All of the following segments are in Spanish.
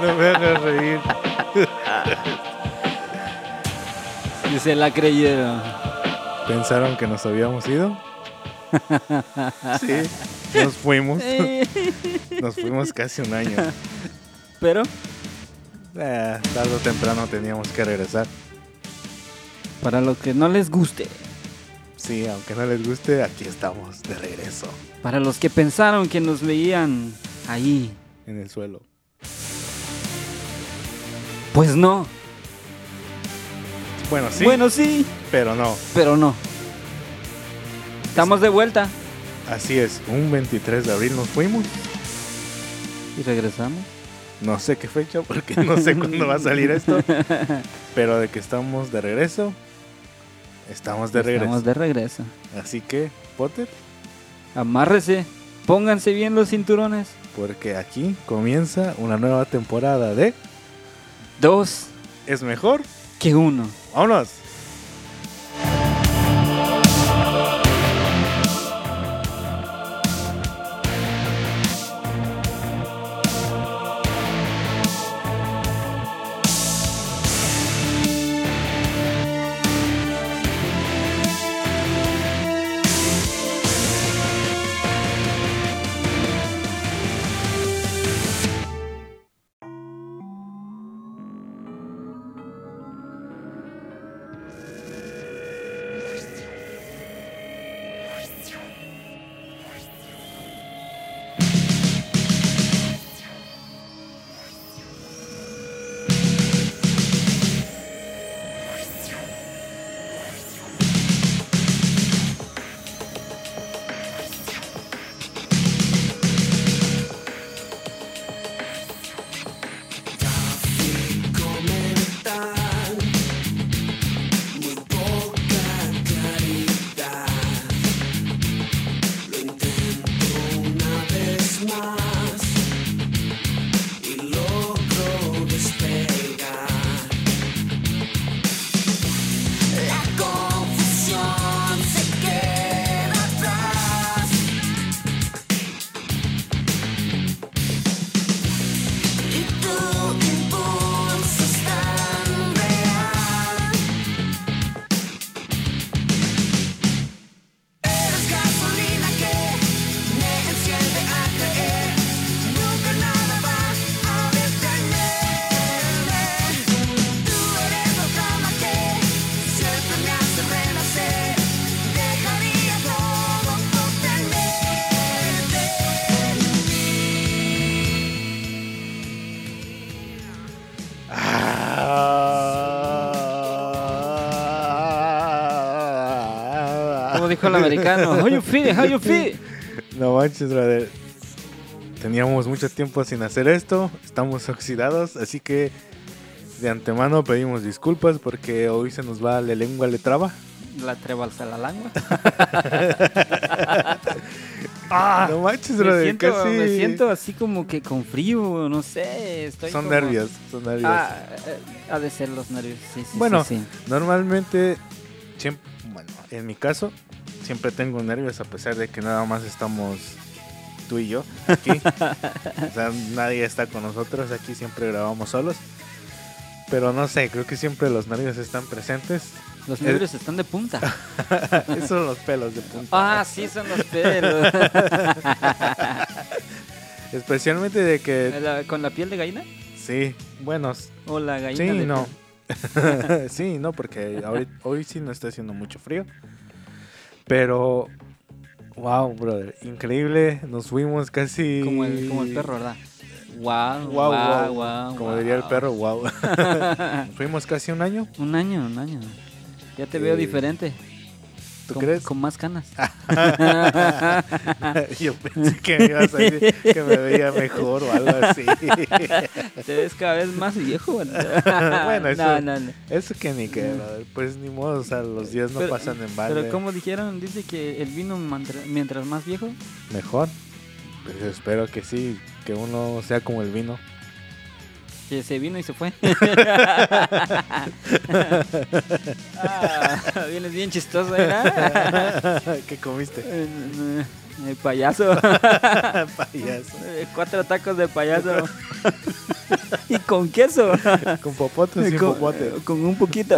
No me hagas reír. Y se la creyeron. ¿Pensaron que nos habíamos ido? Sí, nos fuimos. Nos fuimos casi un año. Pero, Eh, tarde o temprano teníamos que regresar. para los que no les guste, Sí, aunque no les guste, aquí estamos de regreso para los que pensaron que nos veían ahí, en el suelo. pues no. Bueno, sí, Bueno, sí, pero no. pero no. Estamos de vuelta Así es, un 23 de abril nos fuimos. y regresamos. No sé qué fecha porque no sé cuándo va a salir esto. Pero de que estamos de regreso, estamos de regreso. Estamos de regreso. Así que, Potter, Amárrese, pónganse bien los cinturones. porque aquí comienza una nueva temporada de Dos Es Mejor. que uno. ¡Vámonos! Como dijo el americano, how you feel, how you feel. No manches, brother. Teníamos mucho tiempo sin hacer esto. Estamos oxidados, así que de antemano pedimos disculpas porque hoy se nos va la lengua le traba. La trebalsa la lengua. no manches, Me brother. siento, casi. me siento así como que con frío, no sé. Estoy Son como- nervios, son nervios. Ah, eh, ha de ser los nervios, sí, sí, Bueno, sí, sí. Normalmente, siempre, bueno, en mi caso, siempre tengo nervios a pesar de que nada más estamos tú y yo aquí. o sea, nadie está con nosotros, aquí siempre grabamos solos. Pero no sé, creo que siempre los nervios están presentes. Los Eh. nervios están de punta. Esos son los pelos de punta. Ah, sí, son los pelos. Especialmente de que, La- ¿Con la piel de gallina? sí, bueno, ¿O la gallina? sí, de no. sí, no, porque ahorita- hoy sí no está haciendo mucho frío. Pero, wow, brother, increíble. Nos fuimos casi. Como el, como el perro, ¿verdad? Wow, Wow, wow, wow. wow. Como diría el perro, wow. Nos fuimos casi un año. Un año, un año. Ya te veo diferente. ¿Tú con, crees? Con más canas. Yo pensé que me ibas a decir que me veía mejor o algo así. Te ves cada vez más viejo. Bueno, eso- No, no, no. Eso que ni que, pues ni modo, o sea, los días no Pero- pasan en balde. Pero como dijeron, dice que el vino mientras más viejo, Mejor. Pues espero que sí, que uno sea como el vino. Que se vino y se fue. ah, vienes bien chistoso, ¿verdad? ¿Qué comiste? Eh, eh, eh, payaso. Payaso. Eh, Cuatro tacos de payaso. y con queso. ¿Con popote sin con, popote? eh, con un poquito.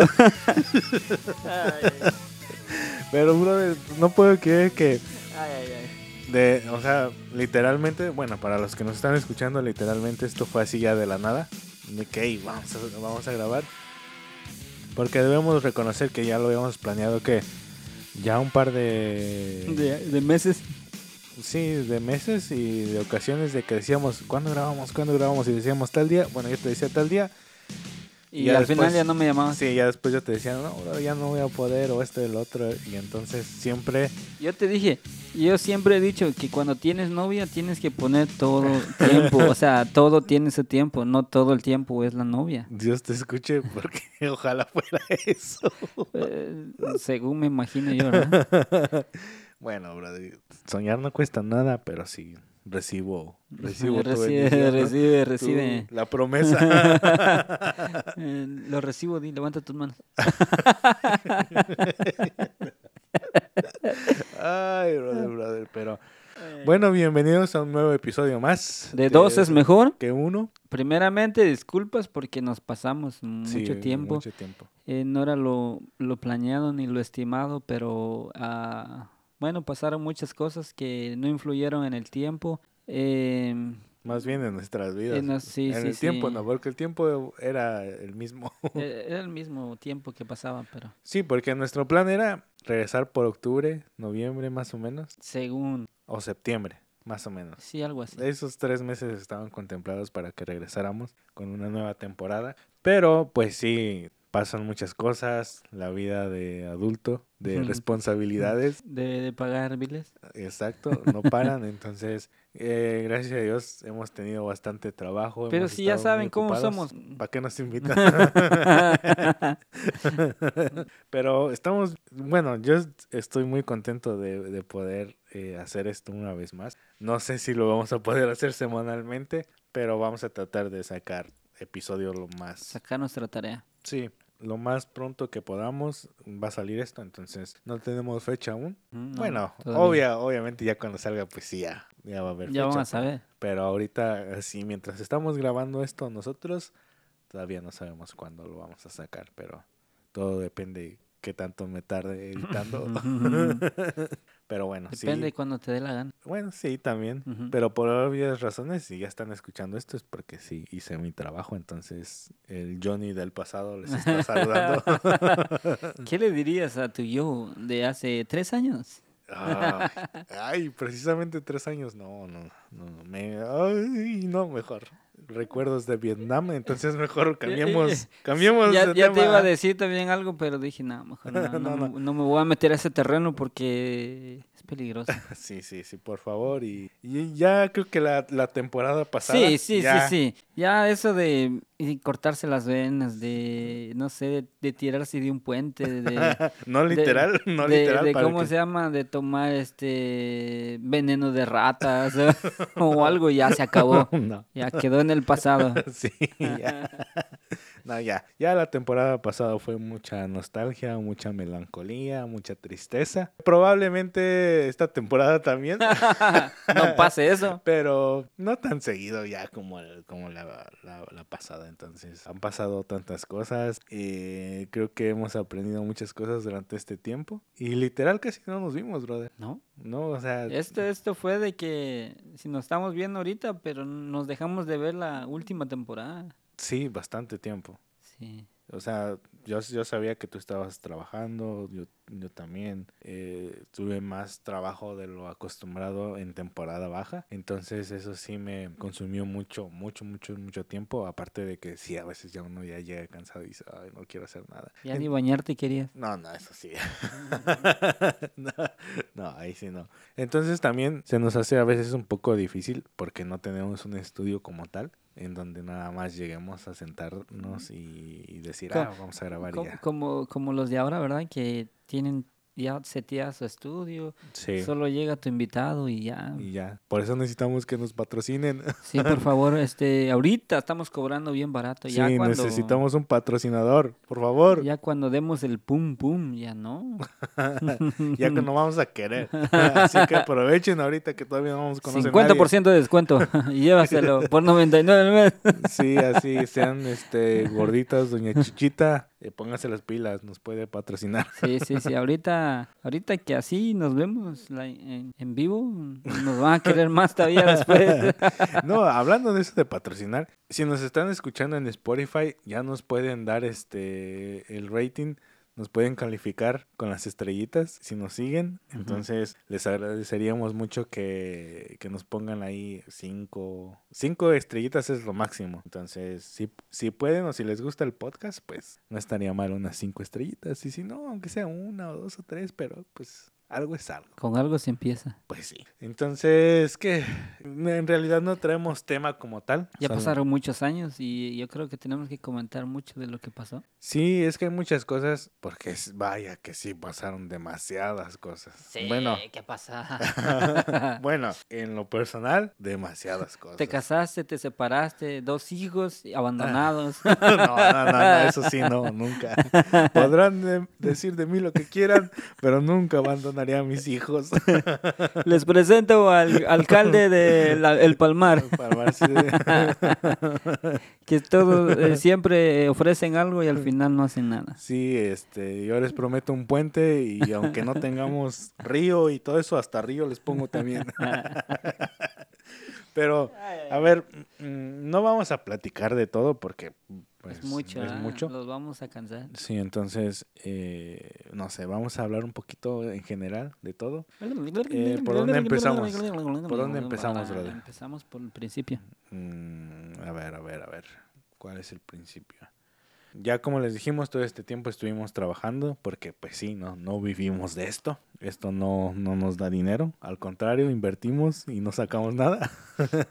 Pero, brother, no puedo creer que ay, ay, ay. De, o sea, literalmente, bueno, para los que nos están escuchando, literalmente esto fue así ya de la nada. De que, "Ey, vamos a, vamos a grabar. Porque debemos reconocer que ya lo habíamos planeado que ya un par de... De, de meses. Sí, de meses y de ocasiones de que decíamos, ¿cuándo grabamos? ¿Cuándo grabamos? Y decíamos tal día. Bueno, yo te decía tal día. Y al final ya no me llamaban. Sí, ya después yo te decía, no, bro, ya no voy a poder o esto y el otro. Y entonces siempre... Yo te dije, yo siempre he dicho que cuando tienes novia tienes que poner todo tiempo, o sea, todo tiene su tiempo, no todo el tiempo es la novia. Dios te escuche porque ojalá fuera eso. Eh, según me imagino yo, ¿verdad? Bueno, brother, soñar no cuesta nada, pero sí recibo, recibo tu recibe, bendición, ¿no? recibe, Tu- recibe. la promesa. Eh, lo recibo, di, levanta tus manos. Ay, brother, brother, pero bueno, bienvenidos a un nuevo episodio más. De dos es mejor. que uno. Primeramente, disculpas porque nos pasamos mucho Sí, tiempo. Mucho tiempo. Eh, no era lo, lo planeado ni lo estimado, pero ah, bueno, pasaron muchas cosas que no influyeron en el tiempo. Em, Más bien en nuestras vidas. En las- sí, en sí, el tiempo, no, porque el tiempo era el mismo. eh, era el mismo tiempo que pasaba, pero sí, porque nuestro plan era regresar por octubre, noviembre más o menos, según, o septiembre más o menos. sí, algo así. Esos tres meses estaban contemplados para que regresáramos con una nueva temporada. Pero pues sí, pasan muchas cosas, la vida de adulto, de responsabilidades, De, de pagar biles. exacto, no paran. Entonces, eh, gracias a Dios hemos tenido bastante trabajo. Pero si ya saben cómo somos. ¿Para qué nos invitan? Pero estamos, bueno, yo est- estoy muy contento de, de poder eh, hacer esto una vez más. No sé si lo vamos a poder hacer semanalmente, pero vamos a tratar de sacar episodios lo más, Sacar nuestra tarea. sí, lo más pronto que podamos va a salir esto, entonces no tenemos fecha aún. Mm, no, bueno, obvia, obviamente ya cuando salga pues sí, ya, ya va a haber Ya fecha. van a saber. Pero ahorita, así, mientras estamos grabando esto nosotros, todavía no sabemos cuándo lo vamos a sacar, pero todo depende qué tanto me tarde editando. pero bueno, Depende de sí. cuando te dé la gana. Bueno, sí, también. Pero por obvias razones, si ya están escuchando esto, es porque sí hice mi trabajo. Entonces, el Johnny del pasado les está saludando. ¿Qué le dirías a tu yo de hace tres años? Ah, ay, precisamente tres años. No, no, no. Me, ay, no, mejor. Recuerdos de Vietnam. Entonces, mejor cambiemos, cambiemos Ya, de ya te iba a decir también algo, pero dije, no, mejor no, no, No, no. me- no me voy a meter a ese terreno porque peligroso. Sí, sí, sí, por favor. Y, y ya creo que la, la temporada pasada. Sí, sí, ya- sí, sí. Ya eso de y cortarse las venas, de, no sé, de, de tirarse de un puente, de... No de- literal, no de, literal. de para cómo que- se llama, de tomar este veneno de ratas o algo, ya se acabó. No. Ya quedó en el pasado. Sí, ya. No, ya. Ya la temporada pasada fue mucha nostalgia, mucha melancolía, mucha tristeza. Probablemente esta temporada también. no pase eso. Pero no tan seguido ya como, el- como la, la- la pasada. Entonces, han pasado tantas cosas. eh, creo que hemos aprendido muchas cosas durante este tiempo. Y literal casi no nos vimos, brother. ¿No? No, o sea... Esto, esto fue de que si nos estamos viendo ahorita, pero nos dejamos de ver la última temporada. Sí, bastante tiempo. Sí. O sea, yo, yo sabía que tú estabas trabajando, yo, yo también eh, tuve más trabajo de lo acostumbrado en temporada baja, entonces eso sí me consumió mucho, mucho, mucho, mucho tiempo, aparte de que sí, a veces ya uno ya llega cansado y dice, ay, no quiero hacer nada. Ya ni bañarte querías. No, no, eso sí. no, no, ahí sí no. Entonces también se nos hace a veces un poco difícil porque no tenemos un estudio como tal en donde nada más lleguemos a sentarnos y, y decir, ah, vamos a grabar y Co- ya. Como, como los de ahora, ¿verdad? Que tienen ya seteas su estudio, Sí. solo llega tu invitado y ya. Y ya. Por eso necesitamos que nos patrocinen. Sí, por favor, este, ahorita estamos cobrando bien barato. Sí, Ya cuando, necesitamos un patrocinador, por favor. Ya, Ya cuando demos el pum pum, ya no. que no vamos a querer. Así que aprovechen ahorita que todavía no vamos a conocer 50% de descuento. llévaselo por 99 al mes. Sí, así sean este gorditas, doña Chichita, eh, póngase las pilas, nos puede patrocinar. Sí, sí, sí. Ahorita, ahorita que así nos vemos la- en, en vivo, nos van a querer más todavía después. No, hablando de eso de patrocinar, si nos están escuchando en Spotify, ya nos pueden dar este el rating, nos pueden calificar con las estrellitas si nos siguen. Entonces, les agradeceríamos mucho que, que nos pongan ahí cinco, cinco estrellitas es lo máximo. Entonces, si, si pueden o si les gusta el podcast, pues no estaría mal unas cinco estrellitas. Y si no, aunque sea una o dos o tres, pero pues algo es algo. Con algo se empieza. Pues sí. Entonces, que en realidad no traemos tema como tal. Ya solo- pasaron muchos años y yo creo que tenemos que comentar mucho de lo que pasó. Sí, es que hay muchas cosas, porque es- vaya que sí pasaron demasiadas cosas. Bueno, ¿qué pasa? bueno, en lo personal, demasiadas cosas. te casaste, te separaste, dos hijos abandonados. no, no, no, no, eso sí, no, nunca. Podrán de- decir de mí lo que quieran, pero nunca abandonaría a mis hijos. Les presento al alcalde de la- El Palmar, que todos eh, siempre ofrecen algo y al final no hacen nada. Sí, este, yo les prometo un puente y aunque no tengamos río y todo eso, hasta río les pongo también. Pero, a ver, mm, no vamos a platicar de todo porque pues, es mucho, es ¿ah? mucho. los vamos a cansar. Sí, entonces, eh, no sé, vamos a hablar un poquito en general de todo. Eh, ¿por dónde empezamos? ¿Por dónde empezamos, brother? Empezamos por el principio. Mm, a ver, a ver, a ver. ¿Cuál es el principio? Ya como les dijimos, todo este tiempo estuvimos trabajando porque pues sí, no, no vivimos de esto. Esto no, no nos da dinero. Al contrario, invertimos y no sacamos nada.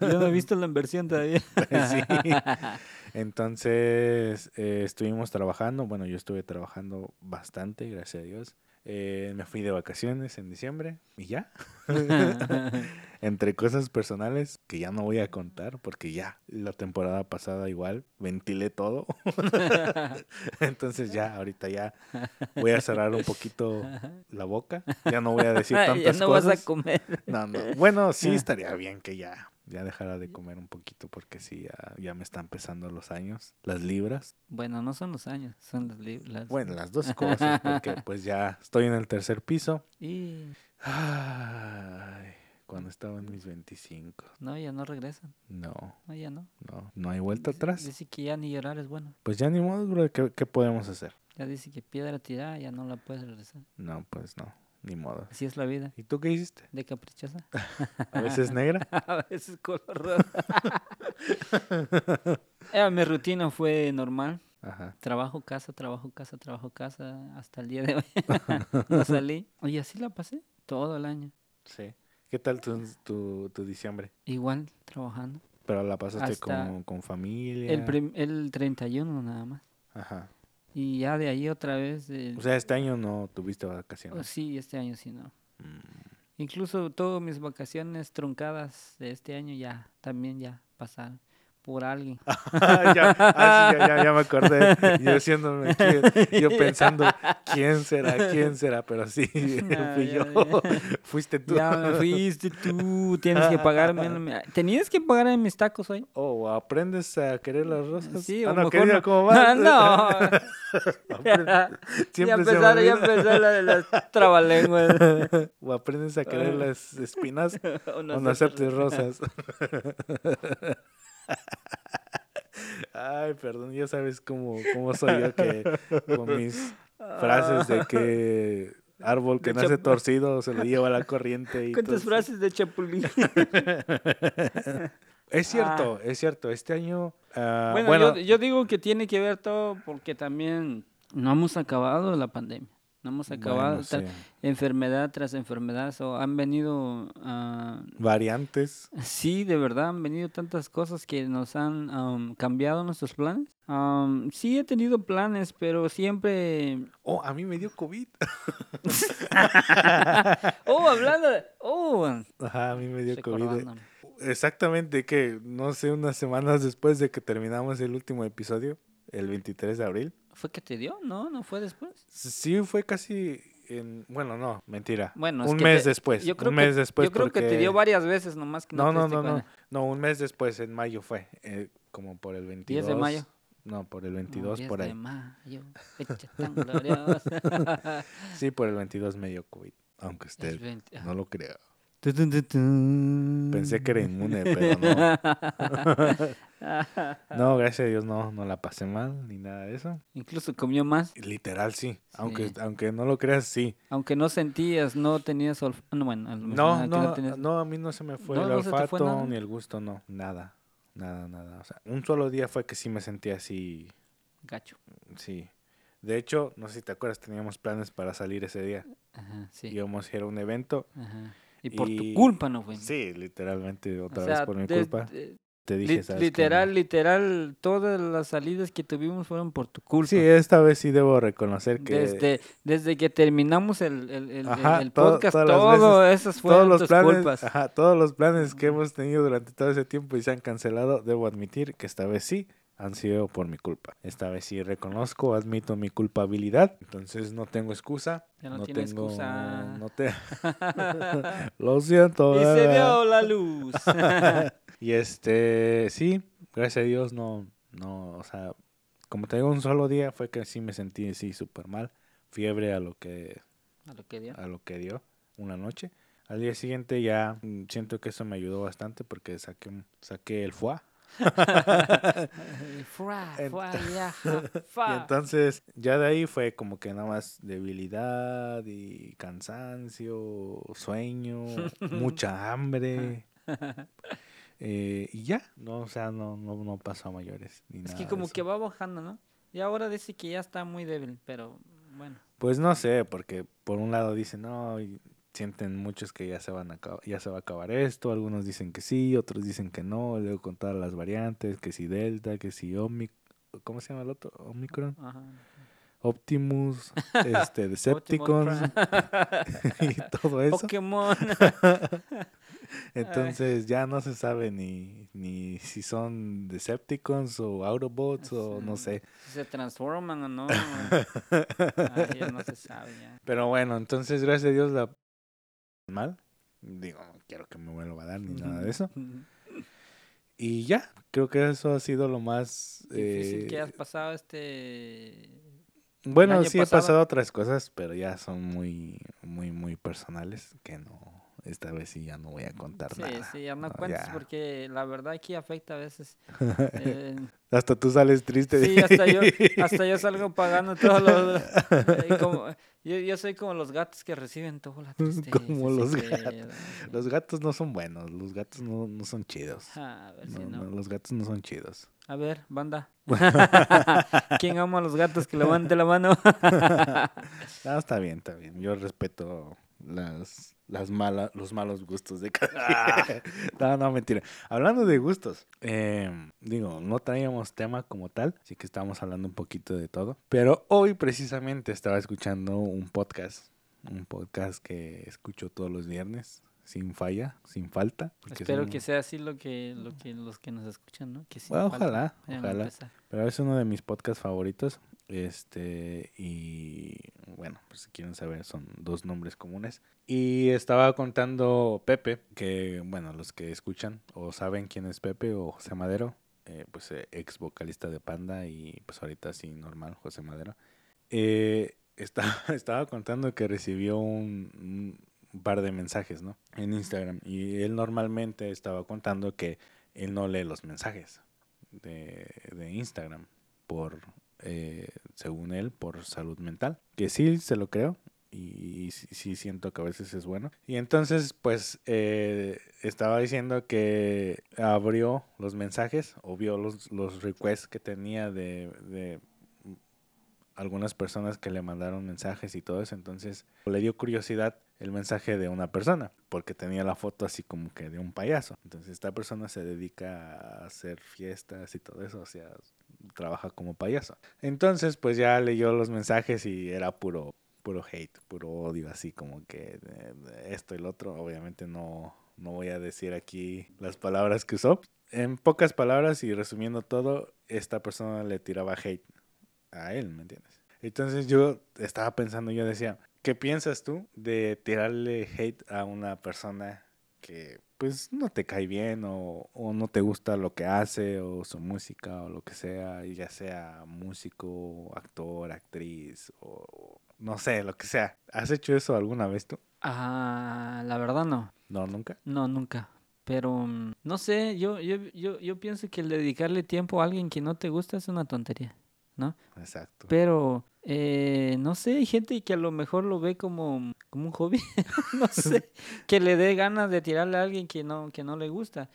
Yo no he visto la inversión todavía. sí. Entonces eh, estuvimos trabajando. Bueno, yo estuve trabajando bastante, gracias a Dios. Eh, me fui de vacaciones en diciembre y ya. Entre cosas personales que ya no voy a contar porque ya la temporada pasada igual ventilé todo. Entonces ya, ahorita ya voy a cerrar un poquito la boca. Ya no voy a decir ya tantas no cosas. vas a comer. No, no. Bueno, sí estaría bien que ya, ya dejara de comer un poquito porque sí, ya, ya me están pesando los años, las libras. Bueno, no son los años, son las... li- las- Bueno, las dos cosas porque pues ya estoy en el tercer piso. Y Ay, cuando estaba en mis 25. no, ya no regresan. No, No, ya no. no, no hay vuelta Dice- atrás. Dice que ya ni llorar es bueno. Pues ya ni modo, bro, ¿qué, qué podemos hacer? Ya dice que piedra tirada ya no la puedes regresar. No, pues no, ni modo. Así es la vida. ¿Y tú qué hiciste? De caprichosa. ¿A veces negra? A veces color rosa. Eh, mi rutina fue normal. Ajá. Trabajo, casa, trabajo, casa, trabajo, casa. Hasta el día de hoy. no salí. Oye, así la pasé todo el año. Sí. ¿Qué tal tu, tu, tu diciembre? Igual, trabajando. Pero la pasaste con, con familia. El, prim- el 31 nada más. Ajá. Y ya de ahí otra vez. eh, O sea, este año no tuviste oh, vacaciones. sí, este año sí no. Mm. Incluso todas mis vacaciones truncadas de este año ya, también ya pasaron por alguien. ya, ah, sí, ya, ya, ya me acordé. Yo haciéndome quién- yo pensando quién será, quién será, pero sí, No, fui yo. Fuiste tú. Ya fuiste tú, tienes que pagarme. Tenías que pagarme mis tacos hoy. Oh, aprendes a querer las rosas. Sí, ah, o no, no. ¿cómo vas? No, Aprende- ya Siempre empezaron, ya empezó la de las trabalenguas. O aprendes a querer las espinas O o no no aceptas aceptes rosas. Ay, perdón, ya sabes cómo, cómo soy yo que con mis frases de que árbol que De nace torcido se lo lleva la corriente y ¿Cuántas eso. frases de chapulín? Es cierto, es cierto. Este año, ah, bueno, bueno, Yo, yo digo que tiene que ver todo porque también no hemos acabado la pandemia. No hemos Bueno, acabado. sí. Enfermedad tras enfermedad. o han venido. ah, Variantes. sí, de verdad, han venido tantas cosas que nos han am, cambiado nuestros planes. Am, sí, he tenido planes, pero siempre. Oh, a mí me dio COVID. oh, hablando de. Oh, Ajá, a mí me dio COVID. Exactamente que, no sé, unas semanas después de que terminamos el último episodio, el 23 de abril. ¿Fue que te dio? No, no fue después. Sí, fue casi en... Bueno, no, mentira. Bueno, un que mes te- después. Yo creo un que, mes después Yo creo que te porque- dio varias veces nomás que no, No, no, no, no. No, un mes después, en mayo fue. eh, como por el 22. 10 de mayo. No, por el No, 22, 10 por de ahí. mayo, fecha tan gloriosa. Sí, por el 22 me dio COVID. Aunque usted Es 20 no lo crea. Pensé que era inmune, pero no. No, gracias a Dios no, no la pasé mal ni nada de eso. Incluso comió más, Literal, sí. Aunque, Sí. aunque no lo creas, sí. aunque no sentías, no tenías olf- no, bueno, No, no, tenías- no, a mí no se me fue ¿No- el fue olfato ni el gusto, no. Nada, nada, nada. O sea, un solo día fue que sí me sentí así, gacho. sí. De hecho, no sé si te acuerdas, teníamos planes para salir ese día. Ajá, sí. Íbamos a ir a un evento. Ajá. Y por tu y- culpa no fue. Sí, literalmente, O otra sea, vez por mi des- culpa. de- Te dije, li- ¿sabes qué? literal, literal, todas las salidas que tuvimos fueron por tu culpa. Sí, esta vez sí debo reconocer que Desde, desde que terminamos el, el, el- Ajá, el todo- podcast, las todo esas fueron todos los tus planes, culpas. ajá, todos los planes que hemos tenido durante todo ese tiempo y se han cancelado, debo admitir que esta vez sí han sido por mi culpa. Esta vez sí reconozco, admito mi culpabilidad, entonces no tengo excusa. Ya no tiene tengo, excusa. no te... Lo siento. y se vio la luz. Y este, sí, gracias a Dios no, no, o sea, como te digo, un solo día fue que sí me sentí así súper mal, fiebre a lo que A lo que dio. a lo que dio una noche. Al día siguiente ya mm, siento que eso me ayudó bastante porque saqué, saqué el foie. Y entonces ya de ahí fue como que nada más debilidad y cansancio, sueño, mucha hambre. eh, y ya, no, o sea, no, no, no pasó a mayores. Ni Es nada que como que va bajando, ¿no? Y ahora dice que ya está muy débil, pero bueno. Pues no sé, porque por un lado dicen, no, sienten muchos que ya se van a ya se va a acabar esto, algunos dicen que sí, otros dicen que no, luego con todas las variantes, que si Delta, que si Omic, ¿cómo se llama el otro? Omicron, Ajá. Optimus, este, Decepticons y todo eso. Pokémon. Entonces ya no se sabe ni, ni si son Decepticons o Autobots o no sé. si se transforman o no. Ah, ya no se sabe ya. Pero bueno, entonces gracias a Dios la mal. Digo, no quiero que me vuelva a dar ni nada de eso. Y ya, creo que eso ha sido lo más... Difícil que eh, has pasado este... bueno, sí he pasado. pasado otras cosas, pero ya son muy, muy, muy personales que no... Esta vez sí ya no voy a contar Sí, nada. sí, ya no No, cuentes ya. porque la verdad aquí afecta a veces. eh, Hasta tú sales triste. Sí, hasta yo, hasta yo salgo pagando todos los... eh, como- yo, yo soy como los gatos que reciben toda la tristeza. Como los que- gatos. Los gatos no son buenos, los gatos no, no son chidos. Ah, a ver si no, los gatos no son chidos. A ver, banda. ¿Quién ama a los gatos que levante la mano? No, está bien, está bien. Yo respeto las, las malas, los malos gustos de cada quien. No, no, mentira. Hablando de gustos, eh, digo, no traíamos tema como tal, así que estábamos hablando un poquito de todo. Pero hoy precisamente estaba escuchando un podcast, un podcast que escucho todos los viernes, sin falla, sin falta. porque es Espero que sea así lo que, lo que los que nos escuchan, ¿no? Que sí Bueno, falta ojalá, ojalá. Pero es uno de mis podcasts favoritos. Este, y bueno, pues si quieren saber, son dos nombres comunes. Y estaba contando Pepe, que bueno, los que escuchan o saben quién es Pepe o José Madero, eh, pues eh, ex vocalista de Panda y pues ahorita sí normal, José Madero. Eh, estaba, contando que recibió un, un par de mensajes, ¿no? En Instagram. Y él normalmente estaba contando que él no lee los mensajes de, de Instagram por, eh, según él, por salud mental. Que sí, se lo creo. Y, sí, siento que a veces es bueno. Y entonces, pues, eh, estaba diciendo que abrió los mensajes o vio los, los requests que tenía de, de algunas personas que le mandaron mensajes y todo eso. Entonces le dio curiosidad el mensaje de una persona, porque tenía la foto así como que de un payaso. Entonces esta persona se dedica a hacer fiestas y todo eso, o sea, trabaja como payaso. Entonces pues ya leyó los mensajes y era puro, puro hate, puro odio, así como que de esto y lo otro. Obviamente no, no voy a decir aquí las palabras que usó. En pocas palabras y resumiendo todo, esta persona le tiraba hate a él, ¿me entiendes? Entonces yo estaba pensando, yo decía, ¿qué piensas tú de tirarle hate a una persona que pues no te cae bien o, o no te gusta lo que hace o su música o lo que sea, ya sea músico, actor, actriz o no sé, lo que sea? ¿Has hecho eso alguna vez tú? Ah, la verdad no. No, nunca. No, nunca. Pero mm, no sé, yo, yo, yo, yo pienso que el dedicarle tiempo a alguien que no te gusta es una tontería, ¿no? Exacto. Pero eh, no sé, hay gente que a lo mejor lo ve como, como un hobby, no sé, que le dé ganas de tirarle a alguien que no, que no le gusta.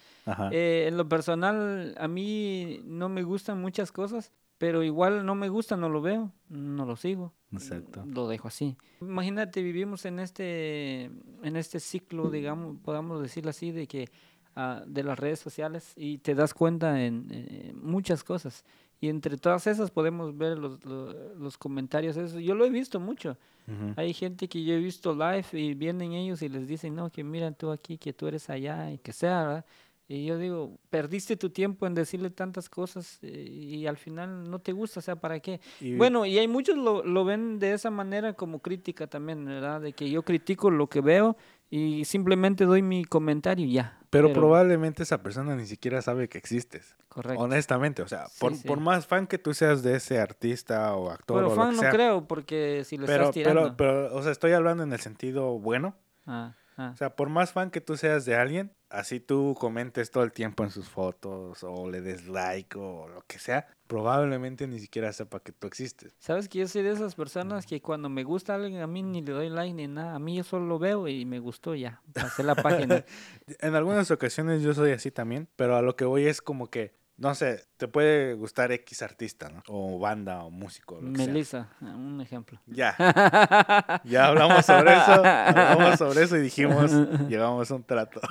Eh, en lo personal, a mí no me gustan muchas cosas, pero igual no me gusta, no lo veo, no lo sigo. Exacto. Lo dejo así. Imagínate, vivimos en este, en este ciclo, digamos, podamos decirlo así, de que ah, de las redes sociales y te das cuenta en eh, muchas cosas. Y entre todas esas podemos ver los, lo- los comentarios. Eso. Yo lo he visto mucho. Hay gente que yo he visto live y vienen ellos y les dicen, no, que mira tú aquí, que tú eres allá y que sea, ¿verdad? Y yo digo, perdiste tu tiempo en decirle tantas cosas eh, y al final no te gusta, o sea, ¿para qué? Y- Bueno, y hay muchos lo, lo ven de esa manera como crítica también, ¿verdad? De que yo critico lo que veo y simplemente doy mi comentario y ya. Pero, probablemente esa persona ni siquiera sabe que existes. Correcto. Honestamente, o sea, Sí, por, sí. por más fan que tú seas de ese artista o actor Pero o lo fan que no sea, creo, porque si le pero, estás tirando. pero, pero, o sea, estoy hablando en el sentido bueno. Ah, O sea, por más fan que tú seas de alguien, así tú comentes todo el tiempo en sus fotos o le des like o lo que sea, probablemente ni siquiera sepa que tú existes. Sabes que yo soy de esas personas que cuando me gusta alguien a mí ni le doy like ni nada, a mí yo solo lo veo y me gustó ya, pasé la página. En algunas ocasiones yo soy así también, pero a lo que voy es como que, no sé, te puede gustar X artista, ¿no? O banda o músico. Lo que. Melissa, ah, un ejemplo. Ya. Ya hablamos sobre eso, hablamos sobre eso y dijimos, llegamos a un trato.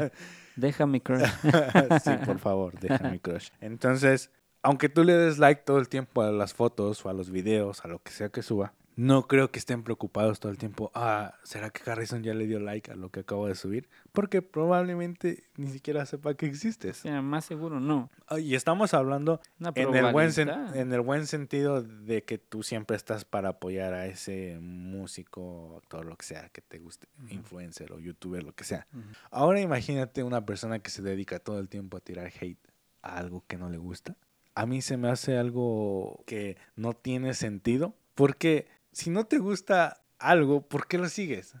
Deja mi crush. sí, por favor, deja mi crush. Entonces, aunque tú le des like todo el tiempo a las fotos o a los videos, a lo que sea que suba, no creo que estén preocupados todo el tiempo. Ah, ¿será que Harrison ya le dio like a lo que acabo de subir? Porque probablemente ni siquiera sepa que existes. Más seguro no. Ah, Y estamos hablando en el, buen en el buen sentido de que tú siempre estás para apoyar a ese músico, actor, lo que sea, que te guste, influencer o youtuber, lo que sea. Ahora imagínate una persona que se dedica todo el tiempo a tirar hate a algo que no le gusta. A mí se me hace algo que no tiene sentido, porque si no te gusta algo, ¿por qué lo sigues?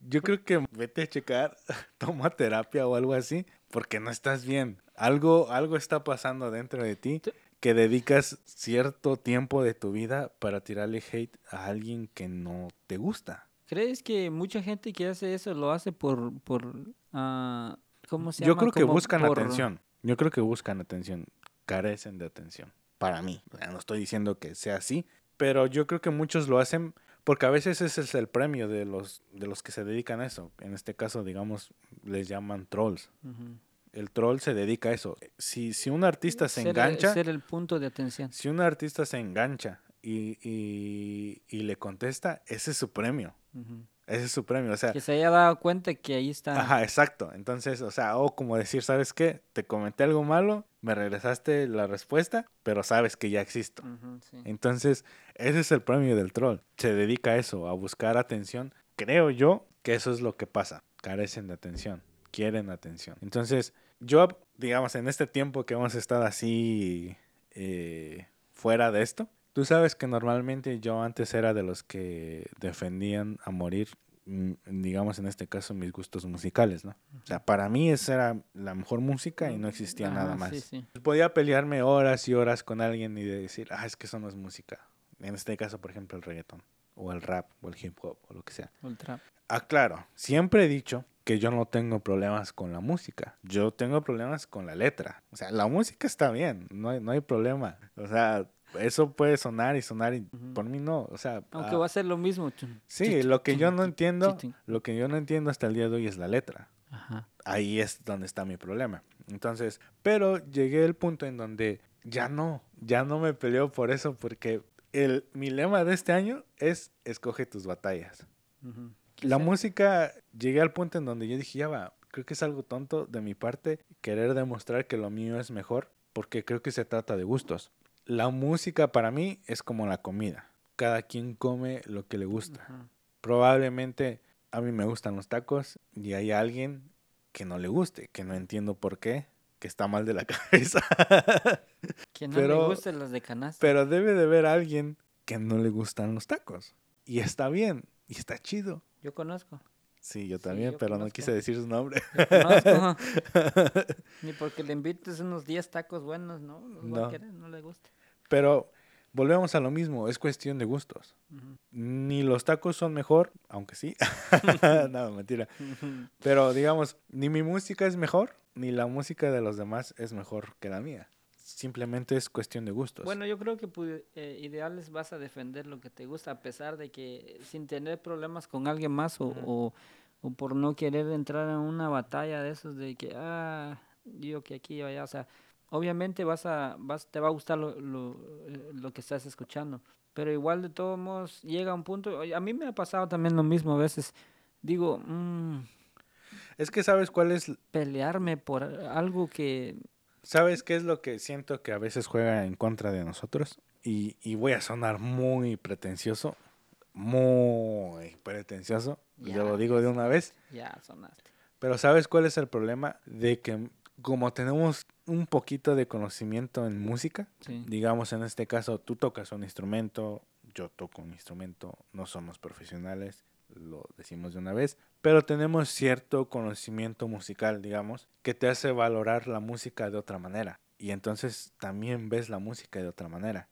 Yo creo que vete a checar, toma terapia o algo así, porque no estás bien. Algo, algo está pasando dentro de ti que dedicas cierto tiempo de tu vida para tirarle hate a alguien que no te gusta. ¿Crees que mucha gente que hace eso lo hace por, por ah, ¿cómo se Yo llama? creo que Como buscan por- atención. Yo creo que buscan atención. Carecen de atención. Para mí. No estoy diciendo que sea así, pero yo creo que muchos lo hacen porque a veces ese es el premio de los, de los que se dedican a eso. En este caso, digamos, les llaman trolls. El troll se dedica a eso. Si, si un artista se Ser- engancha, Ser el punto de atención. si un artista se engancha y, y, y le contesta, ese es su premio. Ese es su premio. O sea, Que se haya dado cuenta que ahí está. Ajá, exacto. Entonces, o sea, o como decir, ¿sabes qué? Te comenté algo malo, me regresaste la respuesta, pero sabes que ya existo. Sí. Entonces, ese es el premio del troll. Se dedica a eso, a buscar atención. Creo yo que eso es lo que pasa. Carecen de atención, quieren atención. Entonces, yo, digamos, en este tiempo que hemos estado así eh, fuera de esto, tú sabes que normalmente yo antes era de los que defendían a morir, mm, digamos en este caso, mis gustos musicales, ¿no? O sea, para mí esa era la mejor música y no existía nada más. Sí, sí. Podía pelearme horas y horas con alguien y decir, ah, es que eso no es música. En este caso, por ejemplo, el reggaetón, o el rap, o el hip hop, o lo que sea. Ultra. Ah, claro, siempre he dicho que yo no tengo problemas con la música. Yo tengo problemas con la letra. O sea, la música está bien, no hay, no hay problema. O sea, eso puede sonar y sonar y por mí no. O sea, Aunque ah, va a ser lo mismo. sí, lo que yo no entiendo, lo que yo no entiendo hasta el día de hoy es la letra. Ajá. Ahí es donde está mi problema. Entonces, pero llegué al punto en donde ya no, ya no me peleo por eso porque el, mi lema de este año es escoge tus batallas. La música, llegué al punto en donde yo dije, ya va, creo que es algo tonto de mi parte querer demostrar que lo mío es mejor, porque creo que se trata de gustos. La música para mí es como la comida. Cada quien come lo que le gusta. Probablemente a mí me gustan los tacos y hay alguien que no le guste, que no entiendo por qué, que está mal de la cabeza. Que no Pero- le gusten las de canasta. Pero debe de haber alguien que no le gustan los tacos. Y está bien, y está chido. Yo conozco. Sí, yo Sí, también, yo pero no quise decir su nombre. Yo conozco. Ni porque le invites unos 10 tacos buenos, ¿no? Los No. querer, no le gusta. Pero volvemos a lo mismo, es cuestión de gustos. Ni los tacos son mejor, aunque sí. no, mentira. Pero digamos, ni mi música es mejor, ni la música de los demás es mejor que la mía. Simplemente es cuestión de gustos. Bueno, yo creo que pu- eh, ideales vas a defender lo que te gusta, a pesar de que sin tener problemas con alguien más o, o, o por no querer entrar en una batalla de esos de que, ah, yo que aquí o allá, o sea, obviamente vas a, vas, te va a gustar lo, lo, eh, lo que estás escuchando, pero igual de todos modos llega un punto, a mí me ha pasado también lo mismo a veces, digo, mm, es que sabes cuál es, pelearme por algo que, sabes qué es lo que siento que a veces juega en contra de nosotros. Y, y voy a sonar muy pretencioso, muy pretencioso. Ya, Yo lo digo de una vez. ya sonaste. Pero ¿sabes cuál es el problema? De que como tenemos un poquito de conocimiento en música, Sí. digamos en este caso tú tocas un instrumento, yo toco un instrumento, no somos profesionales, lo decimos de una vez, pero tenemos cierto conocimiento musical, digamos, que te hace valorar la música de otra manera. Y entonces también ves la música de otra manera.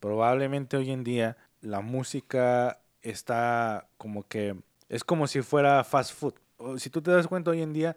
Probablemente hoy en día la música está como que es como si fuera fast food. O si tú te das cuenta hoy en día,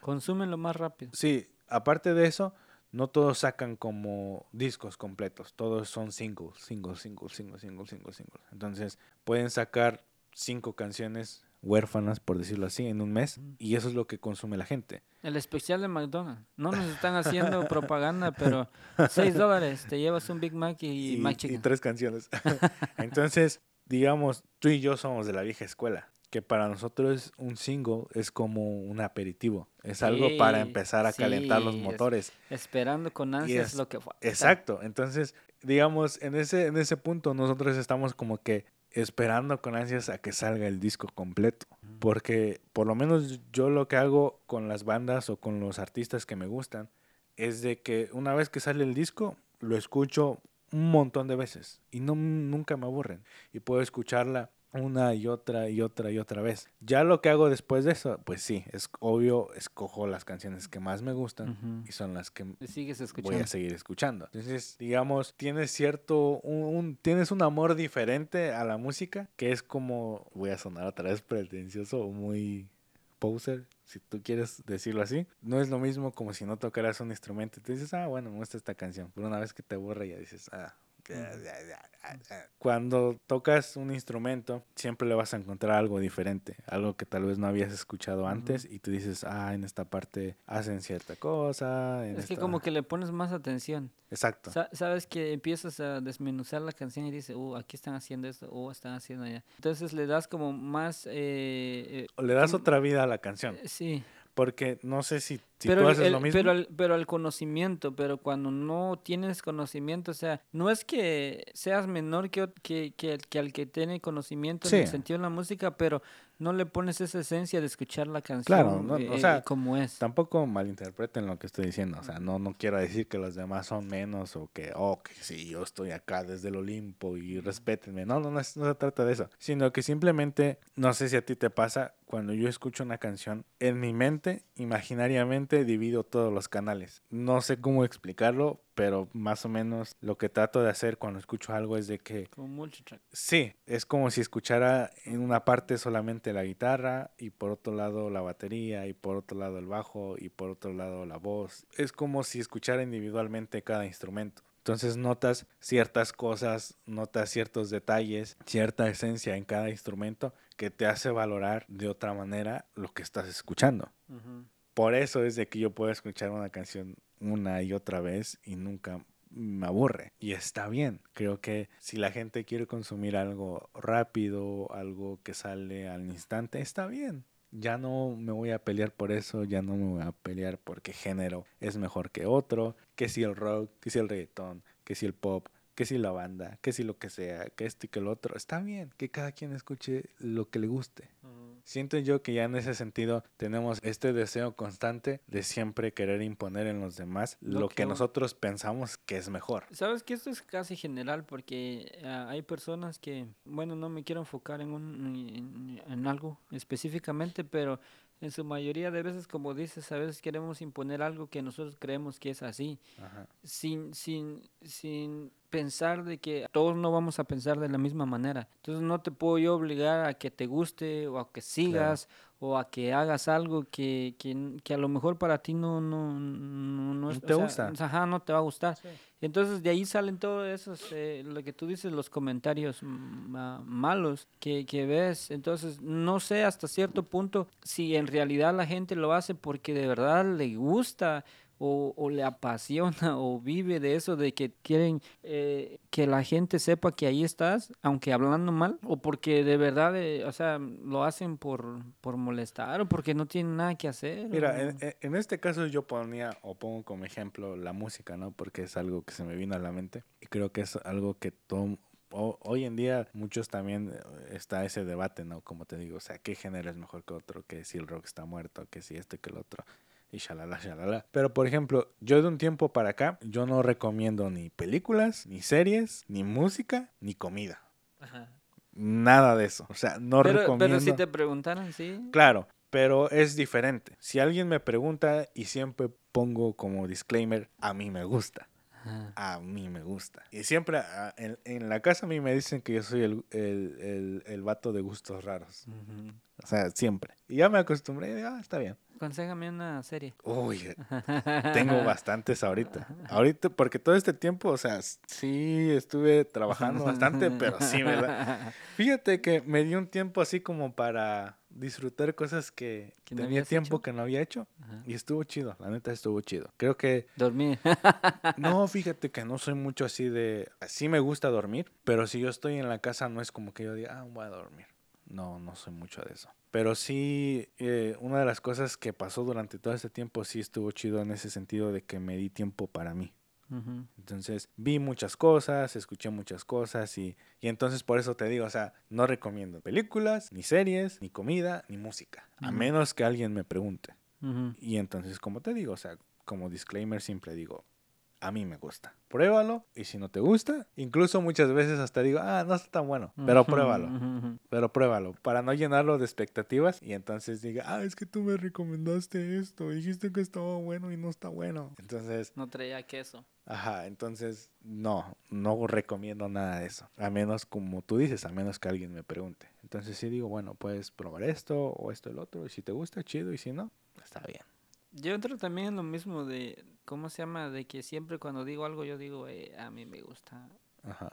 Consumen lo más rápido. sí, aparte de eso, no todos sacan como discos completos, todos son singles, singles, singles, singles, singles, singles, singles. Entonces pueden sacar cinco canciones huérfanas, por decirlo así, en un mes, y eso es lo que consume la gente. El especial de McDonald's. No nos están haciendo propaganda, pero 6 dólares. Te llevas un Big Mac y, y, McChicken. y tres canciones. Entonces, digamos, tú y yo somos de la vieja escuela, que para nosotros un single es como un aperitivo, es algo para empezar a calentar los es- motores. Esperando con ansias es- lo que fue. Exacto, entonces, digamos, en ese, en ese punto nosotros estamos como que esperando con ansias a que salga el disco completo. Porque por lo menos yo lo que hago con las bandas o con los artistas que me gustan es de que una vez que sale el disco, lo escucho un montón de veces y no nunca me aburren. Y puedo escucharla una y otra y otra y otra vez. Ya lo que hago después de eso, pues sí, es obvio, escojo las canciones que más me gustan y son las que voy a seguir escuchando. Entonces, digamos, tienes cierto, un, un- tienes un amor diferente a la música, que es como, voy a sonar otra vez pretencioso o muy poser, si tú quieres decirlo así. No es lo mismo como si no tocaras un instrumento y te dices, ah, bueno, me gusta esta canción. Pero una vez que te aburre ya dices, ah. Ya, ya, ya, ya, ya". Cuando tocas un instrumento, siempre le vas a encontrar algo diferente, algo que tal vez no habías escuchado antes y tú dices, ah, en esta parte hacen cierta cosa. en Es que como que le pones más atención. Exacto. Sa- Sabes que empiezas a desmenuzar la canción y dices, uh, aquí están haciendo esto, o están haciendo allá. Entonces le das como más... eh, eh, O le das otra vida a la canción. eh, sí. Porque no sé si, si pero, tú el- haces lo mismo. pero, el- pero el conocimiento, pero cuando no tienes conocimiento, o sea, no es que seas menor que, que, que, al que tiene conocimiento en el sentido de la música, pero no le pones esa esencia de escuchar la canción Claro, no, o eh, sea, como es. Tampoco malinterpreten lo que estoy diciendo. O sea, no, no quiero decir que los demás son menos o que, oh, que sí, yo estoy acá desde el Olimpo y respétenme. No, no, no, no se trata de eso. Sino que simplemente, no sé si a ti te pasa, cuando yo escucho una canción, en mi mente, imaginariamente, divido todos los canales. No sé cómo explicarlo, pero más o menos lo que trato de hacer cuando escucho algo es de que Como multitrack. Sí, es como si escuchara en una parte solamente la guitarra y por otro lado la batería y por otro lado el bajo y por otro lado la voz. Es como si escuchara individualmente cada instrumento. Entonces notas ciertas cosas, notas ciertos detalles, cierta esencia en cada instrumento que te hace valorar de otra manera lo que estás escuchando. Por eso es de que yo puedo escuchar una canción una y otra vez y nunca me aburre. Y está bien. Creo que si la gente quiere consumir algo rápido, algo que sale al instante, está bien. Ya no me voy a pelear por eso, ya no me voy a pelear porque género es mejor que otro, que si el rock, que si el reggaetón, que si el pop, que si la banda, que si lo que sea, que esto y que lo otro. Está bien, que cada quien escuche lo que le guste. Siento yo que ya en ese sentido tenemos este deseo constante de siempre querer imponer en los demás Lo lo, que nosotros pensamos que es mejor. Sabes que esto es casi general porque ah, hay personas que, bueno, no me quiero enfocar en, un, en, en algo específicamente, pero en su mayoría de veces, como dices, a veces queremos imponer algo que nosotros creemos que es así, Ajá. sin, sin, sin pensar de que todos no vamos a pensar de la misma manera. Entonces no te puedo yo obligar a que te guste o a que sigas o a que hagas algo que, que, que a lo mejor para ti no, no, no, no es- No te o sea, gusta. Ajá, no te va a gustar. Entonces de ahí salen todos esos, eh, lo que tú dices, los comentarios mm, ma- malos que, que ves. Entonces no sé hasta cierto punto si en realidad la gente lo hace porque de verdad le gusta o, o le apasiona o vive de eso, de que quieren eh, que la gente sepa que ahí estás, aunque hablando mal, o porque de verdad, eh, o sea, lo hacen por, por molestar o porque no tienen nada que hacer. Mira, o- en, en- este caso yo ponía o pongo como ejemplo la música, ¿no? Porque es algo que se me vino a la mente y creo que es algo que todo, ho- hoy en día muchos también eh, está ese debate, ¿no? Como te digo, o sea, ¿qué género es mejor que otro? Que si el rock está muerto, que si esto que el otro. Y shalala, shalala. Pero, por ejemplo, yo de un tiempo para acá, yo no recomiendo ni películas, ni series, ni música, ni comida. Ajá. Nada de eso. O sea, no pero, recomiendo. pero si te preguntaran, sí. Claro, pero es diferente. Si alguien me pregunta y siempre pongo como disclaimer, a mí me gusta. Ajá. A mí me gusta. Y siempre ah, en, en la casa a mí me dicen que yo soy el, el, el, el vato de gustos raros. Ujú. O sea, siempre. Y ya me acostumbré y digo, ah, está bien. Aconsejame una serie. Uy, tengo bastantes ahorita. Ahorita, porque todo este tiempo, o sea, sí estuve trabajando bastante, pero sí la... Fíjate que me dio un tiempo así como para disfrutar cosas que, ¿Que no tenía tiempo hecho? que no había hecho. Ajá. Y estuvo chido, la neta estuvo chido. Creo que, Dormir. no, fíjate que no soy mucho así de, sí me gusta dormir, pero si yo estoy en la casa no es como que yo diga, ah, voy a dormir. No, no soy mucho de eso. Pero sí, eh, una de las cosas que pasó durante todo este tiempo sí estuvo chido en ese sentido de que me di tiempo para mí. Entonces vi muchas cosas, escuché muchas cosas y, y entonces por eso te digo, o sea, no recomiendo películas, ni series, ni comida, ni música, a menos que alguien me pregunte. Y entonces, como te digo, o sea, como disclaimer siempre digo, a mí me gusta. Pruébalo y si no te gusta, incluso muchas veces hasta digo, ah, no está tan bueno, pero pruébalo. Pero pruébalo, para no llenarlo de expectativas y entonces diga, ah, es que tú me recomendaste esto, dijiste que estaba bueno y no está bueno. Entonces, No traía queso. Ajá, entonces no, no recomiendo nada de eso. A menos, como tú dices, a menos que alguien me pregunte. Entonces sí digo, bueno, puedes probar esto o esto el otro. Y si te gusta, chido. Y si no, está bien. Yo entro también en lo mismo de, ¿cómo se llama? De que siempre cuando digo algo yo digo, eh, a mí me gusta. Ajá.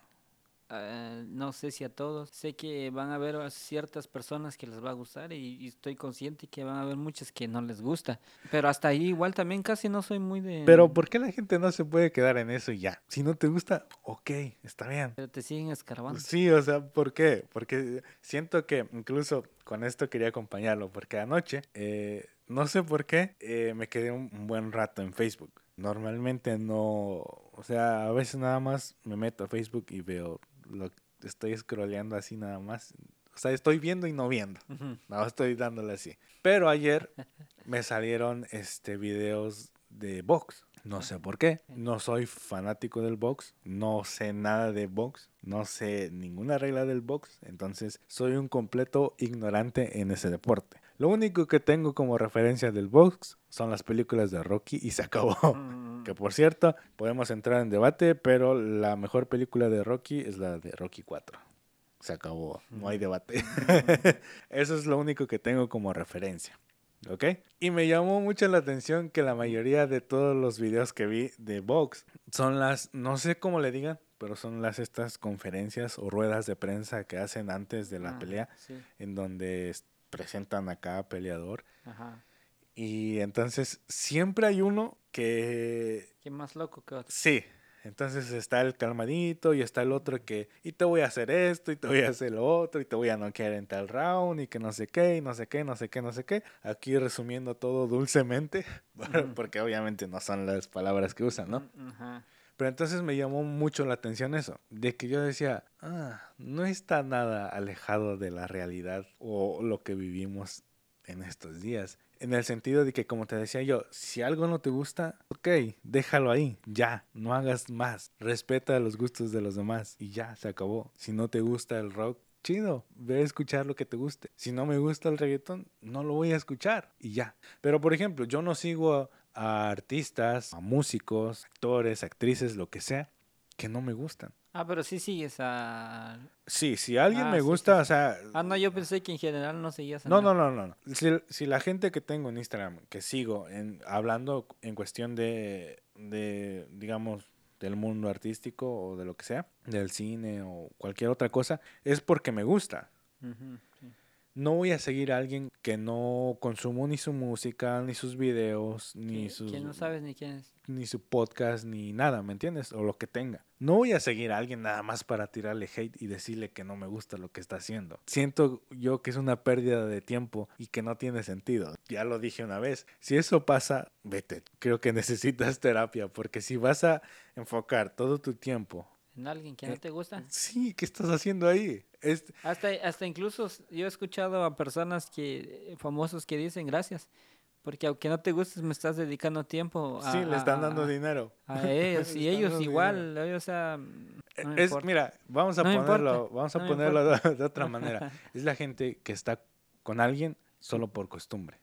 Ah, no sé si a todos. Sé que van a haber a ciertas personas que les va a gustar y, y estoy consciente que van a haber muchas que no les gusta. Pero hasta ahí igual también casi no soy muy de... Pero ¿por qué la gente no se puede quedar en eso y ya? Si no te gusta, ok, está bien. Pero te siguen escarbando. Sí, o sea, ¿por qué? Porque siento que incluso con esto quería acompañarlo, porque anoche, eh, no sé por qué, eh, me quedé un, un buen rato en Facebook. Normalmente no, o sea, a veces nada más me meto a Facebook y veo lo estoy scrolleando así nada más. O sea, estoy viendo y no viendo. No, estoy dándole así. Pero ayer me salieron este videos de box. No sé por qué. No soy fanático del box. No sé nada de box. No sé ninguna regla del box. Entonces soy un completo ignorante en ese deporte. Lo único que tengo como referencia del box son las películas de Rocky y se acabó. Mm, Que por cierto, podemos entrar en debate, pero la mejor película de Rocky es la de Rocky 4. Se acabó, no hay debate. Eso es lo único que tengo como referencia. ¿Ok? Y me llamó mucho la atención que la mayoría de todos los videos que vi de box son las, no sé cómo le digan, pero son las estas conferencias o ruedas de prensa que hacen antes de la Ah, pelea, Sí, en donde presentan a cada peleador. ajá. Y entonces siempre hay uno que Qué más loco que otro. Sí, entonces está el calmadito y está el otro que, y te voy a hacer esto, y te voy a hacer lo otro, y te voy a noquear en tal round, y que no sé qué, y no sé qué, no sé qué, no sé qué. Aquí resumiendo todo dulcemente, porque obviamente no son las palabras que usan, ¿no? Ajá. Pero entonces me llamó mucho la atención eso, de que yo decía, ah, no está nada alejado de la realidad o lo que vivimos en estos días. En el sentido de que, como te decía yo, si algo no te gusta, ok, déjalo ahí, ya, no hagas más. Respeta los gustos de los demás y ya, se acabó. Si no te gusta el rock, chido, ve a escuchar lo que te guste. Si no me gusta el reggaetón, no lo voy a escuchar y ya. Pero, por ejemplo, yo no sigo a, artistas, a músicos, actores, actrices, lo que sea, que no me gustan. Ah, pero sí sigues a... Sí, si alguien Ah, me sí, gusta, sí. o sea... Ah, no, yo pensé que en general no seguías a No, no, no, no. no. Si, si la gente que tengo en Instagram, que sigo, en, hablando en cuestión de, de, digamos, del mundo artístico o de lo que sea, del cine o cualquier otra cosa, es porque me gusta. No voy a seguir a alguien que no consumo ni su música, ni sus videos, ni sus que no sabes ni quién es. ni su podcast, ni nada, ¿me entiendes? O lo que tenga. No voy a seguir a alguien nada más para tirarle hate y decirle que no me gusta lo que está haciendo. Siento yo que es una pérdida de tiempo y que no tiene sentido. Ya lo dije una vez. Si eso pasa, vete. Creo que necesitas terapia porque si vas a enfocar todo tu tiempo, ¿En alguien que no Eh, te gusta? sí, ¿qué estás haciendo ahí? Es, Hasta, hasta incluso yo he escuchado a personas que eh, famosos que dicen gracias, porque aunque no te gustes me estás dedicando tiempo a, sí, le están dando a- dinero. a ellos y ellos igual, o sea, no me Es, importa. mira, vamos a No ponerlo, importa, vamos a no ponerlo de, de otra manera. Es la gente que está con alguien solo por costumbre.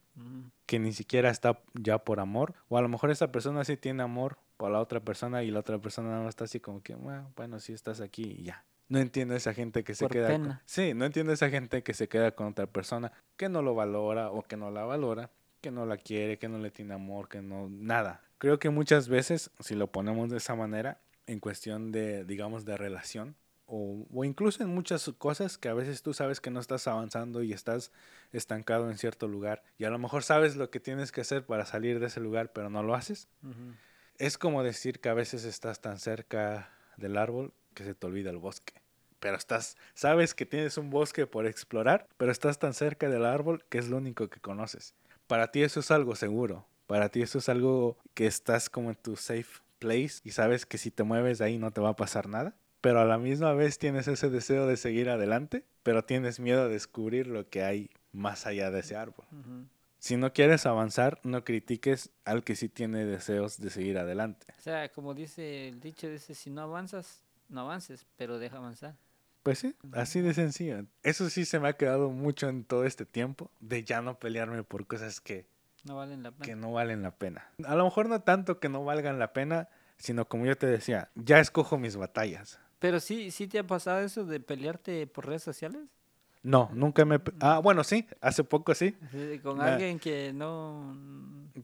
Que ni siquiera está ya por amor, o a lo mejor esa persona sí tiene amor por la otra persona y la otra persona más está así como que, "Bueno, bueno, sí estás aquí y ya. No entiendo esa gente que se Por queda con-. Sí, no entiendo esa gente que se queda con otra persona que no lo valora o que no la valora, que no la quiere, que no le tiene amor, que no nada. Creo que muchas veces si lo ponemos de esa manera en cuestión de digamos de relación o, o incluso en muchas cosas que a veces tú sabes que no estás avanzando y estás estancado en cierto lugar y a lo mejor sabes lo que tienes que hacer para salir de ese lugar, pero no lo haces. Es como decir que a veces estás tan cerca del árbol que se te olvida el bosque. Pero estás, sabes que tienes un bosque por explorar, pero estás tan cerca del árbol que es lo único que conoces. Para ti eso es algo seguro. Para ti eso es algo que estás como en tu safe place y sabes que si te mueves de ahí no te va a pasar nada. Pero a la misma vez tienes ese deseo de seguir adelante, pero tienes miedo a descubrir lo que hay más allá de ese árbol. Si no quieres avanzar, no critiques al que sí tiene deseos de seguir adelante. O sea, como dice el dicho, dice, si no avanzas, no avances, pero deja avanzar. Pues sí, así de sencillo. Eso sí se me ha quedado mucho en todo este tiempo, de ya no pelearme por cosas que, No valen la pena. que no valen la pena. A lo mejor no tanto que no valgan la pena, sino como yo te decía, ya escojo mis batallas. Pero sí, sí te ha pasado eso de pelearte por redes sociales. No, nunca me... pe- Ah, bueno, sí, hace poco sí. Con Nah. alguien que no...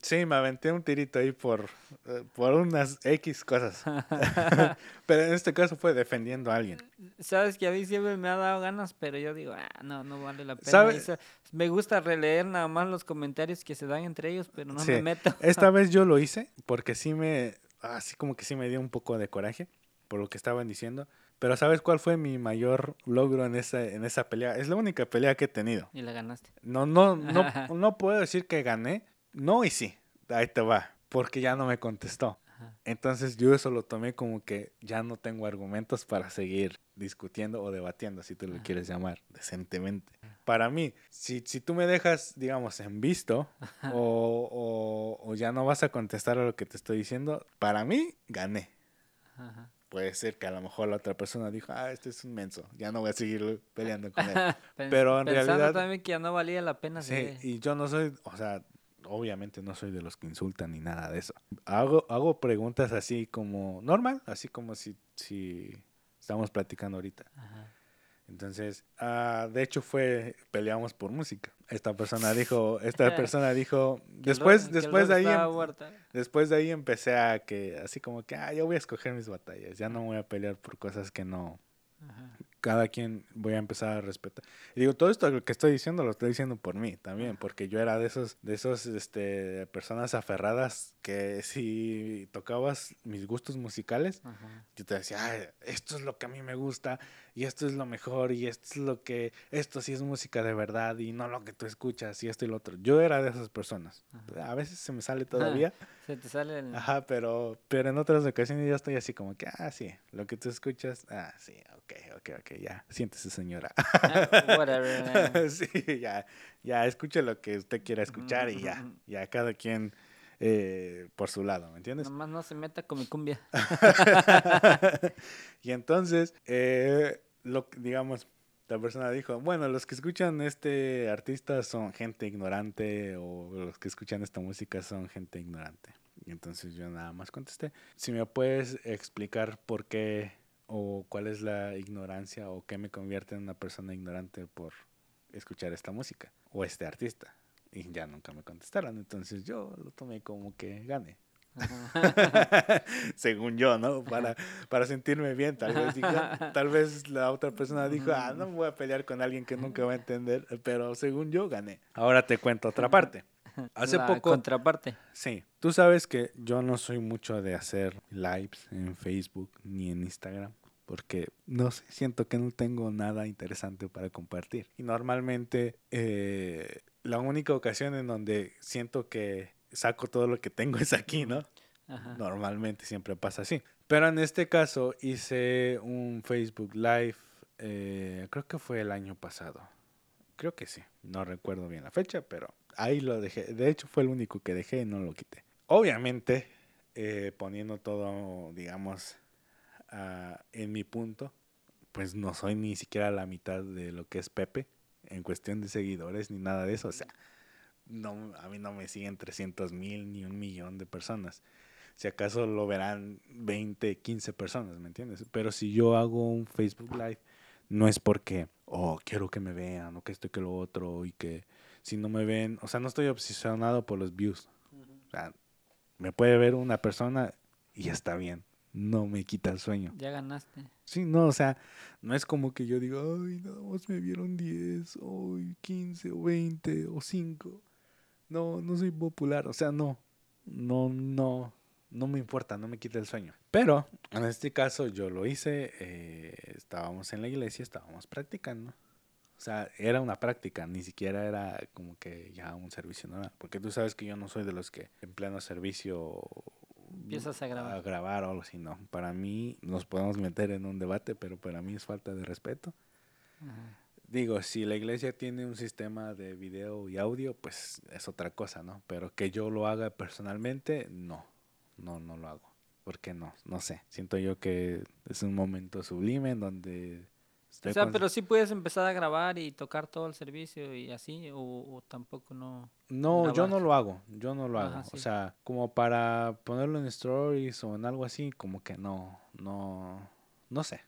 Sí, me aventé un tirito ahí por, eh, por unas X cosas. Pero en este caso fue defendiendo a alguien. Sabes que a mí siempre me ha dado ganas, pero yo digo, ah, no, no vale la pena. ¿Sabe- Y sa- Me gusta releer nada más los comentarios que se dan entre ellos, pero no Sí, me meto. Esta vez yo lo hice porque sí me, así como que sí me dio un poco de coraje por lo que estaban diciendo. Pero ¿sabes cuál fue mi mayor logro en esa, en esa pelea? Es la única pelea que he tenido. Y la ganaste. No, no, no, no puedo decir que gané. No y sí. Ahí te va. Porque ya no me contestó. Ajá. Entonces yo eso lo tomé como que ya no tengo argumentos para seguir discutiendo o debatiendo, si tú lo Ajá. quieres llamar decentemente. Para mí, si, si tú me dejas, digamos, en visto o, o- o ya no vas a contestar a lo que te estoy diciendo, para mí gané. Ajá. Puede ser que a lo mejor la otra persona dijo, ah, este es un menso, ya no voy a seguir peleando con él. Pero en Pensando realidad- también que ya no valía la pena Sí, seguir. y yo no soy, o sea, obviamente no soy de los que insultan ni nada de eso. Hago, hago preguntas así como normal, así como si, si estamos platicando ahorita. Ajá. Entonces, ah, de hecho fue, peleamos por música. Esta persona dijo, esta persona dijo, después, el después de ahí, em- después de ahí empecé a que, así como que, ah, yo voy a escoger mis batallas, ya no voy a pelear por cosas que no, Ajá. cada quien voy a empezar a respetar. Y digo, todo esto que estoy diciendo lo estoy diciendo por mí también, porque yo era de esos, de esos, este, personas aferradas que si tocabas mis gustos musicales, Ajá. yo te decía, "Ay, esto es lo que a mí me gusta y esto es lo mejor y esto es lo que, esto sí es música de verdad y no lo que tú escuchas y esto y lo otro. Yo era de esas personas. Ajá. A veces se me sale todavía, Se te sale el... ajá, pero, pero en otras ocasiones ya estoy así como que, ah, sí, lo que tú escuchas, ah, sí, ok, ok, ok, ya, siéntese señora. Ah, whatever, man. sí, ya, ya, escuche lo que usted quiera escuchar y ya, ya cada quien eh, por su lado, ¿me entiendes? Nomás no se meta con mi cumbia. y entonces, eh, lo, digamos, la persona dijo, bueno, los que escuchan este artista son gente ignorante o los que escuchan esta música son gente ignorante. Y entonces yo nada más contesté, si me puedes explicar por qué o cuál es la ignorancia o qué me convierte en una persona ignorante por escuchar esta música o este artista. Y ya nunca me contestaron, entonces yo lo tomé como que gane. Según yo, ¿no? Para, para sentirme bien, tal vez. diga- tal vez la otra persona dijo, ah, no me voy a pelear con alguien que nunca va a entender, pero según yo gané. Ahora te cuento otra parte. Hace La poco, contraparte. sí, tú sabes que yo no soy mucho de hacer lives en Facebook ni en Instagram. Porque no sé, siento que no tengo nada interesante para compartir. Y normalmente eh, la única ocasión en donde siento que saco todo lo que tengo es aquí, ¿no? Ajá. Normalmente siempre pasa así. Pero en este caso hice un Facebook Live, eh, creo que fue el año pasado. Creo que sí, no recuerdo bien la fecha, pero ahí lo dejé. De hecho fue el único que dejé y no lo quité. Obviamente, eh, poniendo todo, digamos, en mi punto, pues no soy ni siquiera la mitad de lo que es Pepe en cuestión de seguidores ni nada de eso. O sea, no, a mí no me siguen 300 mil ni un millón de personas. Si acaso lo verán 20, 15 personas, ¿me entiendes? Pero si yo hago un Facebook Live, no es porque, oh, quiero que me vean, o que esto y que lo otro, y que si no me ven, o sea, no estoy obsesionado por los views. O sea, me puede ver una persona y está bien. No me quita el sueño. Ya ganaste. Sí, no, o sea, no es como que yo diga, ay, nada más me vieron 10, hoy 15 o 20 o 5. No, no soy popular, o sea, no, no, no, no me importa, no me quita el sueño. Pero en este caso yo lo hice, eh, estábamos en la iglesia, estábamos practicando. O sea, era una práctica, ni siquiera era como que ya un servicio normal. Porque tú sabes que yo no soy de los que en pleno servicio Empiezas a grabar. a grabar o algo así, no. Para mí nos podemos meter en un debate, pero para mí es falta de respeto. Ajá. Digo, si la iglesia tiene un sistema de video y audio, pues es otra cosa, ¿no? Pero que yo lo haga personalmente, no. No, no lo hago. ¿Por qué no? No sé. Siento yo que es un momento sublime en donde... estoy O sea, pero sí puedes empezar a grabar y tocar todo el servicio y así, o, o tampoco no. No, yo no lo hago, yo no lo Ajá, hago. O sea, como para ponerlo en stories o en algo así, como que no, no, no sé.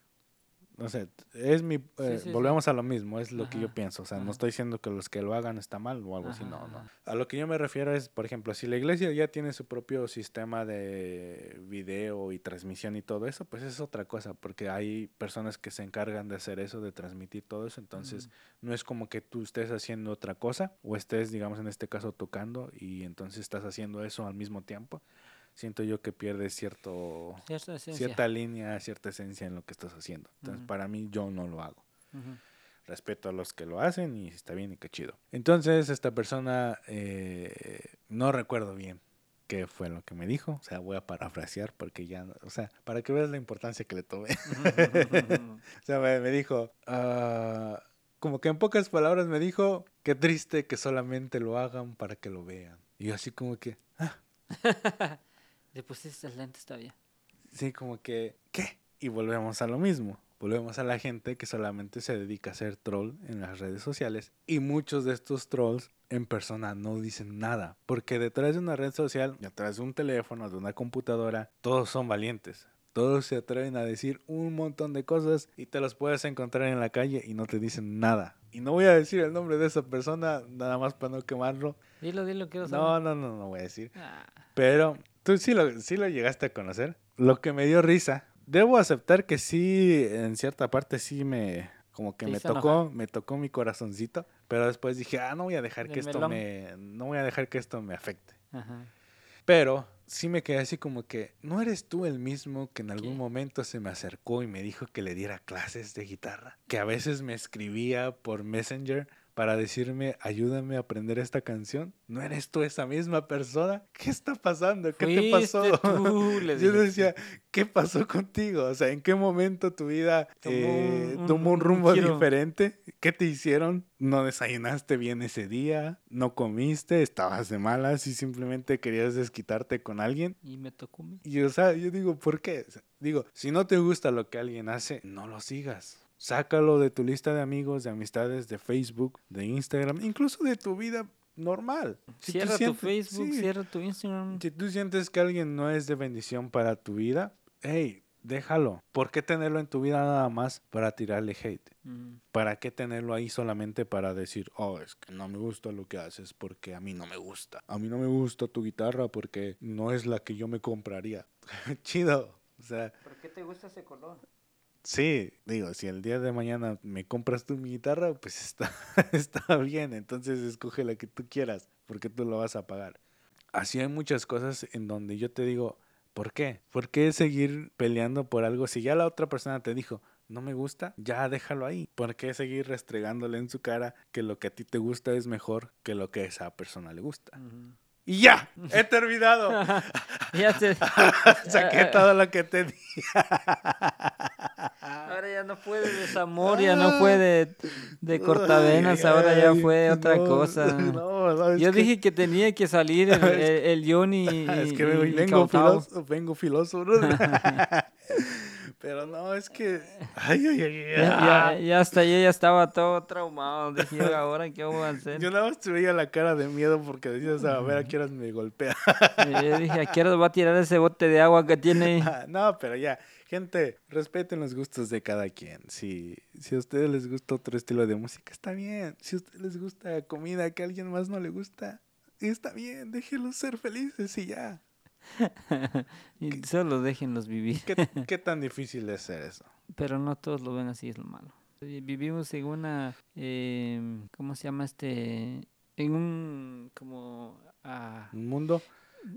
No sé, es mi, eh, sí, sí. volvemos a lo mismo, es lo que yo pienso. O sea, no estoy diciendo que los que lo hagan está mal o algo así, no, no. A lo que yo me refiero es, por ejemplo, si la iglesia ya tiene su propio sistema de video y transmisión y todo eso, pues es otra cosa, porque hay personas que se encargan de hacer eso, de transmitir todo eso, entonces no es como que tú estés haciendo otra cosa o estés, digamos, en este caso tocando y entonces estás haciendo eso al mismo tiempo. Siento yo que pierdes cierto, Cierta línea, cierta esencia en lo que estás haciendo. Entonces, para mí, yo no lo hago. Respeto a los que lo hacen y está bien y qué chido. Entonces, esta persona, eh, no recuerdo bien qué fue lo que me dijo. O sea, voy a parafrasear porque ya, o sea, para que veas la importancia que le tomé. O sea, me, me dijo, ah, como que en pocas palabras me dijo, qué triste que solamente lo hagan para que lo vean. Y yo así como que, ah, Le pusiste lentes todavía. sí, como que, ¿qué? Y volvemos a lo mismo. Volvemos a la gente que solamente se dedica a ser troll en las redes sociales. Y muchos de estos trolls en persona no dicen nada. Porque detrás de una red social, detrás de un teléfono, de una computadora, todos son valientes. Todos se atreven a decir un montón de cosas y te los puedes encontrar en la calle y no te dicen nada. Y no voy a decir el nombre de esa persona, nada más para no quemarlo. Dilo, dilo, quiero No, saber. no, no, no voy a decir. Ah, Pero tú sí lo, sí lo llegaste a conocer. Lo que me dio risa. Debo aceptar que sí, en cierta parte sí me... Como que me tocó, me tocó mi corazoncito. Pero después dije, ah, no voy a dejar que esto melón. me... No voy a dejar que esto me afecte. ajá. Pero sí me quedé así como que, ¿no eres tú el mismo que en algún ¿Qué? momento se me acercó y me dijo que le diera clases de guitarra? Que a veces me escribía por Messenger para decirme, ayúdame a aprender esta canción. ¿No eres tú esa misma persona? ¿Qué está pasando? ¿Qué te pasó? Tú, le Yo decía, ¿qué pasó contigo? O sea, ¿en qué momento tu vida Tomó eh, un- tomó un un rumbo diferente? ¿Qué te hicieron? ¿No desayunaste bien ese día? ¿No comiste? ¿Estabas de malas y simplemente querías desquitarte con alguien? Y me tocó. Y o sea, yo digo, ¿por qué? O sea, Digo, si no te gusta lo que alguien hace, no lo sigas. Sácalo de tu lista de amigos, de amistades, de Facebook, de Instagram, incluso de tu vida normal. Si Cierra tu sientes- Facebook, sí, cierra tu Instagram. si tú sientes que alguien no es de bendición para tu vida, hey, déjalo. ¿Por qué tenerlo en tu vida nada más para tirarle hate? Mm. ¿Para qué tenerlo ahí solamente para decir, oh, es que no me gusta lo que haces porque a mí no me gusta? A mí no me gusta tu guitarra porque no es la que yo me compraría. Chido. O sea, ¿Por qué te gusta ese color? Sí, digo, si el día de mañana me compras mi guitarra, pues está, está bien. Entonces escoge la que tú quieras porque tú lo vas a pagar. Así hay muchas cosas en donde yo te digo, ¿por qué? ¿Por qué seguir peleando por algo si ya la otra persona te dijo, no me gusta, ya déjalo ahí? ¿Por qué seguir restregándole en su cara que lo que a ti te gusta es mejor que lo que a esa persona le gusta? Y ya, he terminado. ya te... Saqué todo lo que te di. Ahora ya no fue de desamor, ya no fue de, de cortavenas, ahora ya fue otra cosa. no, ¿sabes Yo dije que tenía que salir el, el, el Johnny es que y- vengo, y vengo filoso, vengo filoso. Pero no, es que... Ay, ay, ay, ay. Ya, ya, ya hasta yo ya estaba todo traumado. Dije, "Yo, ahora qué voy a hacer. Yo nada más te veía la cara de miedo porque decías, a ver a qué horas me golpea. Y yo dije, ¿a qué va a tirar ese bote de agua que tiene? no, pero ya, gente, respeten los gustos de cada quien. Si, si a ustedes les gusta otro estilo de música, está bien. Si a ustedes les gusta comida que a alguien más no le gusta, está bien, déjenlos ser felices y ya. Y solo déjenlos vivir. ¿Qué, qué tan difícil es hacer eso? Pero no todos lo ven así, es lo malo. Vivimos en una, em, ¿cómo se llama este? En un, como, ah, Un mundo,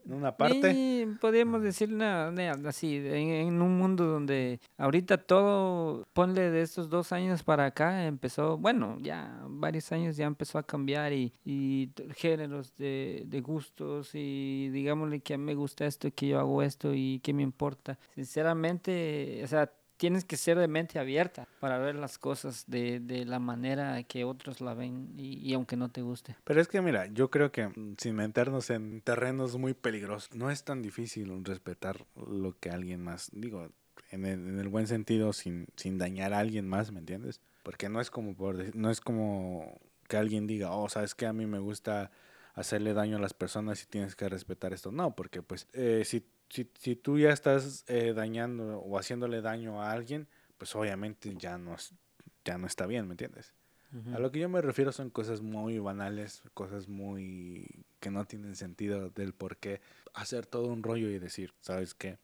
en una parte. Sí, podríamos decir na- na- así, en, en un mundo donde ahorita todo, ponle de estos dos años para acá, empezó, bueno, ya varios años ya empezó a cambiar y, y géneros de, de gustos y digámosle que a mí me gusta esto, que yo hago esto y qué me importa. Sinceramente, o sea, tienes que ser de mente abierta para ver las cosas de, de la manera que otros la ven y, aunque no te guste. Pero es que mira, yo creo que mm, sin meternos en terrenos muy peligrosos, no es tan difícil respetar lo que alguien más, digo, en el, en el buen sentido, sin, sin dañar a alguien más, ¿me entiendes? Porque no es como por, no es como que alguien diga, oh, sabes que a mí me gusta hacerle daño a las personas y tienes que respetar esto. No, porque pues eh, si, si, si tú ya estás eh, dañando o haciéndole daño a alguien, pues obviamente ya no, es- ya no está bien, ¿me entiendes? A lo que yo me refiero son cosas muy banales, cosas muy que no tienen sentido del por qué hacer todo un rollo y decir, ¿sabes qué?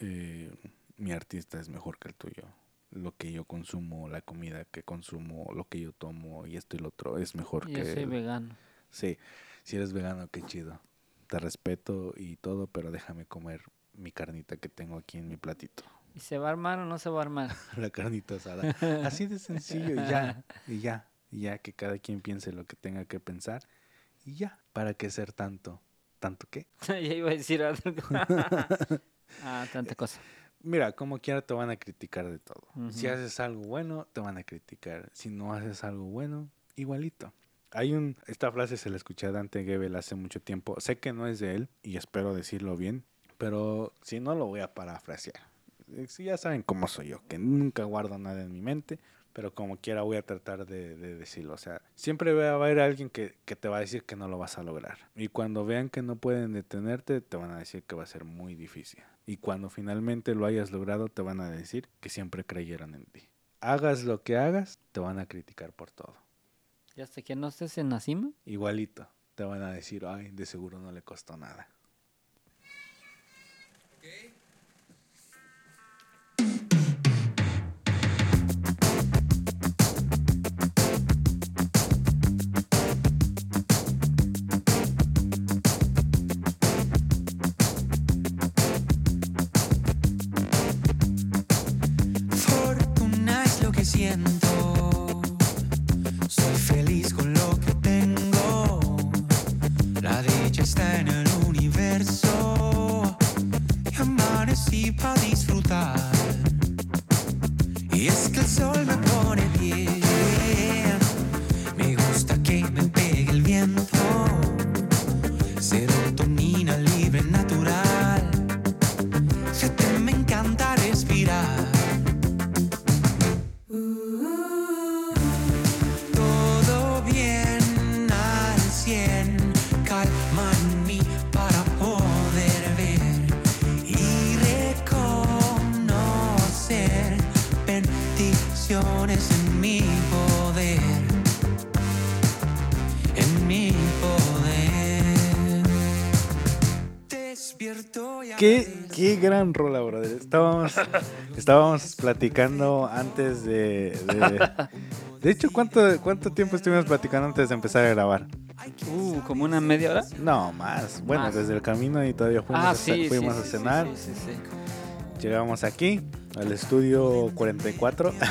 Eh, mi artista es mejor que el tuyo. Lo que yo consumo, la comida que consumo, lo que yo tomo y esto y lo otro es mejor Yo que... soy el- vegano. Sí, si eres vegano, qué chido. Te respeto y todo, pero déjame comer mi carnita que tengo aquí en mi platito. ¿Y se va a armar o no se va a armar? La carnita asada. Así de sencillo y ya, y ya, y ya que cada quien piense lo que tenga que pensar y ya. ¿Para qué ser tanto? ¿Tanto qué? ya iba a decir algo. ah, tanta cosa. Mira, como quiera te van a criticar de todo. Si haces algo bueno, te van a criticar. Si no haces algo bueno, igualito. Hay un, esta frase se la escuché a Dante Gebel hace mucho tiempo. Sé que no es de él y espero decirlo bien, pero si no lo voy a parafrasear. Eh, sí, ya saben cómo soy yo, que nunca guardo nada en mi mente, pero como quiera voy a tratar de, de decirlo. O sea, siempre va a haber alguien que, que te va a decir que no lo vas a lograr. Y cuando vean que no pueden detenerte, te van a decir que va a ser muy difícil. Y cuando finalmente lo hayas logrado, te van a decir que siempre creyeron en ti. Hagas lo que hagas, te van a criticar por todo. Y hasta que no estés en la cima. Igualito, te van a decir, ay, de seguro no le costó nada. Fortuna es lo que siento. Dicha está en el universo. Y para disfrutar. Y es que el sol me pone bien. Qué, qué gran rola, brother. Estábamos, estábamos platicando antes de... De, de hecho, ¿cuánto, ¿cuánto tiempo estuvimos platicando antes de empezar a grabar? Uh, como una media hora. No, más. Bueno, Más. desde el camino y todavía fuimos, ah, a, sí, sí, fuimos sí, a cenar. sí, sí, sí. Llegamos aquí, al estudio 44.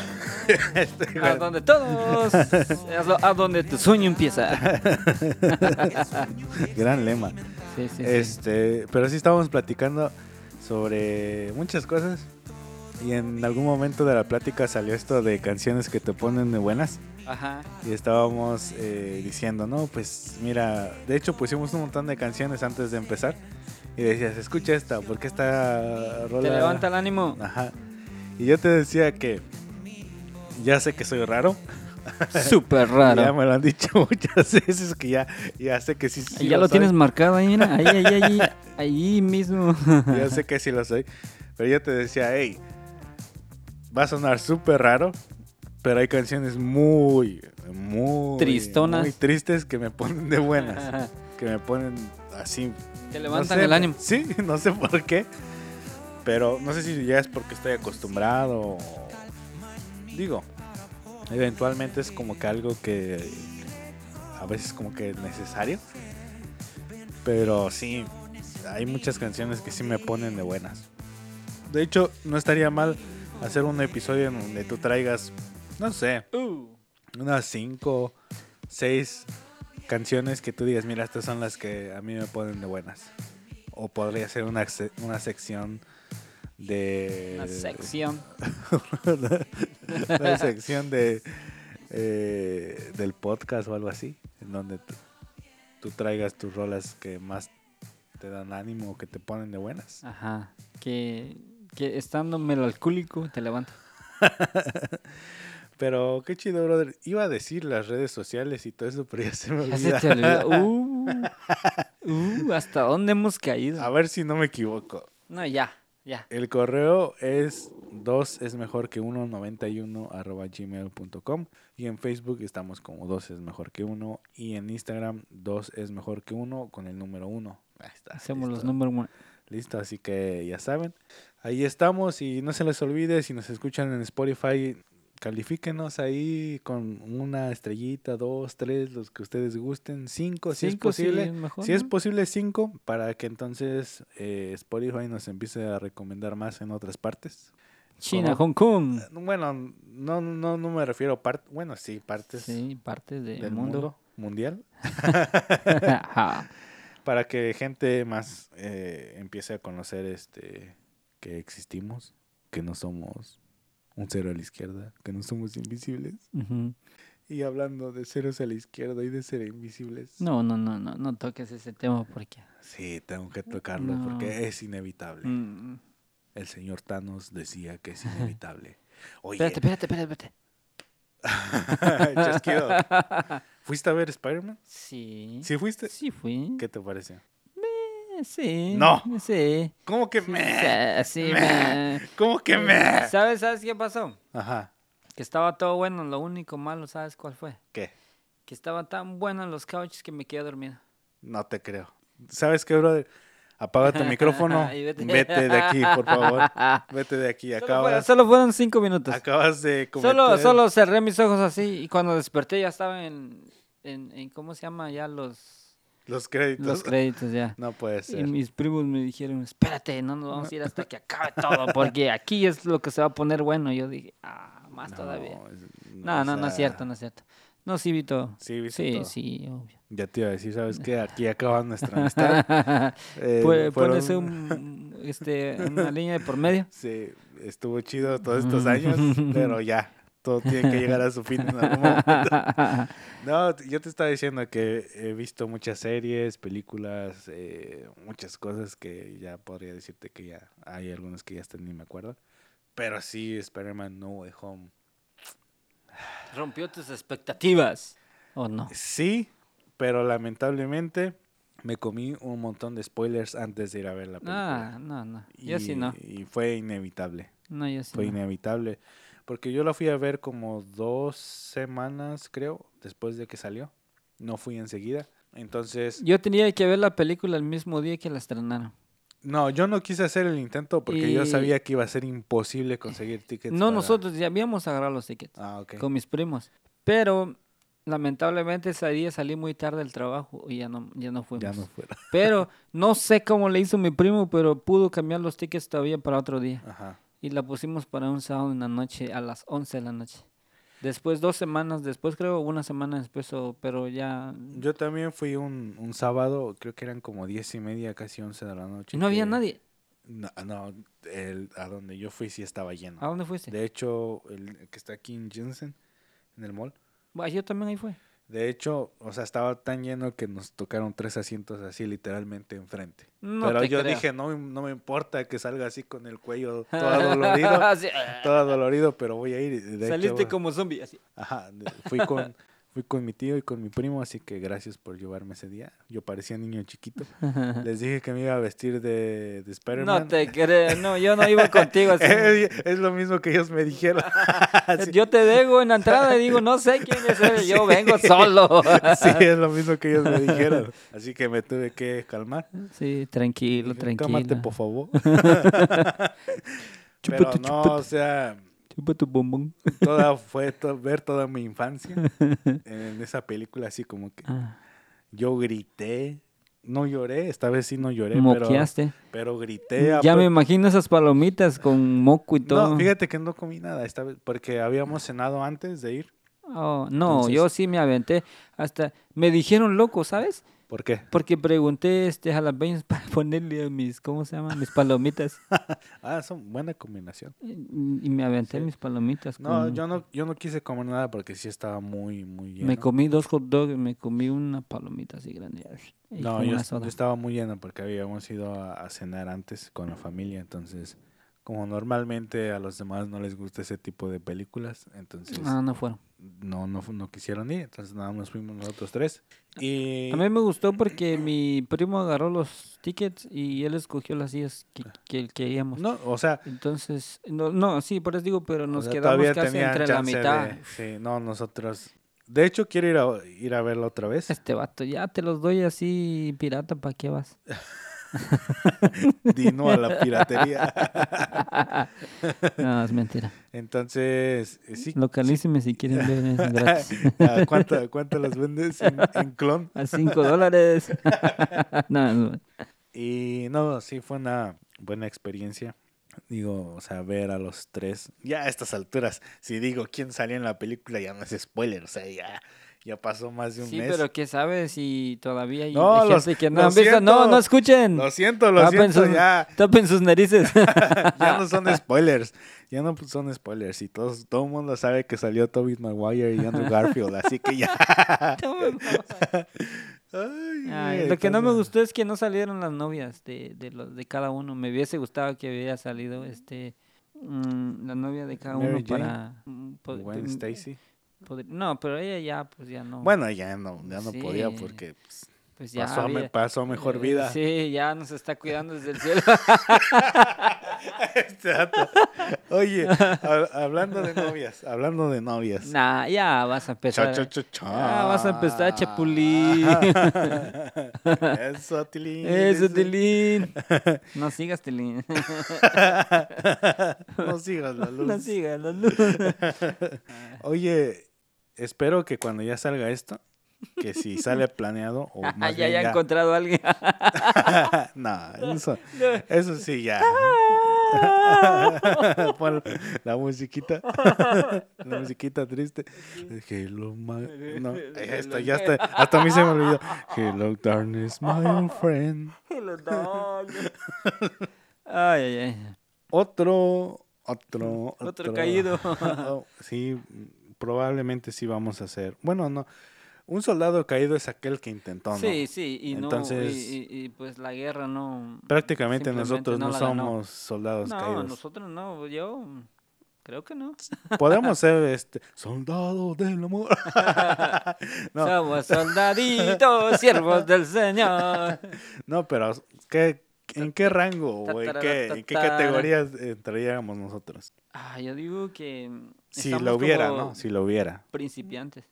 Este, A donde todos. A donde tu sueño empieza. gran lema. Sí, sí, sí. Este, pero sí estábamos platicando sobre muchas cosas. Y en algún momento de la plática salió esto de canciones que te ponen de buenas. Ajá. Y estábamos eh, diciendo, no, pues mira, de hecho pusimos un montón de canciones antes de empezar. Y decías, escucha esta, porque esta rola... Te levanta el ánimo. Ajá. Y yo te decía que ya sé que soy raro. Súper Ya raro. me lo han dicho muchas veces que ya, ya sé que sí, sí ya lo tienes marcado ahí, mira. Ahí, ahí, ahí. Ahí mismo. Ya sé que sí lo soy. Pero yo te decía, hey, va a sonar súper raro. Pero hay canciones muy, muy... Tristonas. Muy tristes que me ponen de buenas. que me ponen así... Te no levantan sé, el ánimo. Sí, no sé por qué. Pero no sé si ya es porque estoy acostumbrado. o- Digo, eventualmente es como que algo que a veces como que es necesario. Pero sí, hay muchas canciones que sí me ponen de buenas. De hecho, no estaría mal hacer un episodio en donde tú traigas, no sé, Uh. unas 5, 6 canciones que tú digas, mira, estas son las que a mí me ponen de buenas. O podría ser una, una sección de... Una sección. una sección de eh, del podcast o algo así, en donde tú, traigas tus rolas que más te dan ánimo o que te ponen de buenas. Ajá. Que, que estando melancólico te levanta. Pero qué chido, brother. Iba a decir las redes sociales y todo eso, pero ya se me olvidó. Uh, uh, ¿Hasta dónde hemos caído? A ver si no me equivoco. No, ya, ya. El correo es 2 es mejor que 1 91 arroba gmail.com y en Facebook estamos como 2 es mejor que 1 y en Instagram 2 es mejor que 1 con el número 1. Ahí está. Hacemos los listo. números. uno. Listo, así que ya saben. Ahí estamos y no se les olvide si nos escuchan en Spotify, califíquenos ahí con una estrellita, dos, tres, los que ustedes gusten, cinco, si es sí, posible. mejor, si es posible, cinco, para que entonces eh, Spotify nos empiece a recomendar más en otras partes. China, Como- Hong Kong. Bueno, no, no, no me refiero a partes, bueno, sí, partes Sí, partes del del mundo. mundo mundial, para que gente más eh, empiece a conocer este que existimos, que no somos un cero a la izquierda, que no somos invisibles. Y hablando de ceros a la izquierda y de ser invisibles, No, no, no, no, no toques ese tema porque... sí, tengo que tocarlo No. porque es inevitable. Mm. El señor Thanos decía que es inevitable. Oye, Espérate, espérate, espérate, espérate. ¿Fuiste a ver Spider-Man? Sí. ¿Sí fuiste? Sí fui. ¿Qué te pareció? Eh, Sí. No. Sí. ¿Cómo que Sí, me? sí, me. me. ¿Cómo que me? ¿Sabes, ¿Sabes qué pasó? Ajá. Que estaba todo bueno, lo único malo, ¿sabes cuál fue? ¿Qué? Que estaba tan bueno en los couches que me quedé dormido. No te creo. ¿Sabes qué, brother? Apaga tu micrófono. Vete. vete. de aquí, por favor. Vete de aquí. Solo, fueron, Acabas, solo fueron cinco minutos. acabas de cometer... Solo, solo cerré mis ojos así y cuando desperté ya estaba en, en, en ¿cómo se llama? Ya los, Los créditos. los créditos ya. No puede Y ser. mis primos me dijeron, espérate, no nos vamos a ir hasta que acabe todo, porque aquí es lo que se va a poner bueno. Y yo dije, ah, más todavía. No, no, no es cierto, no es cierto. No, sí vi todo. Sí, viste Sí, todo. sí, obvio. Ya te iba a decir, ¿sabes qué? Aquí acaba nuestra amistad. Eh, fueron- un, este, una línea de por medio. Sí, estuvo chido todos estos años, pero ya, todo tiene que llegar a su fin en algún momento. No, yo te estaba diciendo que he visto muchas series, películas, eh, muchas cosas que ya podría decirte que ya hay algunas que ya hasta ni me acuerdo. Pero sí, Spider-Man No Way Home. Rompió tus expectativas. ¿O no? Sí, pero lamentablemente me comí un montón de spoilers antes de ir a ver la película. Ah, no, no. Yo sí no. Y fue inevitable. No, yo sí Fue no. inevitable. Porque yo la fui a ver como dos semanas, creo, después de que salió. No fui enseguida. Entonces, Yo tenía que ver la película el mismo día que la estrenaron. no, yo no quise hacer el intento porque yo sabía que iba a ser imposible conseguir tickets. No, para- nosotros ya habíamos agarrado los tickets Ah, con mis primos. Pero lamentablemente ese día salí muy tarde del trabajo y ya no, ya no fuimos. Ya no. Pero no sé cómo le hizo mi primo, pero pudo cambiar los tickets todavía para otro día. Ajá. Y la pusimos para un sábado en la noche, a las 11 de la noche. Después, dos semanas después, creo, una semana después, o- pero ya... Yo también fui un, un sábado, creo que eran como diez y media, casi once de la noche. no había nadie. No, no, el- a donde yo fui sí estaba lleno. ¿A dónde fuiste? De hecho, el que está aquí en Jensen, en el mall. Yo también ahí fue. De hecho, o sea, estaba tan lleno que nos tocaron tres asientos así literalmente enfrente. No Pero yo creo. dije, no, me- no me importa que salga así con el cuello todo dolorido, Sí, todo dolorido, pero voy a ir. de Saliste hecho, como zombie, así. Ajá, fui con, fui con mi tío y con mi primo, así que gracias por llevarme ese día. Yo parecía niño chiquito. Les dije que me iba a vestir de, de Spider-Man. No te creo, no, yo no iba contigo así. es, es lo mismo que ellos me dijeron. Sí. Yo te dejo en la entrada y digo, no sé quién es él, yo vengo solo. Sí, es lo mismo que ellos me dijeron. Así que me tuve que calmar. Sí, tranquilo, Dije, tranquilo. Cálmate, por favor. Pero no, o sea, Chupa tu bombón. toda, fue to- ver toda mi infancia en esa película, así como que Ah, yo grité. No lloré, esta vez sí no lloré, pero, moqueaste. pero grité. a Ya me imagino esas palomitas con moco y todo. No, fíjate que no comí nada esta vez, porque habíamos cenado antes de ir. Oh, no, yo sí me aventé. Hasta me dijeron loco, ¿sabes? ¿Por qué? Porque pregunté este jalapeños para ponerle a mis, ¿cómo se llaman? Mis palomitas. Ah, son buena combinación. y, y me aventé Sí. mis palomitas. No, con- yo no, yo no quise comer nada porque sí estaba muy, muy lleno. Me comí dos hot dogs, me comí una palomita así grande. No, yo, yo estaba muy lleno porque habíamos ido a, a cenar antes con la familia, entonces como normalmente a los demás no les gusta ese tipo de películas, entonces Ah, no fueron. no, no, no quisieron ir, entonces nada más fuimos nosotros tres. Y A mí me gustó porque mi primo agarró los tickets y él escogió las sillas que, que queríamos. no, o sea, Entonces, no, no, sí, por eso digo, pero o nos sea, quedamos casi entre la mitad. de- sí, no, nosotros. De hecho, quiero ir a, ir a verla otra vez. Este vato, ya te los doy así, pirata, ¿para qué vas? Dino a la piratería. no, es mentira. Entonces, eh, sí. Localíceme si quieren ver es gratis. ¿A ¿Cuánto, cuánto las vendes en, en clon? A 5 dólares. no, no, Y no, sí fue una buena experiencia. Digo, o sea, ver a los tres. Ya a estas alturas, si digo quién salió en la película, ya no es spoiler. O sea, ya, ya pasó más de un Sí, mes. pero ¿qué sabes si todavía hay No, gente los- que no han visto? No, siento. no escuchen. Lo siento, lo Tapen siento, sus- ya, Tapen sus narices. ya no son spoilers. Ya no son spoilers. Y todos, todo el mundo sabe que salió Tobey Maguire y Andrew Garfield. así que ya. Ay, Ay, lo que no me gustó es que no salieron las novias de, de, los, de cada uno. Me hubiese gustado que hubiera salido este mm, la novia de cada Mary uno Jane. para... mm, Gwen mm, Stacy. No, pero ella ya, pues ya no. Bueno, ya no, ya no podía Sí. porque pues, pues ya pasó, me- pasó mejor eh, vida. Sí, ya nos está cuidando desde el cielo. Este vato. Oye, ha- hablando de novias, hablando de novias. nah, ya vas a empezar. Cha, cha, cha, cha. Ya vas a empezar, Chapulín. Eso, Tilín. Eso. Tilín. No sigas, Tilín. No sigas la luz. No sigas, la luz. Oye, espero que cuando ya salga esto, que si sale planeado o Ah, más ya, bien ya encontrado a alguien. no, eso, eso sí ya. Pon la musiquita, la musiquita triste. Hello, my... No, esto ya está, hasta a mí se me olvidó. Hello, darkness, my old friend. Hello, dog. Ay, ay, ay. Otro, otro, Otro caído. Oh, sí, probablemente sí vamos a hacer. Bueno, no. Un soldado caído es aquel que intentó, ¿no? Sí, sí, y Entonces- no, y, y- y, pues la guerra no... Prácticamente nosotros no, ganó. somos soldados No, caídos. nosotros no, yo creo que no. Podemos ser este soldados del amor. no, Somos soldaditos, siervos del Señor. no, pero ¿qué, ¿en qué rango o en qué, en qué categorías entraríamos nosotros? Ah, yo digo que... Si lo hubiera, ¿no? Si lo hubiera. Principiantes.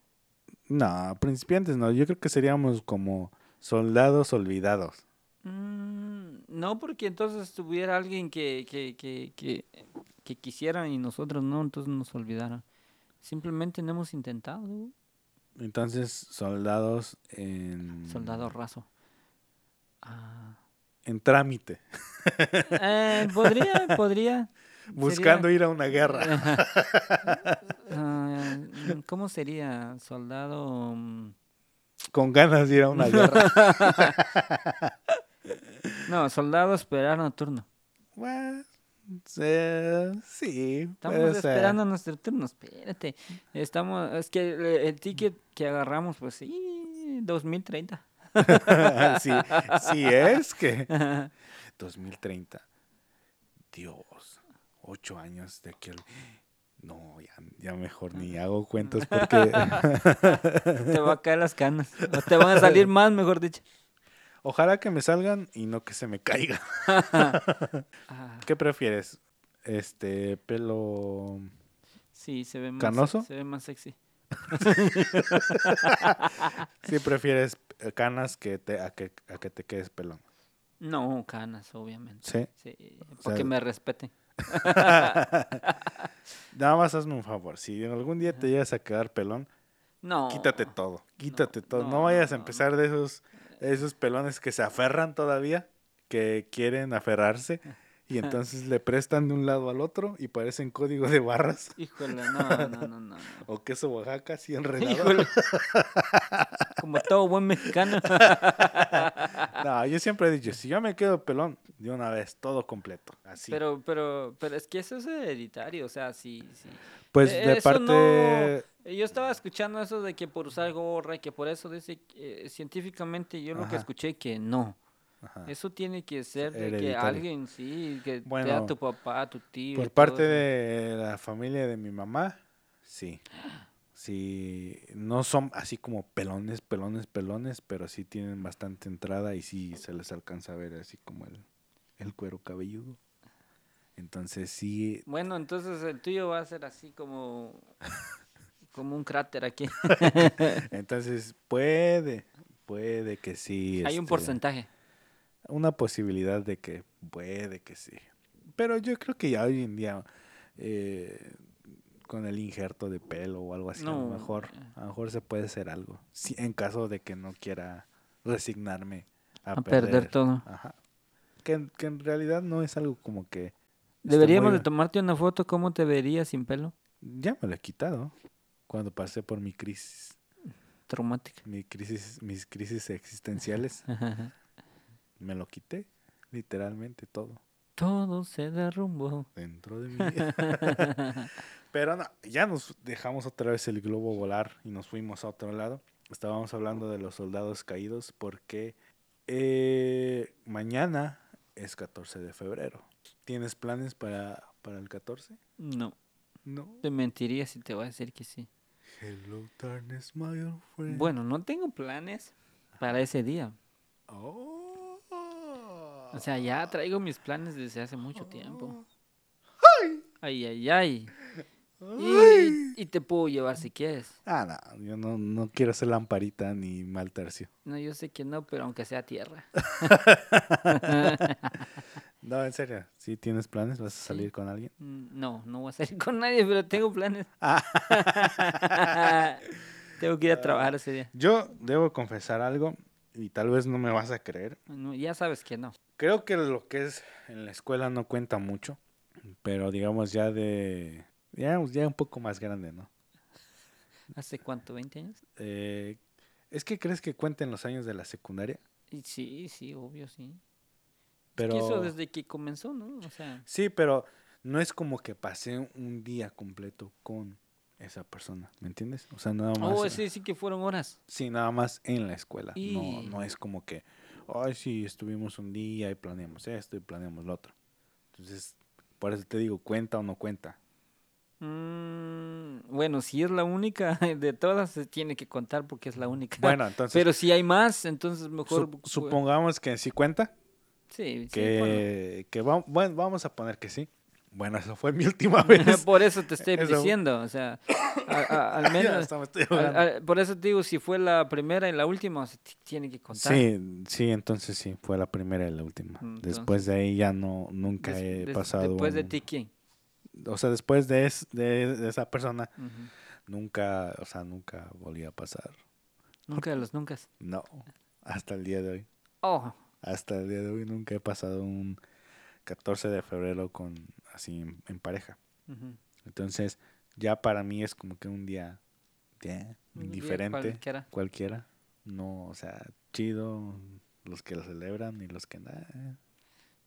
No, principiantes no. Yo creo que seríamos como soldados olvidados. Mm, no, porque entonces tuviera alguien que, que, que, que, que quisiera y nosotros no, entonces nos olvidaron. Simplemente no hemos intentado. Entonces, soldados en... Soldado raso. Ah. En trámite. Eh, podría, podría. Buscando ir a una guerra. ¿Cómo sería? Soldado. mm, Con ganas de ir a una guerra. No, soldado esperar nocturno. Bueno, sí, sí, Estamos esperando nuestro turno. Espérate. Estamos. Es que el, el ticket que agarramos, pues sí, 2030. sí, sí es que 2030. Dios, ocho años de aquel. No, ya, ya mejor ni hago cuentas porque Te va a caer las canas. O te van a salir más, mejor dicho. ojalá que me salgan y no que se me caiga. ¿Qué prefieres? Este pelo sí, se ve más. ¿Canoso? Se ve más sexy. si prefieres eh, canas que te a que a que te quedes pelón. No, canas, obviamente. Sí. Sí, O porque me respeten. Nada más hazme un favor, si algún día te llegas a quedar pelón, No. Quítate todo, quítate todo. No, no, vayas no, a empezar de esos, esos pelones que se aferran todavía, que quieren aferrarse y entonces le prestan de un lado al otro y parecen código de barras Híjole, no, no, no, no. o queso Oaxaca así enredado. Híjole. Como todo buen mexicano. No, yo siempre he dicho, si yo me quedo pelón, de una vez, todo completo, así. Pero, pero, pero es que eso es hereditario, o sea, sí, sí. pues eh, de parte... Yo estaba escuchando eso de que por usar gorra y que por eso dice eh, científicamente yo lo que escuché que no. Ajá. Eso tiene que ser de que alguien, sí, que sea tu papá, tu tío. Por parte de la familia de mi mamá, sí. Sí, no son así como pelones, pelones, pelones, pero sí tienen bastante entrada y sí se les alcanza a ver así como el, el cuero cabelludo. Entonces sí, Bueno, entonces el tuyo va a ser así como, como un cráter aquí. entonces puede, puede que sí. Hay un este, porcentaje. Una posibilidad de que puede que sí. Pero yo creo que ya hoy en día eh, con el injerto de pelo o algo así, a lo mejor, a lo mejor se puede hacer algo. Si, en caso de que no quiera resignarme a, A perder todo. Ajá. Que, en- que en realidad no es algo como que... Deberíamos muy- de tomarte una foto, ¿cómo te verías sin pelo? Ya me lo he quitado cuando pasé por mi crisis, Traumática. mi crisis mis crisis existenciales. me lo quité, literalmente todo. Todo se derrumbó. dentro de mí. Pero no, ya nos dejamos otra vez el globo volar y nos fuimos a otro lado. Estábamos hablando de los soldados caídos porque eh, mañana es 14 de febrero. ¿Tienes planes para, para el 14? No, No. te mentiría si te voy a decir que sí. Hello, darkness, my old friend. Bueno, no tengo planes para ese día. Oh. O sea, ya traigo mis planes desde hace mucho tiempo. Ay, ay, ay. Y, y te puedo llevar si quieres. Ah, no, yo no, no quiero ser lamparita ni mal tercio. No, yo sé que no, pero aunque sea tierra. No, en serio, si tienes planes, vas a Sí. salir con alguien. Mm, No, no voy a salir con nadie, pero tengo planes. tengo que ir a trabajar ese día. Yo debo confesar algo y tal vez no me vas a creer. No, ya sabes que no. Creo que lo que es en la escuela no cuenta mucho, pero digamos ya de... Ya, ya un poco más grande, ¿no? ¿Hace cuánto? ¿20 años? Eh, ¿Es que crees que cuenten los años de la secundaria? Sí, sí, obvio, sí. Pero... Que eso desde que comenzó, ¿no? O sea, Sí, pero no es como que pasé un día completo con esa persona, ¿me entiendes? O sea, nada más... oh, sí, sí que fueron horas. Sí, nada más en la escuela. No, no es como que, ay, sí, estuvimos un día y planeamos esto y planeamos lo otro. Entonces, por eso te digo, ¿cuenta o no cuenta? Mm, bueno, si es la única de todas, se tiene que contar porque es la única. Bueno, entonces, Pero si hay más, entonces mejor. sup- pu- supongamos que sí cuenta, Sí, sí, que, que va- bueno, vamos a poner que sí. Bueno, eso fue mi última vez. por eso te estoy Eso- diciendo, o sea, a- a- al menos. al- por eso te digo, si fue la primera y la última, se t- tiene que contar. Sí, sí, entonces sí, fue la primera y la última. Mm, Después de ahí ya no, nunca Des- he des- pasado. Después de ti, ¿quién? O sea, después de, es- de, de esa persona, Ujú. nunca, o sea, nunca volví a pasar. Nunca de los nunca. No, hasta el día de hoy. Oh, Hasta el día de hoy nunca he pasado un 14 de febrero con así en, en pareja. Entonces, ya para mí es como que un día, ya, Un día diferente, cualquiera. cualquiera. No, o sea, chido los que lo celebran y los que nada.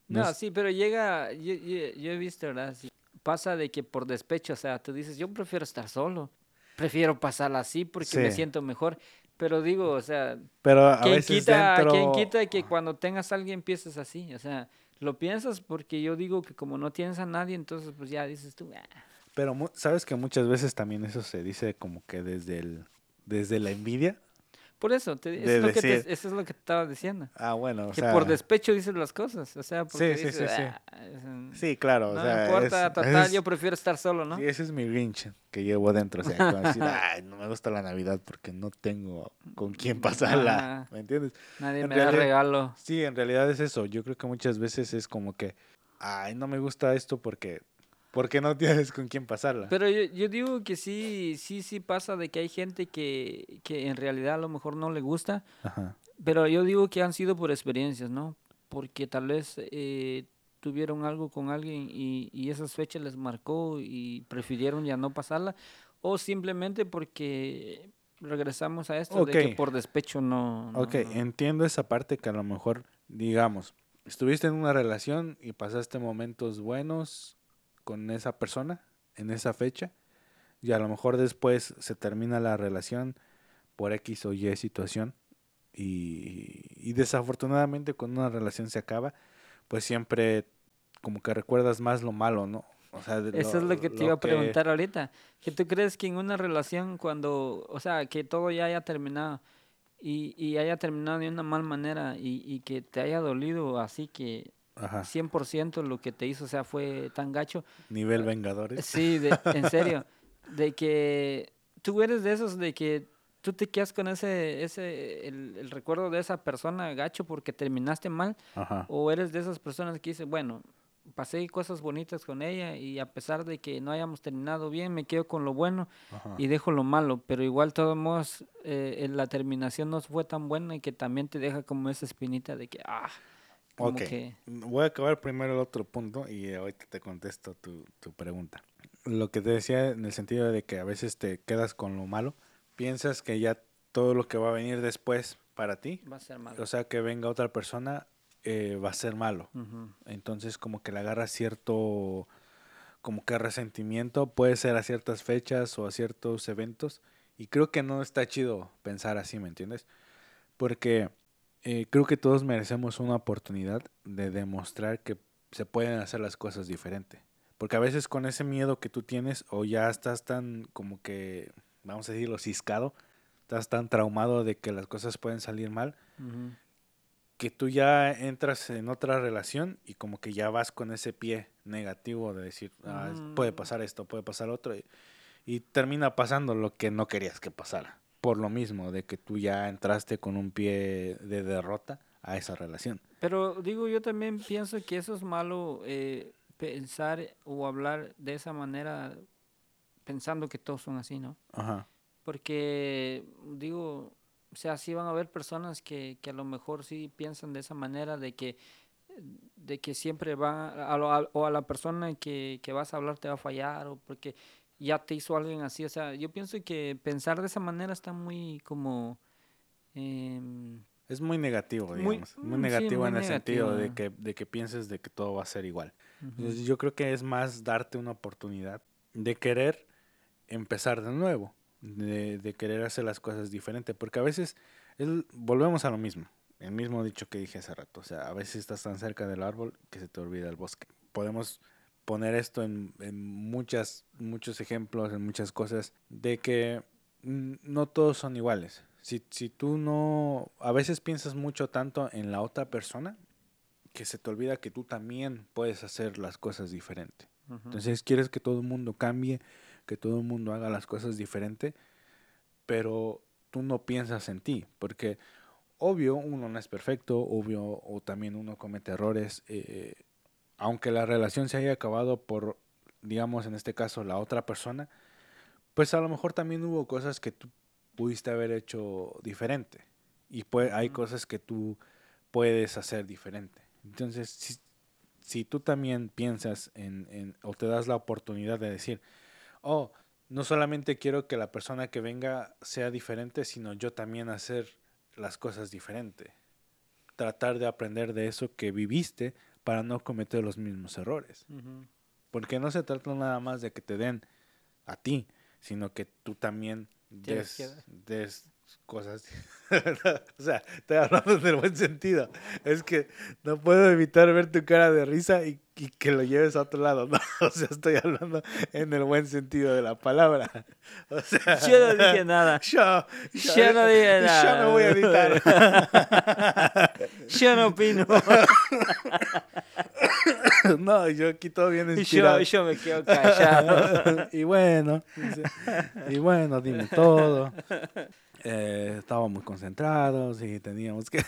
No, es- sí, pero llega, yo, yo- yo he visto, ¿verdad? Sí, Pasa de que por despecho, o sea, tú dices, yo prefiero estar solo, prefiero pasarla así porque me siento mejor, pero digo, o sea, Pero a ¿quién veces quita, dentro... quién quita que cuando tengas a alguien empieces así? O sea, lo piensas porque yo digo que como no tienes a nadie, entonces pues ya dices tú, "Ah". Pero sabes que muchas veces también eso se dice como que desde el desde la envidia. Por eso, te- eso, De es lo que te- eso es lo que te estaba diciendo. Ah, bueno, o Que sea, por despecho dices las cosas, o sea, porque sí, dices, sí, sí. "Ah, Sí, claro, no o sea, importa, es- total, es- yo prefiero estar solo, ¿no? Sí, ese es mi Grinch que llevo dentro. O sea, como decir, ay, no me gusta la Navidad porque no tengo con quién pasarla. Ajá. ¿Me entiendes? Nadie en me da regalo. Sí, en realidad es eso. Yo creo que muchas veces es como que, ay, no me gusta esto porque, porque no tienes con quién pasarla. Pero yo, yo digo que sí, sí, sí pasa de que hay gente que, que en realidad a lo mejor no le gusta, Ajá. pero yo digo que han sido por experiencias, ¿no? Porque tal vez eh, tuvieron algo con alguien y, y esas fechas les marcó y prefirieron ya no pasarla, o simplemente porque regresamos a esto de que por despecho no... no- Ok, entiendo esa parte que a lo mejor, digamos, estuviste en una relación y pasaste momentos buenos con esa persona en esa fecha y a lo mejor después se termina la relación por X o Y situación y, y desafortunadamente cuando una relación se acaba, pues siempre como que recuerdas más lo malo, ¿no? O sea, Eso es lo que te iba a que- preguntar ahorita. ¿Que tú crees que en una relación cuando, o sea, que todo ya haya terminado y, y haya terminado de una mal manera y, y que te haya dolido así que Ajá, 100% lo que te hizo, o sea, fue tan gacho? nivel Vengadores. Sí, de, en serio, de que tú eres de esos de que tú te quedas con ese, ese, el, el recuerdo de esa persona gacho porque terminaste mal Ajá. ¿O eres de esas personas que dicen, bueno, pasé cosas bonitas con ella y a pesar de que no hayamos terminado bien, me quedo con lo bueno ajá. y dejo lo malo? Pero igual, todos modos, eh, eh, la terminación no fue tan buena y que también te deja como esa espinita de que, ah, como Ok, que... voy a acabar primero el otro punto y ahorita te contesto tu, tu pregunta. Lo que te decía en el sentido de que a veces te quedas con lo malo, piensas que ya todo lo que va a venir después para ti, Va a ser malo. o sea, que venga otra persona, eh, va a ser malo. Ujú. Entonces como que le agarra cierto, como que resentimiento, puede ser a ciertas fechas o a ciertos eventos. Y creo que no está chido pensar así, ¿me entiendes? Porque eh, creo que todos merecemos una oportunidad de demostrar que se pueden hacer las cosas diferente. Porque a veces con ese miedo que tú tienes o ya estás tan como que vamos a decirlo, ciscado, estás tan traumado de que las cosas pueden salir mal, que tú ya entras en otra relación y como que ya vas con ese pie negativo de decir, "Ah, puede Mm. pasar esto, puede pasar otro, y, y termina pasando lo que no querías que pasara. Por lo mismo, de que tú ya entraste con un pie de derrota a esa relación. Pero digo, yo también pienso que eso es malo, eh, pensar o hablar de esa manera pensando que todos son así, ¿no? Ajá. Porque, digo, o sea, sí van a haber personas que, que a lo mejor sí piensan de esa manera, de que, de que siempre van, a, lo- a- o a la persona que, que vas a hablar te va a fallar, o porque ya te hizo alguien así. O sea, yo pienso que pensar de esa manera está muy como... em, Es muy negativo, digamos. Muy, mm, sí, negativo muy en el sentido de que, de que pienses de que todo va a ser igual. Entonces, yo creo que es más darte una oportunidad de querer empezar de nuevo, de, de querer hacer las cosas diferente, porque a veces el- volvemos a lo mismo, el mismo dicho que dije hace rato, o sea, a veces estás tan cerca del árbol que se te olvida el bosque. Podemos poner esto en, en muchas, muchos ejemplos, en muchas cosas, de que no todos son iguales. Si, si tú no, a veces piensas mucho tanto en la otra persona, que se te olvida que tú también puedes hacer las cosas diferente. Entonces quieres que todo el mundo cambie, que todo el mundo haga las cosas diferente, pero tú no piensas en ti, porque obvio uno no es perfecto, obvio o también uno comete errores, eh, aunque la relación se haya acabado por, digamos en este caso, la otra persona, pues a lo mejor también hubo cosas que tú pudiste haber hecho diferente y pues hay cosas que tú puedes hacer diferente. Entonces, si, si tú también piensas en, en- o te das la oportunidad de decir, oh, no solamente quiero que la persona que venga sea diferente, sino yo también hacer las cosas diferente. Tratar de aprender de eso que viviste para no cometer los mismos errores. Porque no se trata nada más de que te den a ti, sino que tú también des cosas. o sea, estoy hablando en el buen sentido. Es que no puedo evitar ver tu cara de risa y, y que lo lleves a otro lado. No, o sea, estoy hablando en el buen sentido de la palabra. O sea, Yo no dije nada. Yo, Yo no dije Yo nada. no voy a editar. Yo no opino. no, yo aquí todo bien yo, inspirado. yo me quedo callado. y bueno, y bueno, dime todo. Eh, estábamos concentrados y teníamos que...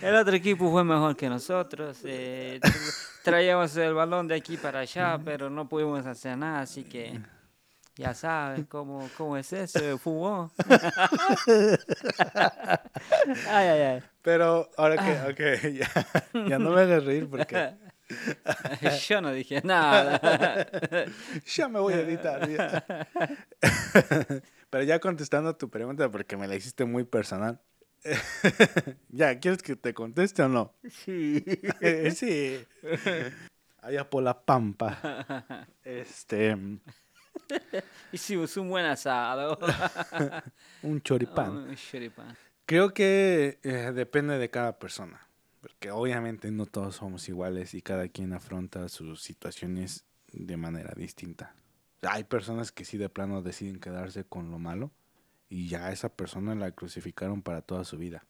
El otro equipo fue mejor que nosotros. eh, tra- traíamos el balón de aquí para allá, pero no pudimos hacer nada, así que ya sabes cómo, cómo es eso, fútbol. ay, ay, ay. Pero ahora que, ok, ya, ya no me hagas reír porque Yo no dije nada. ya me voy a editar. ya. Pero ya contestando a tu pregunta porque me la hiciste muy personal. ya, ¿quieres que te conteste o no? Sí. Sí. Allá por la pampa. Este, Hicimos un buen asado. un choripán. Un choripán. Creo que eh, depende de cada persona, porque obviamente no todos somos iguales y cada quien afronta sus situaciones de manera distinta. Hay personas que sí de plano deciden quedarse con lo malo y ya a esa persona la crucificaron para toda su vida.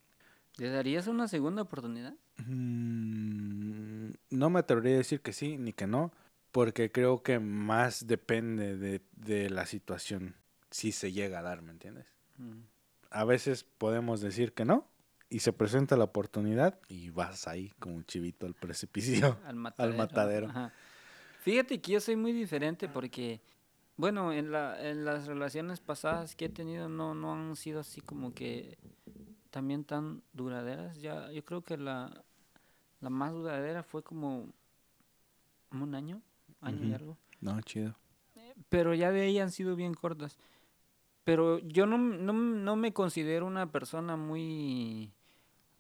¿Le darías una segunda oportunidad? Mm, no me atrevería a decir que sí ni que no, porque creo que más depende de, de la situación, si se llega a dar, ¿me entiendes? Mm. a veces podemos decir que no y se presenta la oportunidad y vas ahí como un chivito al precipicio. Al matadero. Fíjate que yo soy muy diferente porque, bueno, en, la, en las relaciones pasadas que he tenido no, no han sido así como que también tan duraderas. Ya, yo creo que la, la más duradera fue como un año, año y algo. No, chido. Pero ya de ahí han sido bien cortas. Pero yo no, no, no me considero una persona muy,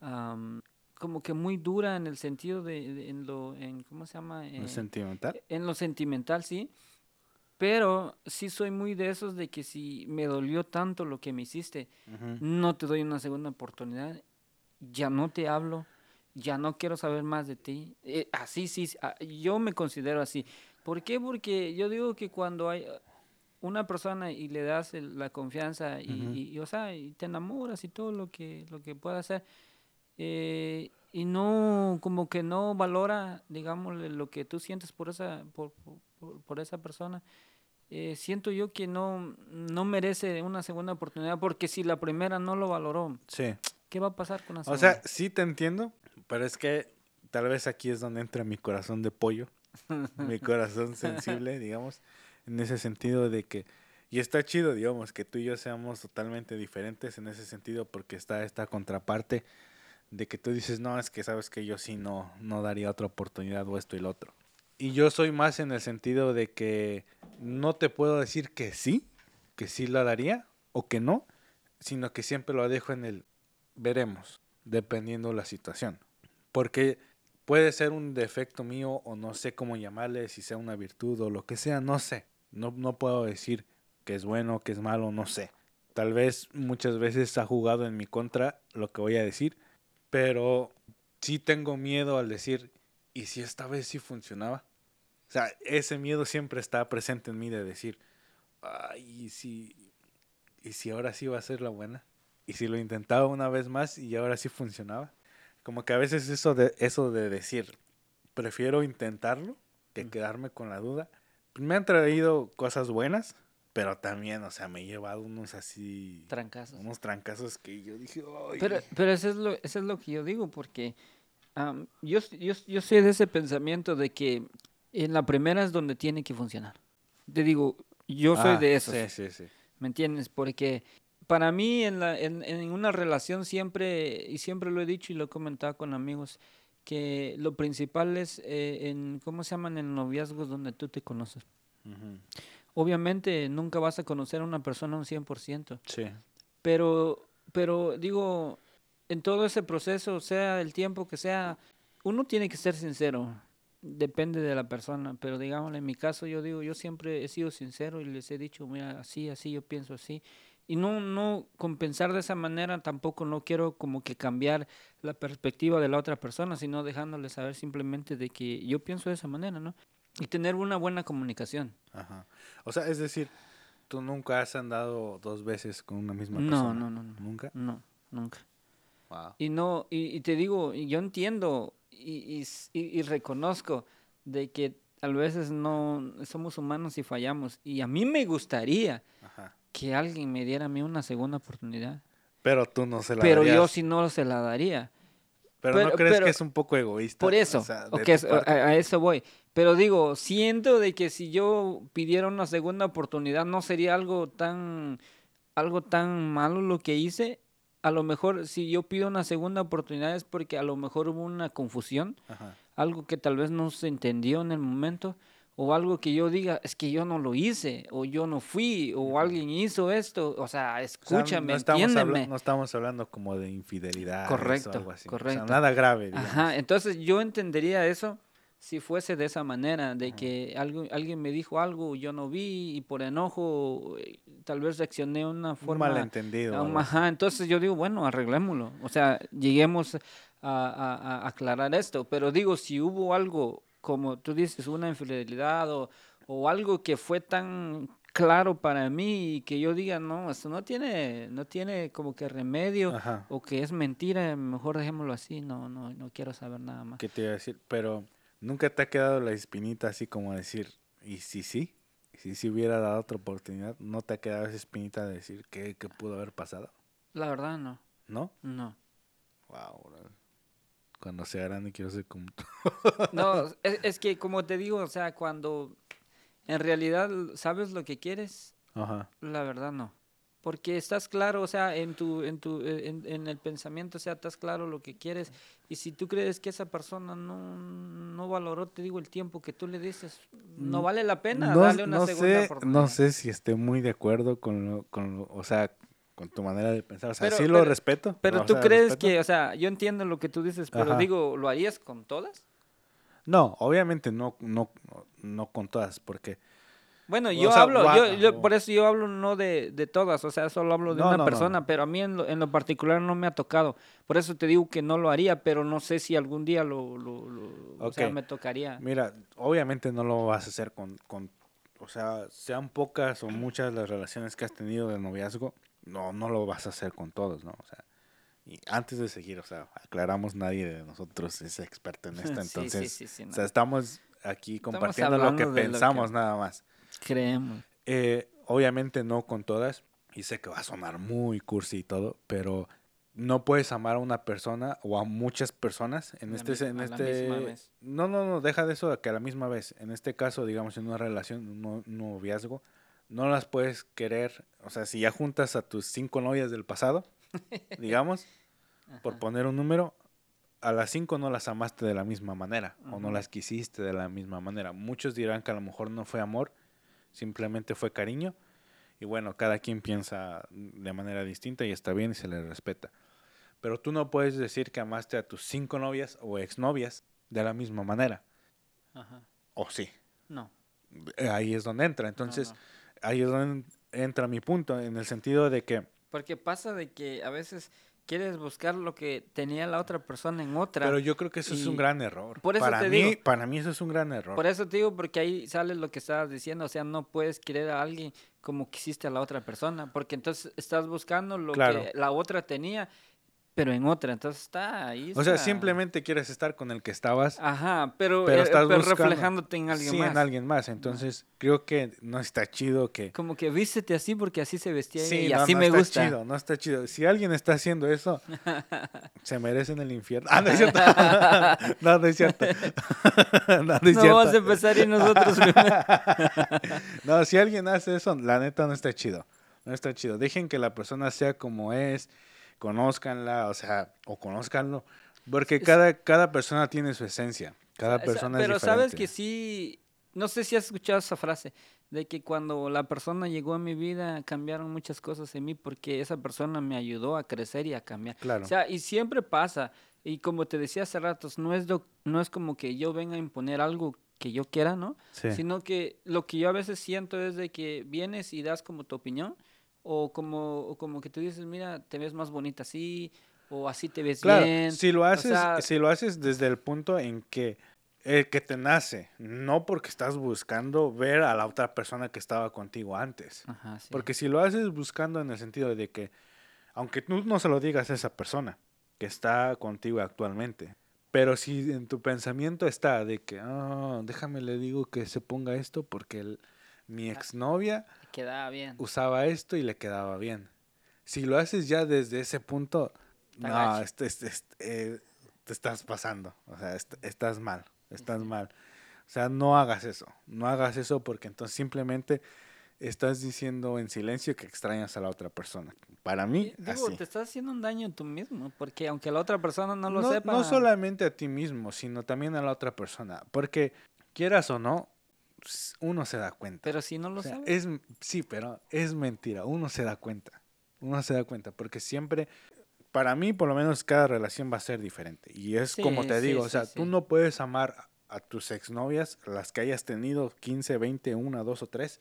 am, como que muy dura en el sentido de, de- en lo, en, ¿cómo se llama? ¿No es Eh, sentimental? en lo sentimental, sí. Pero sí soy muy de esos de que si me dolió tanto lo que me hiciste, no te doy una segunda oportunidad, ya no te hablo, ya no quiero saber más de ti. Eh, así, sí, ah, yo me considero así. ¿Por qué? Porque yo digo que cuando hay, una persona y le das el- la confianza y, Ujú. y- y, o sea, y te enamoras y todo lo que, lo que pueda hacer, eh, y no, como que no valora, digamos, lo que tú sientes por esa, por- por esa persona, eh, siento yo que no, no merece una segunda oportunidad, porque si la primera no lo valoró, Sí. ¿qué va a pasar con la O segunda? sea, sí te entiendo, pero es que tal vez aquí es donde entra mi corazón de pollo, mi corazón sensible, digamos, en ese sentido de que, y está chido, digamos, que tú y yo seamos totalmente diferentes en ese sentido, porque está esta contraparte de que tú dices, no, es que sabes que yo sí no, no daría otra oportunidad o esto y lo otro. Y yo soy más en el sentido de que no te puedo decir que sí, que sí la daría o que no, sino que siempre lo dejo en el veremos, dependiendo la situación. Porque puede ser un defecto mío o no sé cómo llamarle, si sea una virtud o lo que sea, no sé. No, no puedo decir que es bueno, que es malo, no sé. Tal vez muchas veces ha jugado en mi contra lo que voy a decir, pero sí tengo miedo al decir, ¿y si esta vez sí funcionaba? O sea, ese miedo siempre está presente en mí de decir, ay, ¿y si, ¿y si ahora sí va a ser la buena? ¿Y si lo intentaba una vez más y ahora sí funcionaba? Como que a veces eso de, eso de decir, prefiero intentarlo que quedarme con la duda. Me han traído cosas buenas, pero también, o sea, me he llevado unos así, Trancazos. unos trancazos que yo dije, ay. Pero, pero eso, es lo, eso es lo que yo digo, porque am, yo, yo, yo soy de ese pensamiento de que en la primera es donde tiene que funcionar. Te digo, yo soy Ah, de esos, Sí, sí, sí. ¿me entiendes? Porque para mí en, la, en, en una relación siempre, y siempre lo he dicho y lo he comentado con amigos, que lo principal es eh, en, ¿cómo se llaman? En noviazgos donde tú te conoces. Obviamente nunca vas a conocer a una persona un 100%. Sí. Pero, pero digo, en todo ese proceso, sea el tiempo que sea, uno tiene que ser sincero. Depende de la persona, pero digamos, en mi caso yo digo, yo siempre he sido sincero y les he dicho, mira, así, así, yo pienso así. Y no, no compensar de esa manera, tampoco no quiero como que cambiar la perspectiva de la otra persona, sino dejándole saber simplemente de que yo pienso de esa manera, ¿no? Y tener una buena comunicación. Ajá. O sea, es decir, tú nunca has andado dos veces con una misma No, persona. no, no, no. ¿Nunca? No, nunca. Wow. Y no, y, y te digo, yo entiendo y, y y- reconozco de que a veces no somos humanos y fallamos. Y a mí me gustaría Ajá. que alguien me diera a mí una segunda oportunidad. Pero tú no se la Pero yo darías. sí no se la daría. Pero, pero- ¿no crees pero- que es un poco egoísta? Por O eso, sea, de ok, tu es- a, a eso voy. Pero digo, siento de que si yo pidiera una segunda oportunidad no sería algo tan, algo tan malo lo que hice. A lo mejor si yo pido una segunda oportunidad es porque a lo mejor hubo una confusión, Ajá. algo que tal vez no se entendió en el momento, o algo que yo diga, es que yo no lo hice, o yo no fui, o alguien hizo esto. O sea, O sea, escúchame, no estamos, habla- entiéndeme. no estamos hablando como de infidelidad. Correcto, o algo así. O sea, correcto. nada grave. digamos. Ajá, entonces yo entendería eso si fuese de esa manera, de que algo, alguien me dijo algo, yo no vi y por enojo eh, tal vez reaccioné de una Un forma... malentendido. Algo así. Ajá, entonces yo digo, bueno, arreglémoslo. O sea, lleguemos a, a- a aclarar esto. Pero digo, si hubo algo, como tú dices, una infidelidad o, o algo que fue tan claro para mí y que yo diga, no, esto no tiene, no tiene como que remedio Ajá. o que es mentira, mejor dejémoslo así, no, no, no quiero saber nada más. ¿Qué te iba a decir? Pero nunca te ha quedado la espinita así como decir, ¿y si sí? ¿Y si sí hubiera dado otra oportunidad? ¿No te ha quedado esa espinita de decir qué, qué pudo haber pasado? La verdad, no, ¿No? no. Wow, bro. Cuando sea grande quiero ser como tú. No, es, es que como te digo, o sea, cuando en realidad sabes lo que quieres, Ajá. La verdad no. Porque estás claro, o sea, en tu, en tu, eh, en, en el pensamiento, o sea, estás claro lo que quieres. Y si tú crees que esa persona no, no valoró, te digo, el tiempo que tú le dices, no Mm, vale la pena no, darle una no segunda sé, oportunidad. no sé si esté muy de acuerdo con lo, con lo- o sea, con tu manera de pensar. O sea, Pero- sí lo respeto. Pero tú sea, crees respeto. que, o sea, yo entiendo lo que tú dices, pero Ajá. digo, ¿lo harías con todas? No, obviamente no, no, no con todas, porque Bueno, O yo sea, hablo, yo, yo- por eso yo hablo no de, de todas, o sea, solo hablo de No, una no, persona, no. pero a mí en lo, en lo particular no me ha tocado. Por eso te digo que no lo haría, pero no sé si algún día lo, lo- lo- o sea, me tocaría. Mira, obviamente no lo vas a hacer con, con o sea, sean pocas o muchas las relaciones que has tenido de noviazgo, no, no lo vas a hacer con todos, ¿no? O sea, y antes de seguir, o sea, aclaramos, nadie de nosotros es experto en esto, Sí, sí, entonces, sí, sí, o sea, estamos aquí compartiendo que lo que- pensamos nada más. Creemos. Eh, obviamente no con todas, y sé que va a sonar muy cursi y todo, pero no puedes amar a una persona o a muchas personas en La este en a la este misma vez. no no no deja de eso a que a la misma vez en este caso digamos en una relación un no- un noviazgo no las puedes querer o sea si ya juntas a tus cinco novias del pasado digamos por poner un número a las cinco no las amaste de la misma manera o no las quisiste de la misma manera muchos dirán que a lo mejor no fue amor simplemente fue cariño y bueno, cada quien piensa de manera distinta y está bien y se le respeta. Pero tú no puedes decir que amaste a tus cinco novias o exnovias de la misma manera. Ajá. O sí. No. Eh, Ahí es donde entra. no, Entonces, no. ahí es donde entra mi punto, en el sentido de que... Porque pasa de que a veces quieres buscar lo que tenía la otra persona en otra. Pero yo creo que eso es un gran error. por eso para, te mí, digo. para mí eso es un gran error. Por eso te digo, porque ahí sale lo que estabas diciendo, o sea, no puedes querer a alguien como quisiste a la otra persona, porque entonces estás buscando lo Claro. que la otra tenía, pero en otra, entonces está ahí. o sea, simplemente quieres estar con el que estabas Ajá, pero, Pero eh, estás pero buscando- reflejándote en alguien sí, más. en alguien más. Entonces, creo que no está chido que... Como que vístete así porque así se vestía Sí, y no, así no me está gusta. chido, no está chido. Si alguien está haciendo eso, se merecen el infierno. Ah, no es cierto. no, no es cierto. no, no es No cierto. vamos a empezar y nosotros. No, si alguien hace eso, la neta no está chido. No está chido. Dejen que la persona sea como es, conózcanla, o sea, o conózcanlo. Porque cada, cada persona tiene su esencia. Cada O sea, persona pero es diferente. sabes que sí, no sé si has escuchado esa frase, de que cuando la persona llegó a mi vida cambiaron muchas cosas en mí porque esa persona me ayudó a crecer y a cambiar. Claro. O sea, y siempre pasa, y como te decía hace ratos, no es, lo- no es como que yo venga a imponer algo que yo quiera, ¿no? Sí. Sino que lo que yo a veces siento es de que vienes y das como tu opinión, o como, o como que tú dices, mira, te ves más bonita así, o así te ves Claro, bien. si lo haces, sea- si lo haces desde el punto en que eh, que te nace, no porque estás buscando ver a la otra persona que estaba contigo antes. Ajá, sí. Porque si lo haces buscando en el sentido de que, aunque tú no se lo digas a esa persona que está contigo actualmente, pero si en tu pensamiento está de que, "Ah, déjame le digo que se ponga esto porque el- mi exnovia Quedaba bien. usaba esto y le quedaba bien. Si lo haces ya desde ese punto, Está no, este- este- este, eh, te estás pasando, o sea, est- estás mal, estás mal. O sea, no hagas eso, no hagas eso porque entonces simplemente estás diciendo en silencio que extrañas a la otra persona. Para mí, Digo, así. te estás haciendo un daño tú mismo, porque aunque la otra persona no lo no, sepa. no solamente a ti mismo, sino también a la otra persona, porque quieras o no, uno se da cuenta. Pero si no lo O sea, es, sí, pero es mentira. Uno se da cuenta. Uno se da cuenta. Porque siempre, para mí, por lo menos, cada relación va a ser diferente. Y es como te sí, digo, o sea, tú no puedes amar a tus exnovias, las que hayas tenido 15, 20, una, dos o tres,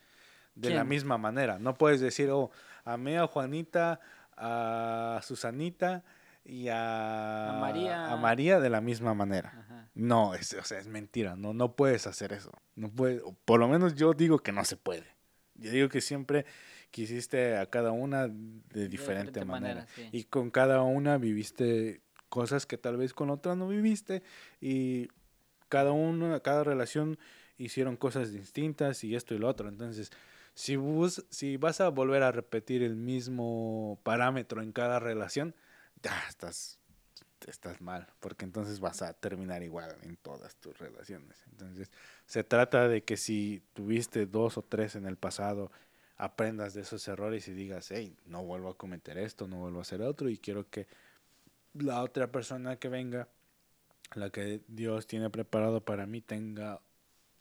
de la misma manera. No puedes decir, oh, amé a Juanita, a Susanita y a, A María. a María de la misma manera. Ajá. No, es, o sea, es mentira, no, no puedes hacer eso. No puede, o por lo menos yo digo que no se puede. Yo digo que siempre quisiste a cada una de diferente, diferente manera. manera, sí. Y con cada una viviste cosas que tal vez con otra no viviste. Y cada una, cada relación hicieron cosas distintas y esto y lo otro. Entonces, si, bus, si vas a volver a repetir el mismo parámetro en cada relación, ya estás, estás mal, porque entonces vas a terminar igual en todas tus relaciones. Entonces, se trata de que si tuviste dos o tres en el pasado, aprendas de esos errores y digas, hey, no vuelvo a cometer esto, no vuelvo a hacer otro y quiero que la otra persona que venga, la que Dios tiene preparado para mí, tenga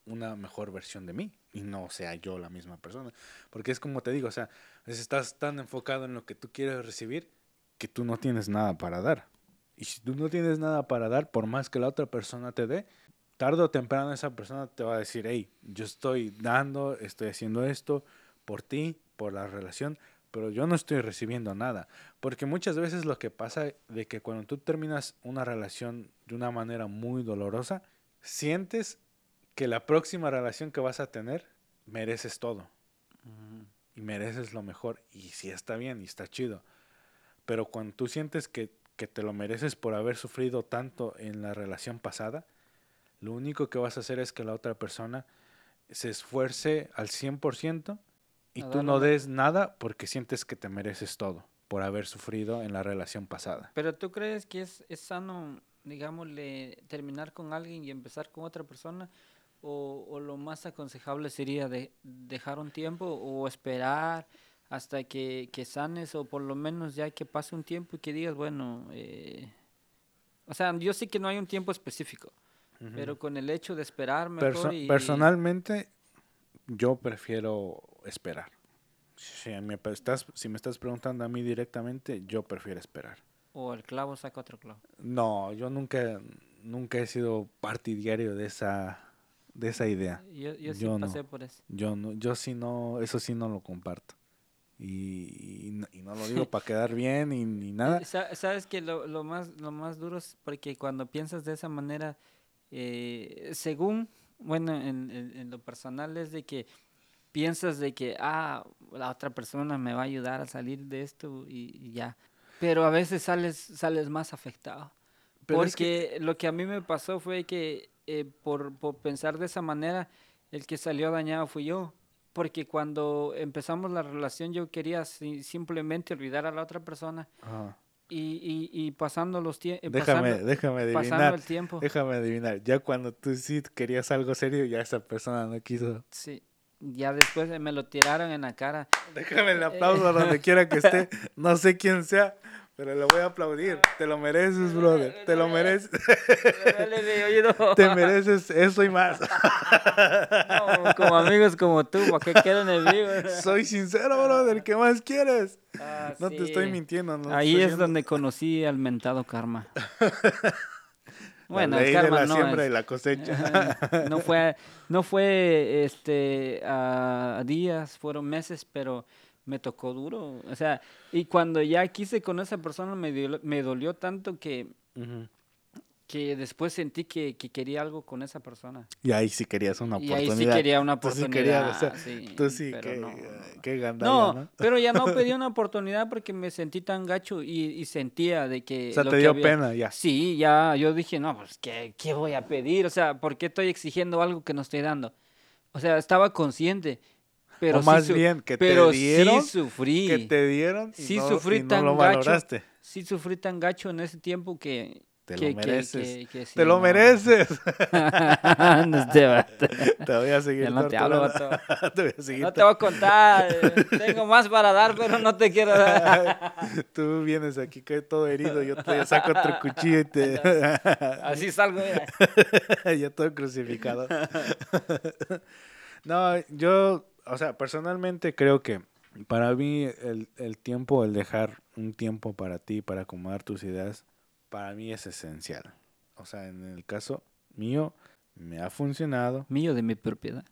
una mejor versión de mí y no sea yo la misma persona. Porque es como te digo, o sea, estás tan enfocado en lo que tú quieres recibir que tú no tienes nada para dar. Y si tú no tienes nada para dar, por más que la otra persona te dé, tarde o temprano esa persona te va a decir, hey, yo estoy dando, estoy haciendo esto por ti, por la relación, pero yo no estoy recibiendo nada. Porque muchas veces lo que pasa de que cuando tú terminas una relación de una manera muy dolorosa, sientes que la próxima relación que vas a tener mereces todo y mereces lo mejor y sí está bien y está chido. Pero cuando tú sientes que, que te lo mereces por haber sufrido tanto en la relación pasada, lo único que vas a hacer es que la otra persona se esfuerce al 100% y tú no des nada porque sientes que te mereces todo por haber sufrido en la relación pasada. Pero tú crees que es, es sano, digámosle, terminar con alguien y empezar con otra persona? ¿O, o lo más aconsejable sería de, dejar un tiempo o esperar hasta que, que sanes o por lo menos ya que pase un tiempo y que digas, bueno, eh, o sea, yo sé que no hay un tiempo específico, pero con el hecho de esperar mejor Perso- y... Personalmente, yo prefiero esperar. Si me, estás, si me estás preguntando a mí directamente, yo prefiero esperar. O el clavo saca otro clavo. No, yo nunca, nunca he sido partidario de esa, de esa idea. Yo, yo sí Yo no. pasé por eso. Yo no, yo sí no, eso sí no lo comparto. Y, y no- y no lo digo para quedar bien y ni nada. Eh, sa- Sabes que lo, lo más lo más duro es porque cuando piensas de esa manera, eh, según, bueno, en, en- en lo personal es de que piensas de que, ah, la otra persona me va a ayudar a salir de esto y, y ya. Pero a veces sales, sales más afectado. Pero es que- porque lo que a mí me pasó fue que eh, por, por pensar de esa manera, el que salió dañado fui yo. Porque cuando empezamos la relación yo quería si- simplemente olvidar a la otra persona Ajá. y, y, y pasando los tiempos, Déjame, pasando, déjame pasando adivinar. el tiempo, Déjame adivinar. Ya cuando tú sí querías algo serio, ya esa persona no quiso. sí, ya después me lo tiraron en la cara. Déjame el aplauso donde quiera que esté. No sé quién sea, pero le voy a aplaudir. Te lo mereces, brother. Te lo mereces. Te mereces eso y más. No, como amigos como tú, ¿para qué quieren enemigos? Soy sincero, brother. ¿Qué más quieres? Ah, No te estoy mintiendo. no Ahí estoy es donde conocí al mentado karma. La Bueno, ley el de karma la no siembra es- y la cosecha. no fue, no fue este a días, fueron meses, pero me tocó duro. O sea, y cuando ya quise con esa persona me, dio- me dolió tanto que, Ujú. que después sentí que, que quería algo con esa persona. Y ahí sí querías una Y oportunidad. ahí sí quería una Tú sí oportunidad. querías, o sea, sí, Tú sí, qué, no, no. gandalla, No, ¿no? pero ya no pedí una oportunidad porque me sentí tan gacho y, y sentía de que... O sea, lo te que dio había- pena ya. Sí, ya yo dije, no, pues, ¿qué, ¿qué voy a pedir? O sea, ¿por qué estoy exigiendo algo que no estoy dando? O sea, estaba consciente, pero o sí más su- bien que pero te dieron, sí sufrí. que te dieron y Sí no, sufrí y no tan lo gacho. valoraste. Sí sufrí tan gacho en ese tiempo que... Te que- lo mereces. que- que sí, te lo no. mereces. No te va- te voy a seguir Ya no te hablo, te voy a seguir No te voy a contar. eh, Tengo más para dar, pero no te quiero dar. Tú vienes aquí que todo herido, yo te saco otro cuchillo y te... Así salgo, mira. ya todo crucificado. no, yo, o sea, personalmente creo que para mí el, el tiempo, el dejar un tiempo para ti, para acomodar tus ideas, para mí es esencial. O sea, en el caso mío, me ha funcionado, Mío de mi propiedad.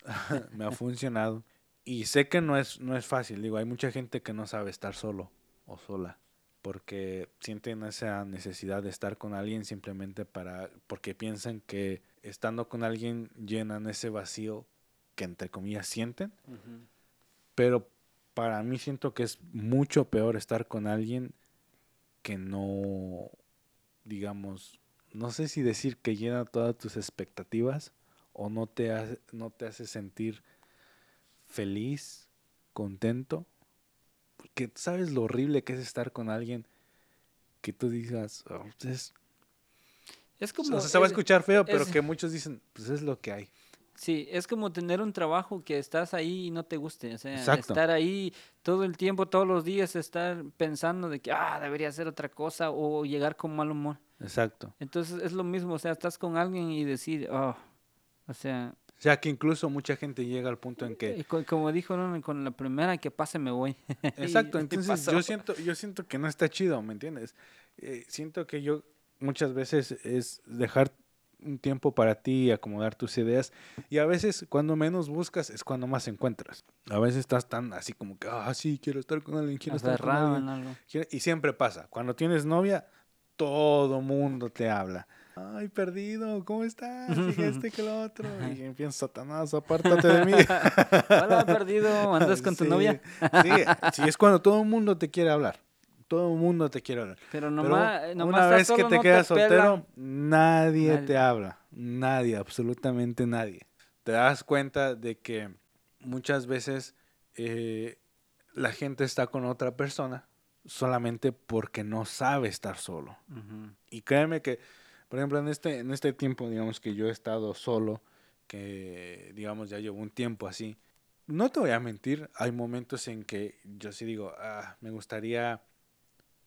me ha funcionado. Y sé que no es, no es fácil, digo, hay mucha gente que no sabe estar solo o sola. Porque sienten esa necesidad de estar con alguien simplemente para. porque piensan que estando con alguien llenan ese vacío que entre comillas sienten. Pero para mí siento que es mucho peor estar con alguien que no, digamos, no sé si decir que llena todas tus expectativas o no te hace, no te hace sentir feliz, contento. Porque sabes lo horrible que es estar con alguien que tú digas, "Oh, es, Es o como. sea, se va a es- escuchar feo, pero es- que muchos dicen, pues es lo que hay. Sí, es como tener un trabajo que estás ahí y no te guste. O sea, Exacto. estar ahí todo el tiempo, todos los días, estar pensando de que, ah, debería hacer otra cosa o llegar con mal humor. Exacto. Entonces es lo mismo, o sea, estás con alguien y decir, oh, o sea, O sea, que incluso mucha gente llega al punto en que co- como dijo ¿no? con la primera que pase me voy. Exacto, entonces yo siento, yo siento que no está chido, ¿me entiendes? Eh, siento que yo muchas veces es dejar un tiempo para ti y acomodar tus ideas y a veces cuando menos buscas es cuando más encuentras. A veces estás tan así como que, ah, sí, quiero estar con alguien, quiero estar con Aferrado alguien. en algo. quiero-". Y siempre pasa, cuando tienes novia, todo mundo te habla. Ay, perdido, ¿cómo estás? Y este que lo otro. Y empiezo, Satanás, apártate de mí. Hola, perdido, ¿andas con tu Sí, novia? Sí, sí, es cuando todo el mundo te quiere hablar. Todo el mundo te quiere hablar. Pero Pero nomás, nomás una vez que te no quedas soltero, nadie, Nadie. te habla. Nadie, absolutamente nadie. Te das cuenta de que muchas veces eh, la gente está con otra persona solamente porque no sabe estar solo. Y créeme que, por ejemplo, en este, en este tiempo, digamos que yo he estado solo, que digamos ya llevo un tiempo así, no te voy a mentir, hay momentos en que yo sí digo, ah, me gustaría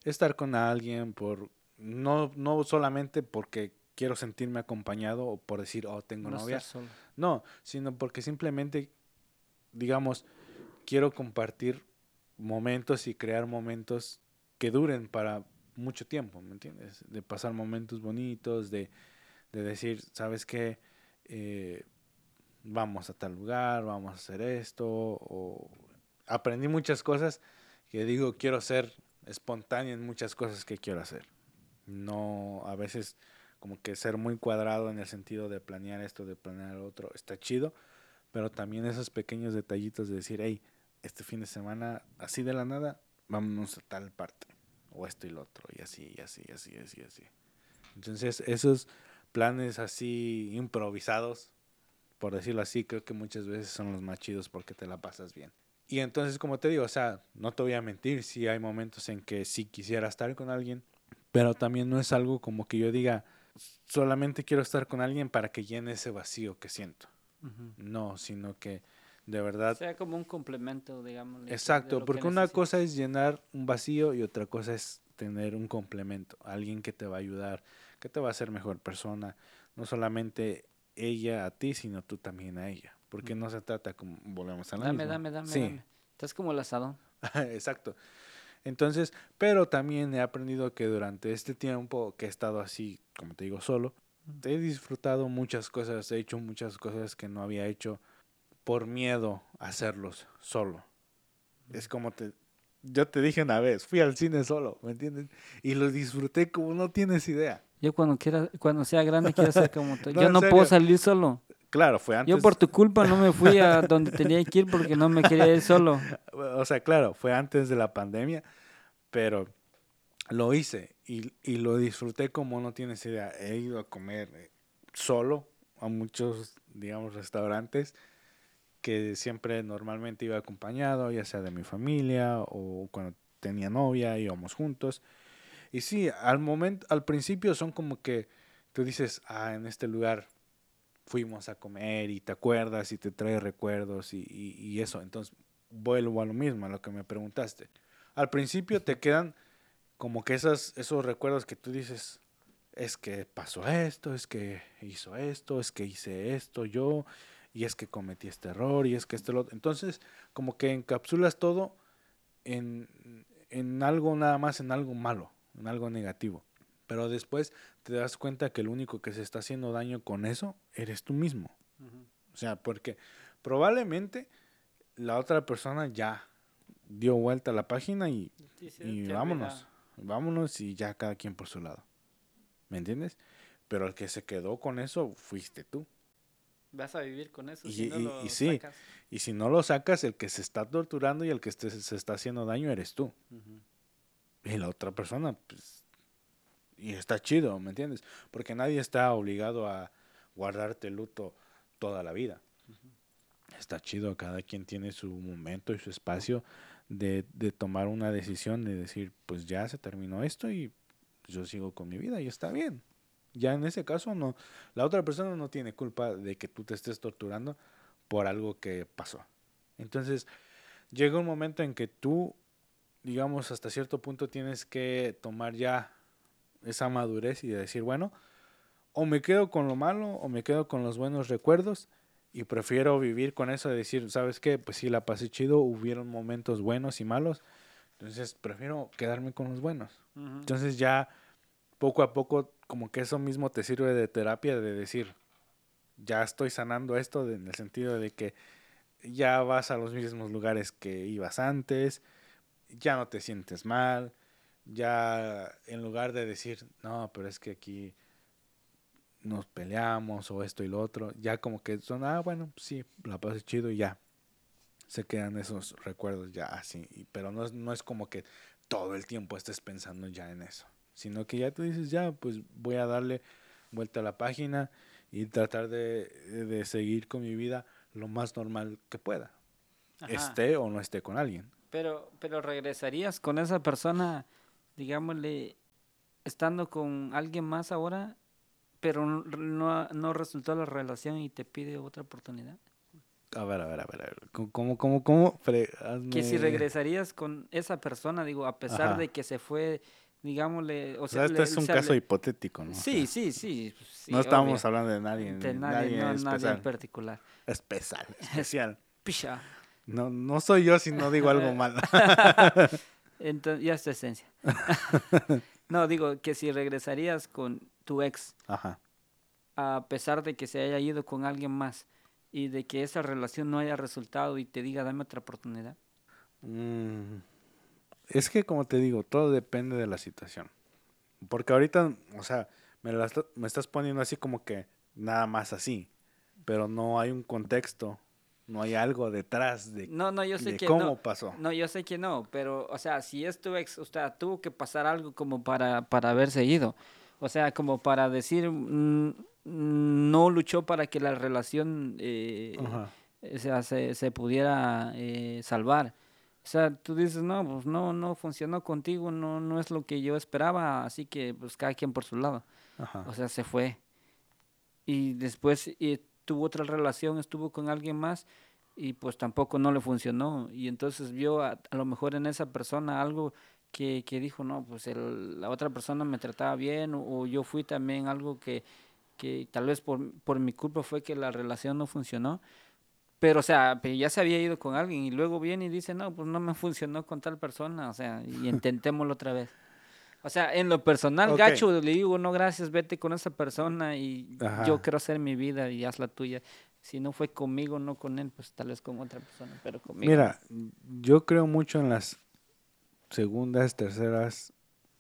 estar con alguien por, no, no solamente porque quiero sentirme acompañado o por decir, oh, tengo No novia, no, sino porque simplemente, digamos, quiero compartir momentos y crear momentos que duren para mucho tiempo, ¿me entiendes? De pasar momentos bonitos, de, de decir, ¿sabes qué? Eh, vamos a tal lugar, vamos a hacer esto, o aprendí muchas cosas que digo, quiero ser espontáneo en muchas cosas que quiero hacer. No, a veces como que ser muy cuadrado en el sentido de planear esto, de planear otro, está chido, pero también esos pequeños detallitos de decir, hey, este fin de semana, así de la nada, vámonos a tal parte, o esto y lo otro, y así, y así, y así, y así, y así. Entonces, esos planes así improvisados, por decirlo así, creo que muchas veces son los más chidos porque te la pasas bien. Y entonces, como te digo, o sea, no te voy a mentir, sí hay momentos en que sí quisiera estar con alguien, pero también no es algo como que yo diga, solamente quiero estar con alguien para que llene ese vacío que siento. No, sino que de verdad... sea como un complemento, digamos. Exacto, porque una cosa es llenar un vacío y otra cosa es tener un complemento, alguien que te va a ayudar, que te va a hacer mejor persona, no solamente ella a ti, sino tú también a ella, porque no se trata como volvemos a la Dame, misma. dame, dame, Sí, dame. Estás como el asadón. exacto. Entonces, pero también he aprendido que durante este tiempo que he estado así, como te digo, solo, he disfrutado muchas cosas, he hecho muchas cosas que no había hecho por miedo a hacerlos solo. Es como te, yo te dije una vez, fui al cine solo, ¿me entiendes? Y lo disfruté como no tienes idea. Yo cuando quiera, cuando sea grande quiero ser como tú. No, Yo no puedo salir solo. Claro, fue antes. Yo por tu culpa no me fui a donde tenía que ir porque no me quería ir solo. O sea, claro, fue antes de la pandemia, pero lo hice y, y lo disfruté como no tienes idea. He ido a comer eh, solo a muchos, digamos, restaurantes que siempre normalmente iba acompañado, ya sea de mi familia o cuando tenía novia, íbamos juntos. Y sí, al momento, al principio son como que tú dices, ah, en este lugar fuimos a comer y te acuerdas y te trae recuerdos y, y- y eso. Entonces, vuelvo a lo mismo, a lo que me preguntaste. Al principio te quedan como que esas, esos recuerdos que tú dices, es que pasó esto, es que hizo esto, es que hice esto yo, y es que cometí este error, y es que este lo otro. Entonces, como que encapsulas todo en, en algo nada más, en algo malo, en algo negativo. Pero después te das cuenta que el único que se está haciendo daño con eso eres tú mismo. O sea, porque probablemente la otra persona ya dio vuelta a la página y, y vámonos. Vámonos y ya cada quien por su lado. ¿Me entiendes? Pero el que se quedó con eso fuiste tú. Vas a vivir con eso. Y- si no y- lo y sí. sacas. Y si no lo sacas, el que se está torturando y el que se está haciendo daño eres tú. Y la otra persona, pues. Y está chido, ¿me entiendes? Porque nadie está obligado a guardarte luto toda la vida. Está chido, cada quien tiene su momento y su espacio de, de tomar una decisión, de decir, pues ya se terminó esto y yo sigo con mi vida y está bien. Ya en ese caso, no. La otra persona no tiene culpa de que tú te estés torturando por algo que pasó. Entonces, llega un momento en que tú digamos, hasta cierto punto tienes que tomar ya esa madurez y de decir, bueno, o me quedo con lo malo o me quedo con los buenos recuerdos y prefiero vivir con eso de decir, ¿sabes qué? Pues sí, la pasé chido, hubieron momentos buenos y malos, entonces prefiero quedarme con los buenos. Entonces ya poco a poco como que eso mismo te sirve de terapia de decir, ya estoy sanando esto de- en el sentido de que ya vas a los mismos lugares que ibas antes, ya no te sientes mal, ya en lugar de decir, no, pero es que aquí nos peleamos o esto y lo otro, ya como que son, ah, bueno, sí, la pasé chido y ya. Se quedan esos recuerdos ya así, pero no es, no es como que todo el tiempo estés pensando ya en eso, sino que ya tú dices, ya, pues voy a darle vuelta a la página y tratar de, de seguir con mi vida lo más normal que pueda, Ajá. esté o no esté con alguien. Pero, pero regresarías con esa persona, digámosle, estando con alguien más ahora, pero no, no, resultó la relación y te pide otra oportunidad. A ver, a ver, a ver, a ver. ¿Cómo, cómo, cómo? Que si regresarías con esa persona, digo, a pesar Ajá. de que se fue, digámosle, o O sea, sea, le- es o un sea, caso le- hipotético, ¿no? Sí, sí, sí. sí, no estamos obvio. hablando de nadie, De nadie, nadie, no, nadie en particular. especial, especial. Picha. No, no soy yo si no digo algo malo. Entonces, ya es tu esencia. no, digo que si regresarías con tu ex, Ajá. a pesar de que se haya ido con alguien más y de que esa relación no haya resultado y te diga dame otra oportunidad. Mm, es que como te digo, todo depende de la situación. Porque ahorita, o sea, me, la me estás poniendo así como que nada más así, pero no hay un contexto, no hay algo detrás de, No, no, yo sé que cómo no. pasó. No, yo sé que no, pero, o sea, si es tu ex, o sea, tuvo que pasar algo como para, para haberse ido. O sea, como para decir, mm, no luchó para que la relación eh, Ajá. o sea, se, se pudiera eh, salvar. O sea, tú dices, no, pues no, no funcionó contigo, no, no es lo que yo esperaba, así que pues cada quien por su lado. Ajá. O sea, se fue. Y después tuvo otra relación, estuvo con alguien más y pues tampoco no le funcionó. Y entonces vio a, a lo mejor en esa persona algo que, que dijo, no, pues el- la otra persona me trataba bien o, o yo fui también algo que, que tal vez por, por mi culpa fue que la relación no funcionó. Pero, o sea, ya se había ido con alguien y luego viene y dice, no, pues no me funcionó con tal persona, o sea, y intentémoslo otra vez. O sea, en lo personal, gacho, le digo, no, gracias, vete con esa persona y Ajá. yo quiero hacer mi vida y haz la tuya. Si no fue conmigo, no con él, pues tal vez con otra persona, pero conmigo. Mira, yo creo mucho en las segundas, terceras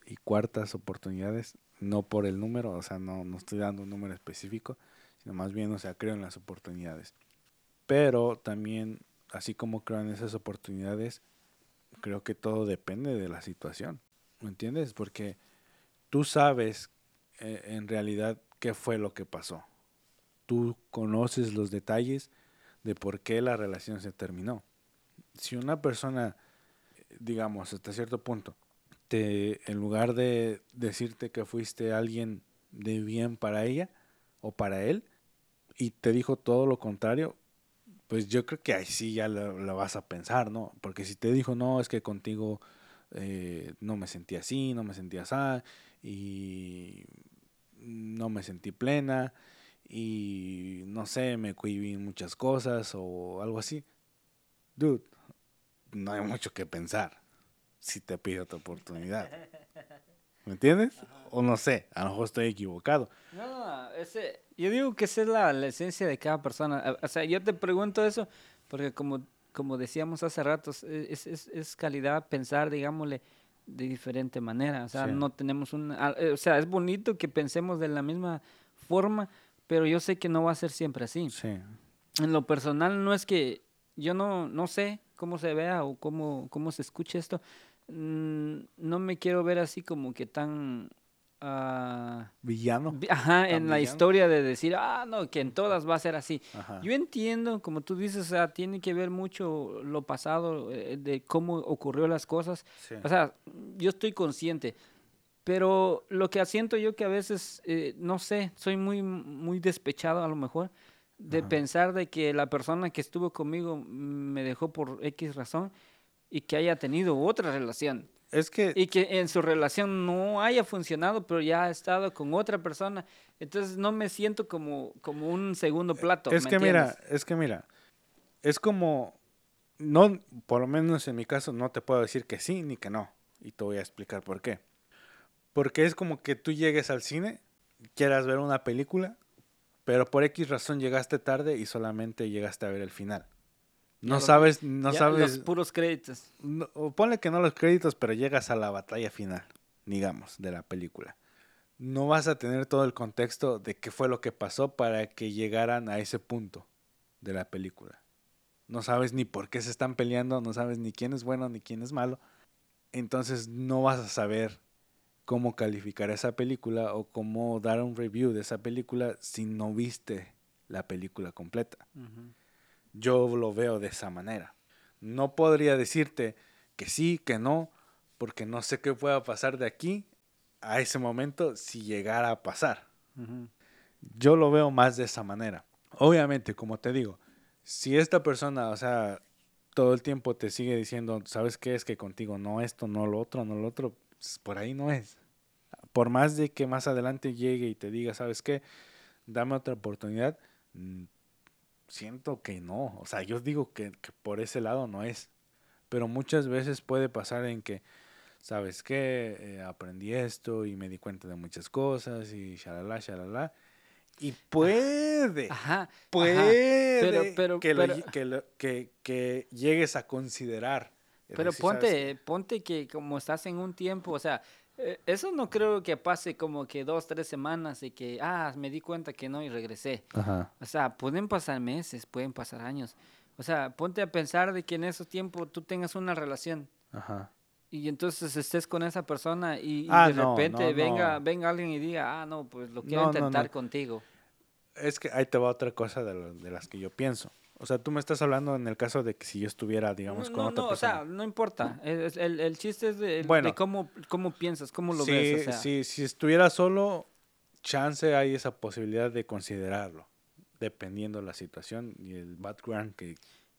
y cuartas oportunidades, no por el número, o sea, no, no estoy dando un número específico, sino más bien, o sea, creo en las oportunidades. Pero también, así como creo en esas oportunidades, creo que todo depende de la situación, ¿me entiendes? Porque tú sabes eh, en realidad qué fue lo que pasó. Tú conoces los detalles de por qué la relación se terminó. Si una persona, digamos, hasta cierto punto, te, en lugar de decirte que fuiste alguien de bien para ella o para él, y te dijo todo lo contrario, pues yo creo que ahí sí ya lo, lo vas a pensar, ¿no? Porque si te dijo, no, es que contigo eh, no me sentí así, no me sentí así, y no me sentí plena, y no sé, me cohibí en muchas cosas o algo así. Dude, no hay mucho que pensar si te pide otra oportunidad. ¿Me entiendes? O no sé, a lo mejor estoy equivocado. No, no, no, ese, yo digo que esa es la, la esencia de cada persona. O sea, yo te pregunto eso porque como, como decíamos hace rato, es, es, es calidad pensar, digámosle, de diferente manera. O sea, Sí. no tenemos un... O sea, es bonito que pensemos de la misma forma, pero yo sé que no va a ser siempre así. Sí. En lo personal no es que yo no, no sé cómo se vea o cómo, cómo se escuche esto. Mm, no me quiero ver así como que tan... ah, Villano. Vi- Ajá, en la También. historia de decir, ah, no, que en todas va a ser así. Ajá. Yo entiendo, como tú dices, o sea, tiene que ver mucho lo pasado, eh, de cómo ocurrió las cosas. Sí. O sea, yo estoy consciente, pero lo que siento yo que a veces, eh, no sé, soy muy, muy despechado a lo mejor, de Ajá. pensar de que la persona que estuvo conmigo me dejó por X razón y que haya tenido otra relación. Es que Y que en su relación no haya funcionado, pero ya ha estado con otra persona. Entonces no me siento como, como un segundo plato. Es ¿me que mira, es que mira, es como, no, por lo menos en mi caso, no te puedo decir que sí ni que no. Y te voy a explicar por qué. Porque es como que tú llegues al cine, quieras ver una película, pero por X razón llegaste tarde y solamente llegaste a ver el final. No sabes, no sabes, Los puros créditos. no- ponle que no los créditos, pero llegas a la batalla final, digamos, de la película. no vas a tener todo el contexto de qué fue lo que pasó para que llegaran a ese punto de la película. No sabes ni por qué se están peleando, no sabes ni quién es bueno ni quién es malo. Entonces no vas a saber cómo calificar esa película o cómo dar un review de esa película si no viste la película completa. Yo lo veo de esa manera. No podría decirte que sí, que no, porque no sé qué pueda pasar de aquí a ese momento si llegara a pasar. Yo lo veo más de esa manera. Obviamente, como te digo, si esta persona, o sea, todo el tiempo te sigue diciendo, ¿sabes qué? Es que contigo no esto, no lo otro, no lo otro, pues, por ahí no es. Por más de que más adelante llegue y te diga, ¿sabes qué? Dame otra oportunidad, mm, siento que no. O sea, yo digo que, que por ese lado no es. Pero muchas veces puede pasar en que, ¿sabes qué? Eh, aprendí esto y me di cuenta de muchas cosas y shalala, shalala. Y puede, Ajá. ajá. puede Pero, pero, que, pero- que, lo- que- que llegues a considerar. Pero decir, ponte, ponte que como estás en un tiempo, o sea, eso no creo que pase como que dos, tres semanas y que, ah, me di cuenta que no y regresé. Ajá. O sea, pueden pasar meses, pueden pasar años. O sea, ponte a pensar de que en esos tiempos tú tengas una relación Ajá. y entonces estés con esa persona y, y Ah, de no, repente no, venga, no. venga alguien y diga, ah, no, pues lo quiero intentar contigo. Es que ahí te va otra cosa de, lo- de las que yo pienso. O sea, tú me estás hablando en el caso de que si yo estuviera, digamos, no, con no, otra no, o persona. sea, no importa. El, el chiste es de, Bueno. de cómo, cómo piensas, cómo lo sí, ves. O sea, sí, si estuviera solo, chance hay esa posibilidad de considerarlo, dependiendo la situación y el background que,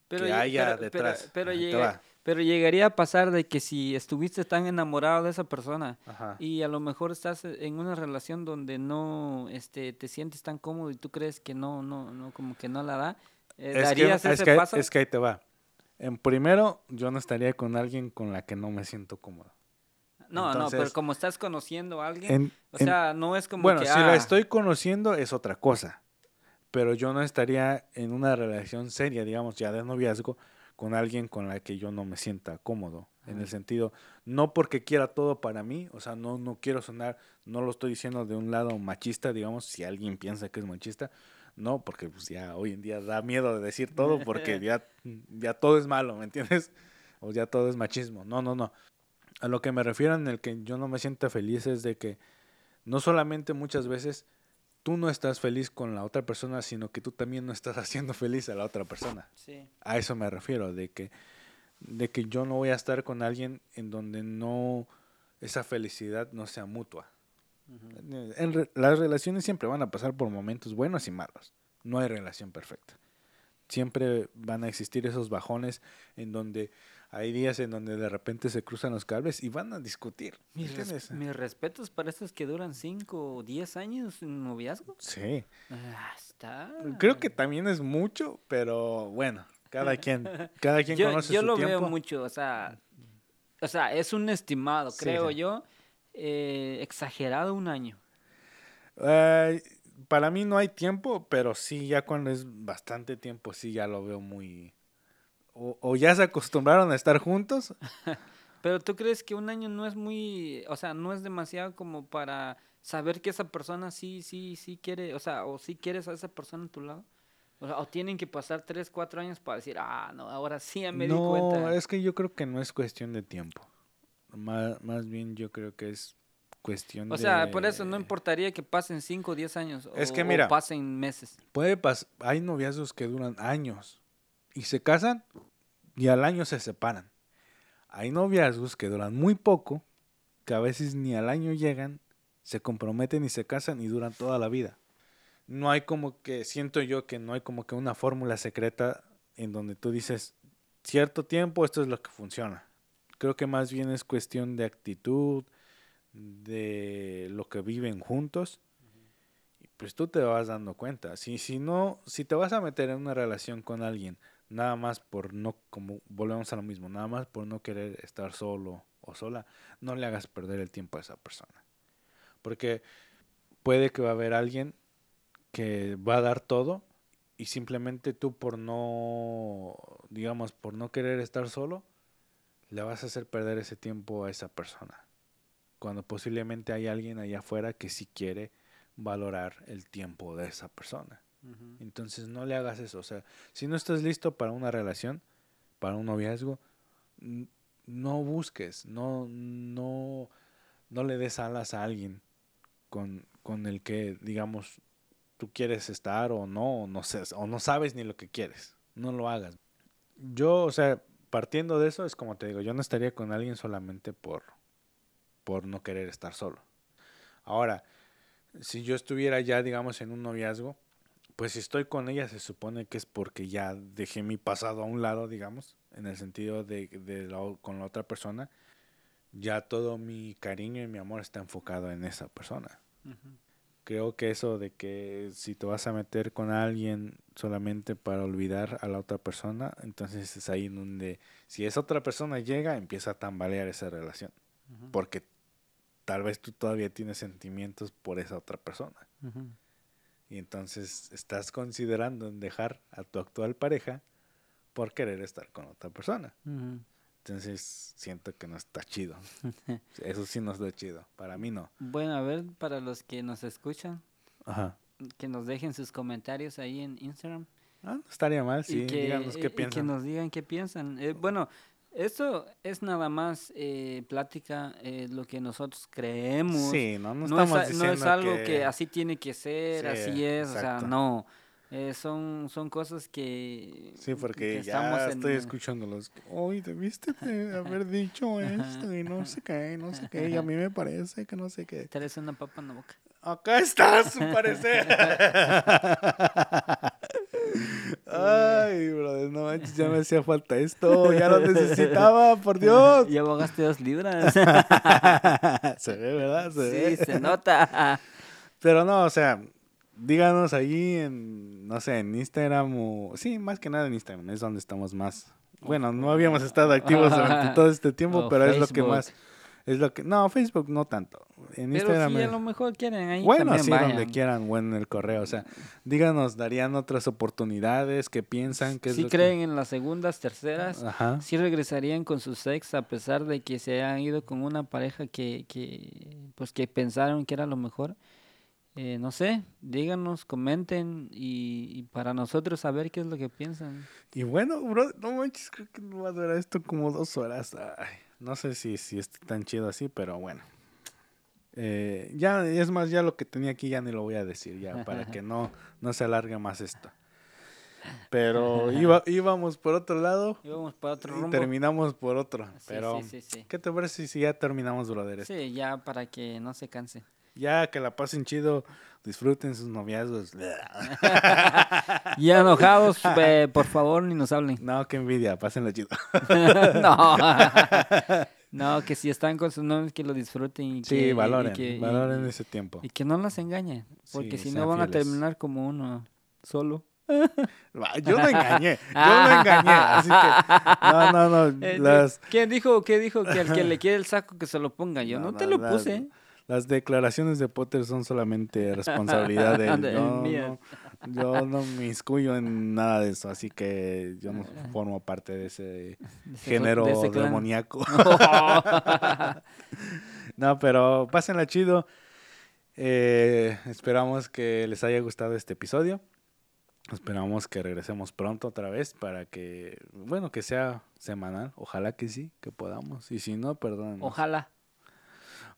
pero, que lle- haya pero- detrás. Pero, llega- pero llegaría a pasar de que si estuviste tan enamorado de esa persona Ajá. y a lo mejor estás en una relación donde no este, te sientes tan cómodo y tú crees que no, no, no, como que no la da, eh, Es que, ¿darías es, ese que, paso? es que ahí te va. En primero, yo no estaría con alguien con la que no me siento cómodo. no, no, pero como estás conociendo a alguien, En- o en- sea, no es como bueno, que, si la ah, estoy conociendo es otra cosa. Pero yo no estaría en una relación seria, digamos, ya de noviazgo, con alguien con la que yo no me sienta cómodo. En el sentido, no porque quiera todo para mí, o sea, no, no quiero sonar, no lo estoy diciendo de un lado machista, digamos, si alguien piensa que es machista, no, porque pues ya hoy en día da miedo de decir todo porque ya, ya todo es malo, ¿me entiendes? O ya todo es machismo. No, no, no. A lo que me refiero en el que yo no me siento feliz es de que no solamente muchas veces tú no estás feliz con la otra persona, sino que tú también no estás haciendo feliz a la otra persona. sí. A eso me refiero, de que, de que yo no voy a estar con alguien en donde no esa felicidad no sea mutua. Ujú. En re- las relaciones siempre van a pasar por momentos buenos y malos. No hay relación perfecta. Siempre van a existir esos bajones en donde hay días en donde de repente se cruzan los cables y van a discutir. ¿me Mis, res- mis respetos para estos que duran 5 o 10 años en noviazgo. Sí. Ah, está. Creo que también es mucho, pero bueno, cada quien, cada quien yo, conoce yo su lo tiempo. veo mucho, o sea, o sea, es un estimado, Sí, creo sí. yo, eh, exagerado un año. Eh, para mí no hay tiempo, pero sí, ya cuando es bastante tiempo, sí, ya lo veo muy... O, o ya se acostumbraron a estar juntos. Pero tú crees que un año no es muy, o sea, no es demasiado como para saber que esa persona sí, sí, sí quiere, o sea, o sí quieres a esa persona a tu lado. O, sea, o tienen que pasar 3, 4 años para decir, ah, no, ahora sí ya me di no, cuenta. es que yo creo que no es cuestión de tiempo. Más, más bien yo creo que es cuestión O de... sea, por eso no importaría que pasen 5 o 10 años. Es o- que o pasen meses. Puede pas hay noviazgos que duran años y se casan y al año se separan. Hay noviazgos que duran muy poco, que a veces ni al año llegan, se comprometen y se casan y duran toda la vida. No hay como que, siento yo que no hay como que una fórmula secreta en donde tú dices, cierto tiempo esto es lo que funciona. Creo que más bien es cuestión de actitud, de lo que viven juntos y pues tú te vas dando cuenta. Si, si no, si te vas a meter en una relación con alguien, nada más por no, como volvemos a lo mismo, nada más por no querer estar solo o sola, no le hagas perder el tiempo a esa persona. Porque puede que va a haber alguien que va a dar todo y simplemente tú por no, digamos, por no querer estar solo, le vas a hacer perder ese tiempo a esa persona. cuando posiblemente hay alguien allá afuera que sí quiere valorar el tiempo de esa persona. Entonces no le hagas eso. O sea, si no estás listo para una relación, para un noviazgo, no busques, no, no, no le des alas a alguien con, con el que, digamos, tú quieres estar o no, o no, sé, o no sabes ni lo que quieres. No lo hagas. Yo, o sea, partiendo de eso, es como te digo, yo no estaría con alguien solamente por, por no querer estar solo. Ahora, si yo estuviera ya, digamos, en un noviazgo, pues si estoy con ella se supone que es porque ya dejé mi pasado a un lado, digamos, en el sentido de, la con la otra persona, ya todo mi cariño y mi amor está enfocado en esa persona. Creo que eso de que si te vas a meter con alguien solamente para olvidar a la otra persona, entonces es ahí donde si esa otra persona llega, empieza a tambalear esa relación, porque tal vez tú todavía tienes sentimientos por esa otra persona. Y entonces estás considerando en dejar a tu actual pareja por querer estar con otra persona. Ujú. Entonces siento que no está chido. Eso sí no está chido. Para mí no. Bueno, a ver, para los que nos escuchan, Ajá. que nos dejen sus comentarios ahí en Instagram. Ah, no estaría mal, sí. que, Díganos qué que piensan. nos digan qué piensan. Eh, bueno, esto es nada más eh, plática, eh, lo que nosotros creemos. Sí, no, no no, es, estamos no diciendo es algo que... que así tiene que ser, Sí, así es, o sea, exacto. no. Eh, son, son cosas que... Sí, porque que ya en- estoy escuchándolos. Hoy debiste de haber dicho esto y no sé qué, no sé qué. Y a mí me parece que no sé qué. Traes una papa en la boca. Acá está su parecer. Ay, brother, no manches, ya me hacía falta esto. Ya lo necesitaba, por Dios. Ya abogaste dos libras. se ve, ¿verdad? Se ve. sí, se nota. Pero no, o sea, díganos ahí en, no sé, en Instagram o... Sí, más que nada en Instagram, es donde estamos más... Bueno, no habíamos estado activos durante todo este tiempo, pero es lo que más... Es lo que... No, Facebook no tanto. En Pero Instagram... si a lo mejor quieren ahí Bueno, sí, vayan. donde quieran, o en el correo. O sea, díganos, darían otras oportunidades, qué piensan, qué es Si lo que- creen en las segundas, terceras, Ajá. sí regresarían con su ex a pesar de que se hayan ido con una pareja que, que pues que pensaron que era lo mejor. Eh, no sé, díganos, comenten y, y para nosotros saber qué es lo que piensan. Y bueno, bro, no manches, creo que no va a durar esto como dos horas. Ay, no sé si, si está tan chido así, pero bueno. Eh, ya, es más, ya lo que tenía aquí ya ni lo voy a decir, ya, para que no, no se alargue más esto. Pero iba, íbamos por otro lado Íbamos para otro y terminamos por otro. Sí, Pero, sí, sí, sí. ¿qué te parece si ya terminamos, brother? Sí, ya para que no se canse. Ya que la pasen chido, disfruten sus noviazgos. Ya enojados, eh, por favor, ni nos hablen. No, qué envidia, pásenlo chido. no. no, que si están con sus novios, que lo disfruten y que, Sí, y valoren, que- y- valoren ese tiempo. y que no las engañen, porque Sí, si no van a fieles. terminar como uno solo. Yo no engañé, yo no engañé, así que no, no, no, Eh, las, ¿Quién dijo, qué dijo que al que le quiere el saco que se lo ponga? Yo no, No, te no, lo las- puse. las declaraciones de Potter son solamente responsabilidad de él. Yo no, yo no me inscuyo en nada de eso, así que yo no formo parte de ese De ese cl- género de ese demoníaco. No, pero pásenla chido. Eh, esperamos que les haya gustado este episodio. Esperamos que regresemos pronto otra vez para que, bueno, que sea semanal. Ojalá que sí, que podamos. Y si no, perdón. Ojalá.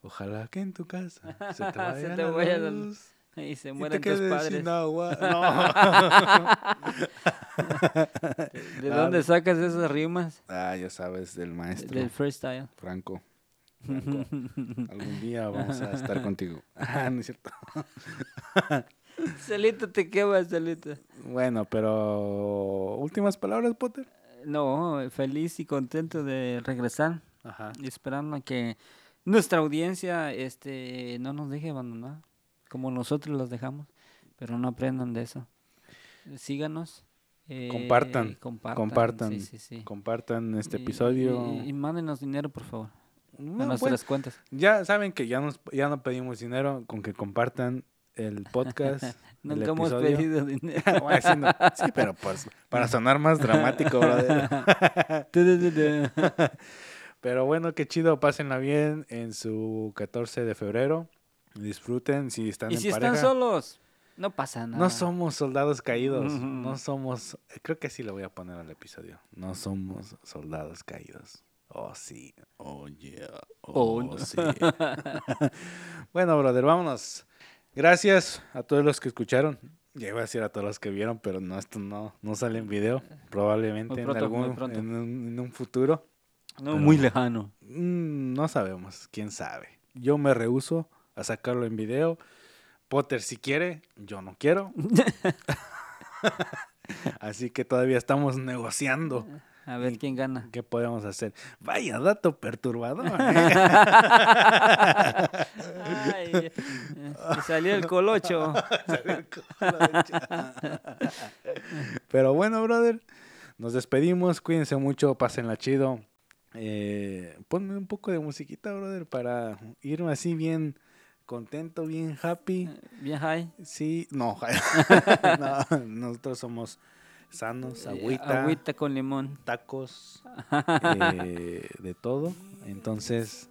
Ojalá que en tu casa se te Se vaya, te la vaya la luz Y se y te tus padres. sin agua. ¿De Ah, dónde no. sacas esas rimas? ah, ya sabes, del maestro Del freestyle. Franco. Franco. Algún día vamos a estar contigo. Ah, no es cierto. Celito te quemas, Celito. Bueno, pero últimas palabras, Potter. No, feliz y contento de regresar. Ajá. y esperando a que nuestra audiencia este no nos deje abandonar como nosotros los dejamos pero no aprendan de eso síganos eh, Compartan, compartan compartan, sí, sí, sí. Compartan este Y- episodio. y, y mándenos dinero por favor a No, nuestras bueno, cuentas ya saben que ya, nos, ya no pedimos dinero con que compartan el podcast. el nunca hemos pedido dinero Bueno, sí, no- sí, pero pues para sonar más dramático, brother. Pero bueno, qué chido, pásenla bien en su 14 de febrero. Disfruten si están Y en si pareja. están solos, no pasa nada. No somos soldados caídos, no somos, creo que sí lo voy a poner al episodio. No somos soldados caídos. Oh sí, oh yeah, oh, Oh, no. sí. bueno, brother, vámonos. Gracias a todos los que escucharon. Ya iba a decir a todos los que vieron, pero no, esto no, no sale en video. Probablemente pronto, en algún, en un, en un futuro. No, muy lejano. Mm, no sabemos, quién sabe. Yo me rehuso a sacarlo en video. Potter si quiere, yo no quiero. Así que todavía estamos negociando A ver quién gana. qué podemos hacer. Vaya dato perturbador. ¿eh? Eh, me salió el colocho. Pero bueno, brother, nos despedimos. Cuídense mucho, pásenla chido. Eh, ponme un poco de musiquita, brother, para irme así bien contento, bien happy. Bien high. Sí, no, no, nosotros somos sanos, Eh, agüita, agüita con limón. tacos, eh, de todo. Entonces,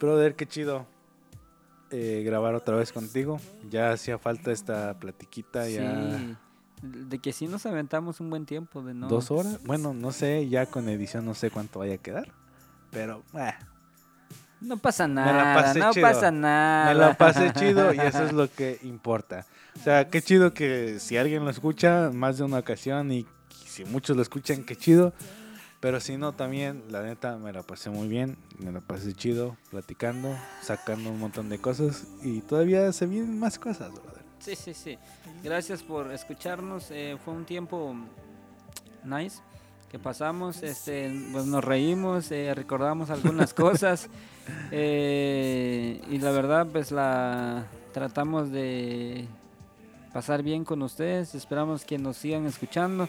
brother, qué chido eh, grabar otra vez contigo. Ya hacía falta esta platiquita, ya Sí. De que sí nos aventamos un buen tiempo de no. dos horas. Bueno, no sé, ya con edición no sé cuánto vaya a quedar. Pero, eh, No pasa Me la nada. pasé no chido. pasa nada. me la pasé chido y eso es lo que importa. O sea, qué chido que si alguien lo escucha más de una ocasión y si muchos lo escuchan, qué chido. Pero si no, también, la neta, me la pasé muy bien. Me la pasé chido, platicando, sacando un montón de cosas. Y todavía se vienen más cosas, brother. Sí, sí, sí. Gracias por escucharnos. eh, fue un tiempo nice que pasamos. Este, pues nos reímos, eh, recordamos algunas cosas. eh, y la verdad, pues la tratamos de pasar bien con ustedes. Esperamos que nos sigan escuchando.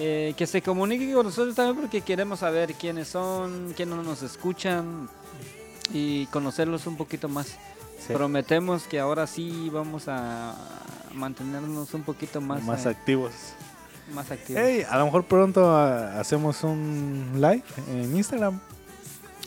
eh, que se comuniquen con nosotros también porque queremos saber quiénes son, quiénes nos escuchan y conocerlos un poquito más. Sí. Prometemos que ahora sí vamos a mantenernos un poquito más, más eh, activos. más activos. Hey, a lo mejor pronto ah, hacemos un live en Instagram.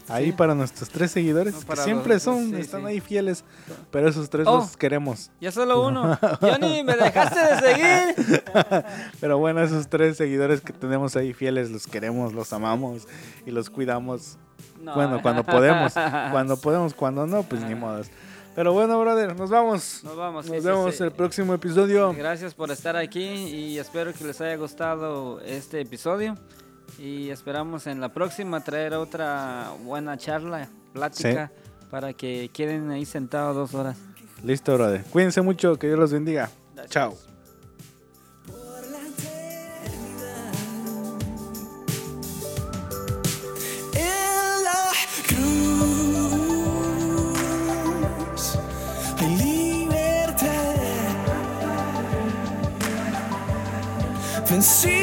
Ahí Sí. para nuestros tres seguidores, No, que siempre los- son, sí, están sí. ahí fieles. Pero esos tres Oh. los queremos. Ya solo uno. Johnny, me dejaste de seguir. Pero bueno, esos tres seguidores que tenemos ahí fieles, los queremos, los amamos y los cuidamos. No. Bueno, cuando podemos. Cuando podemos, cuando no, pues ni modos. Pero bueno, brother, nos vamos. Nos vamos. Nos sí, vemos sí. el próximo episodio. Gracias por estar aquí y espero que les haya gustado este episodio. Y esperamos en la próxima traer otra buena charla, plática, para que queden ahí sentados dos horas. Listo, brother. Cuídense mucho, que Dios los bendiga. Gracias. Chao. see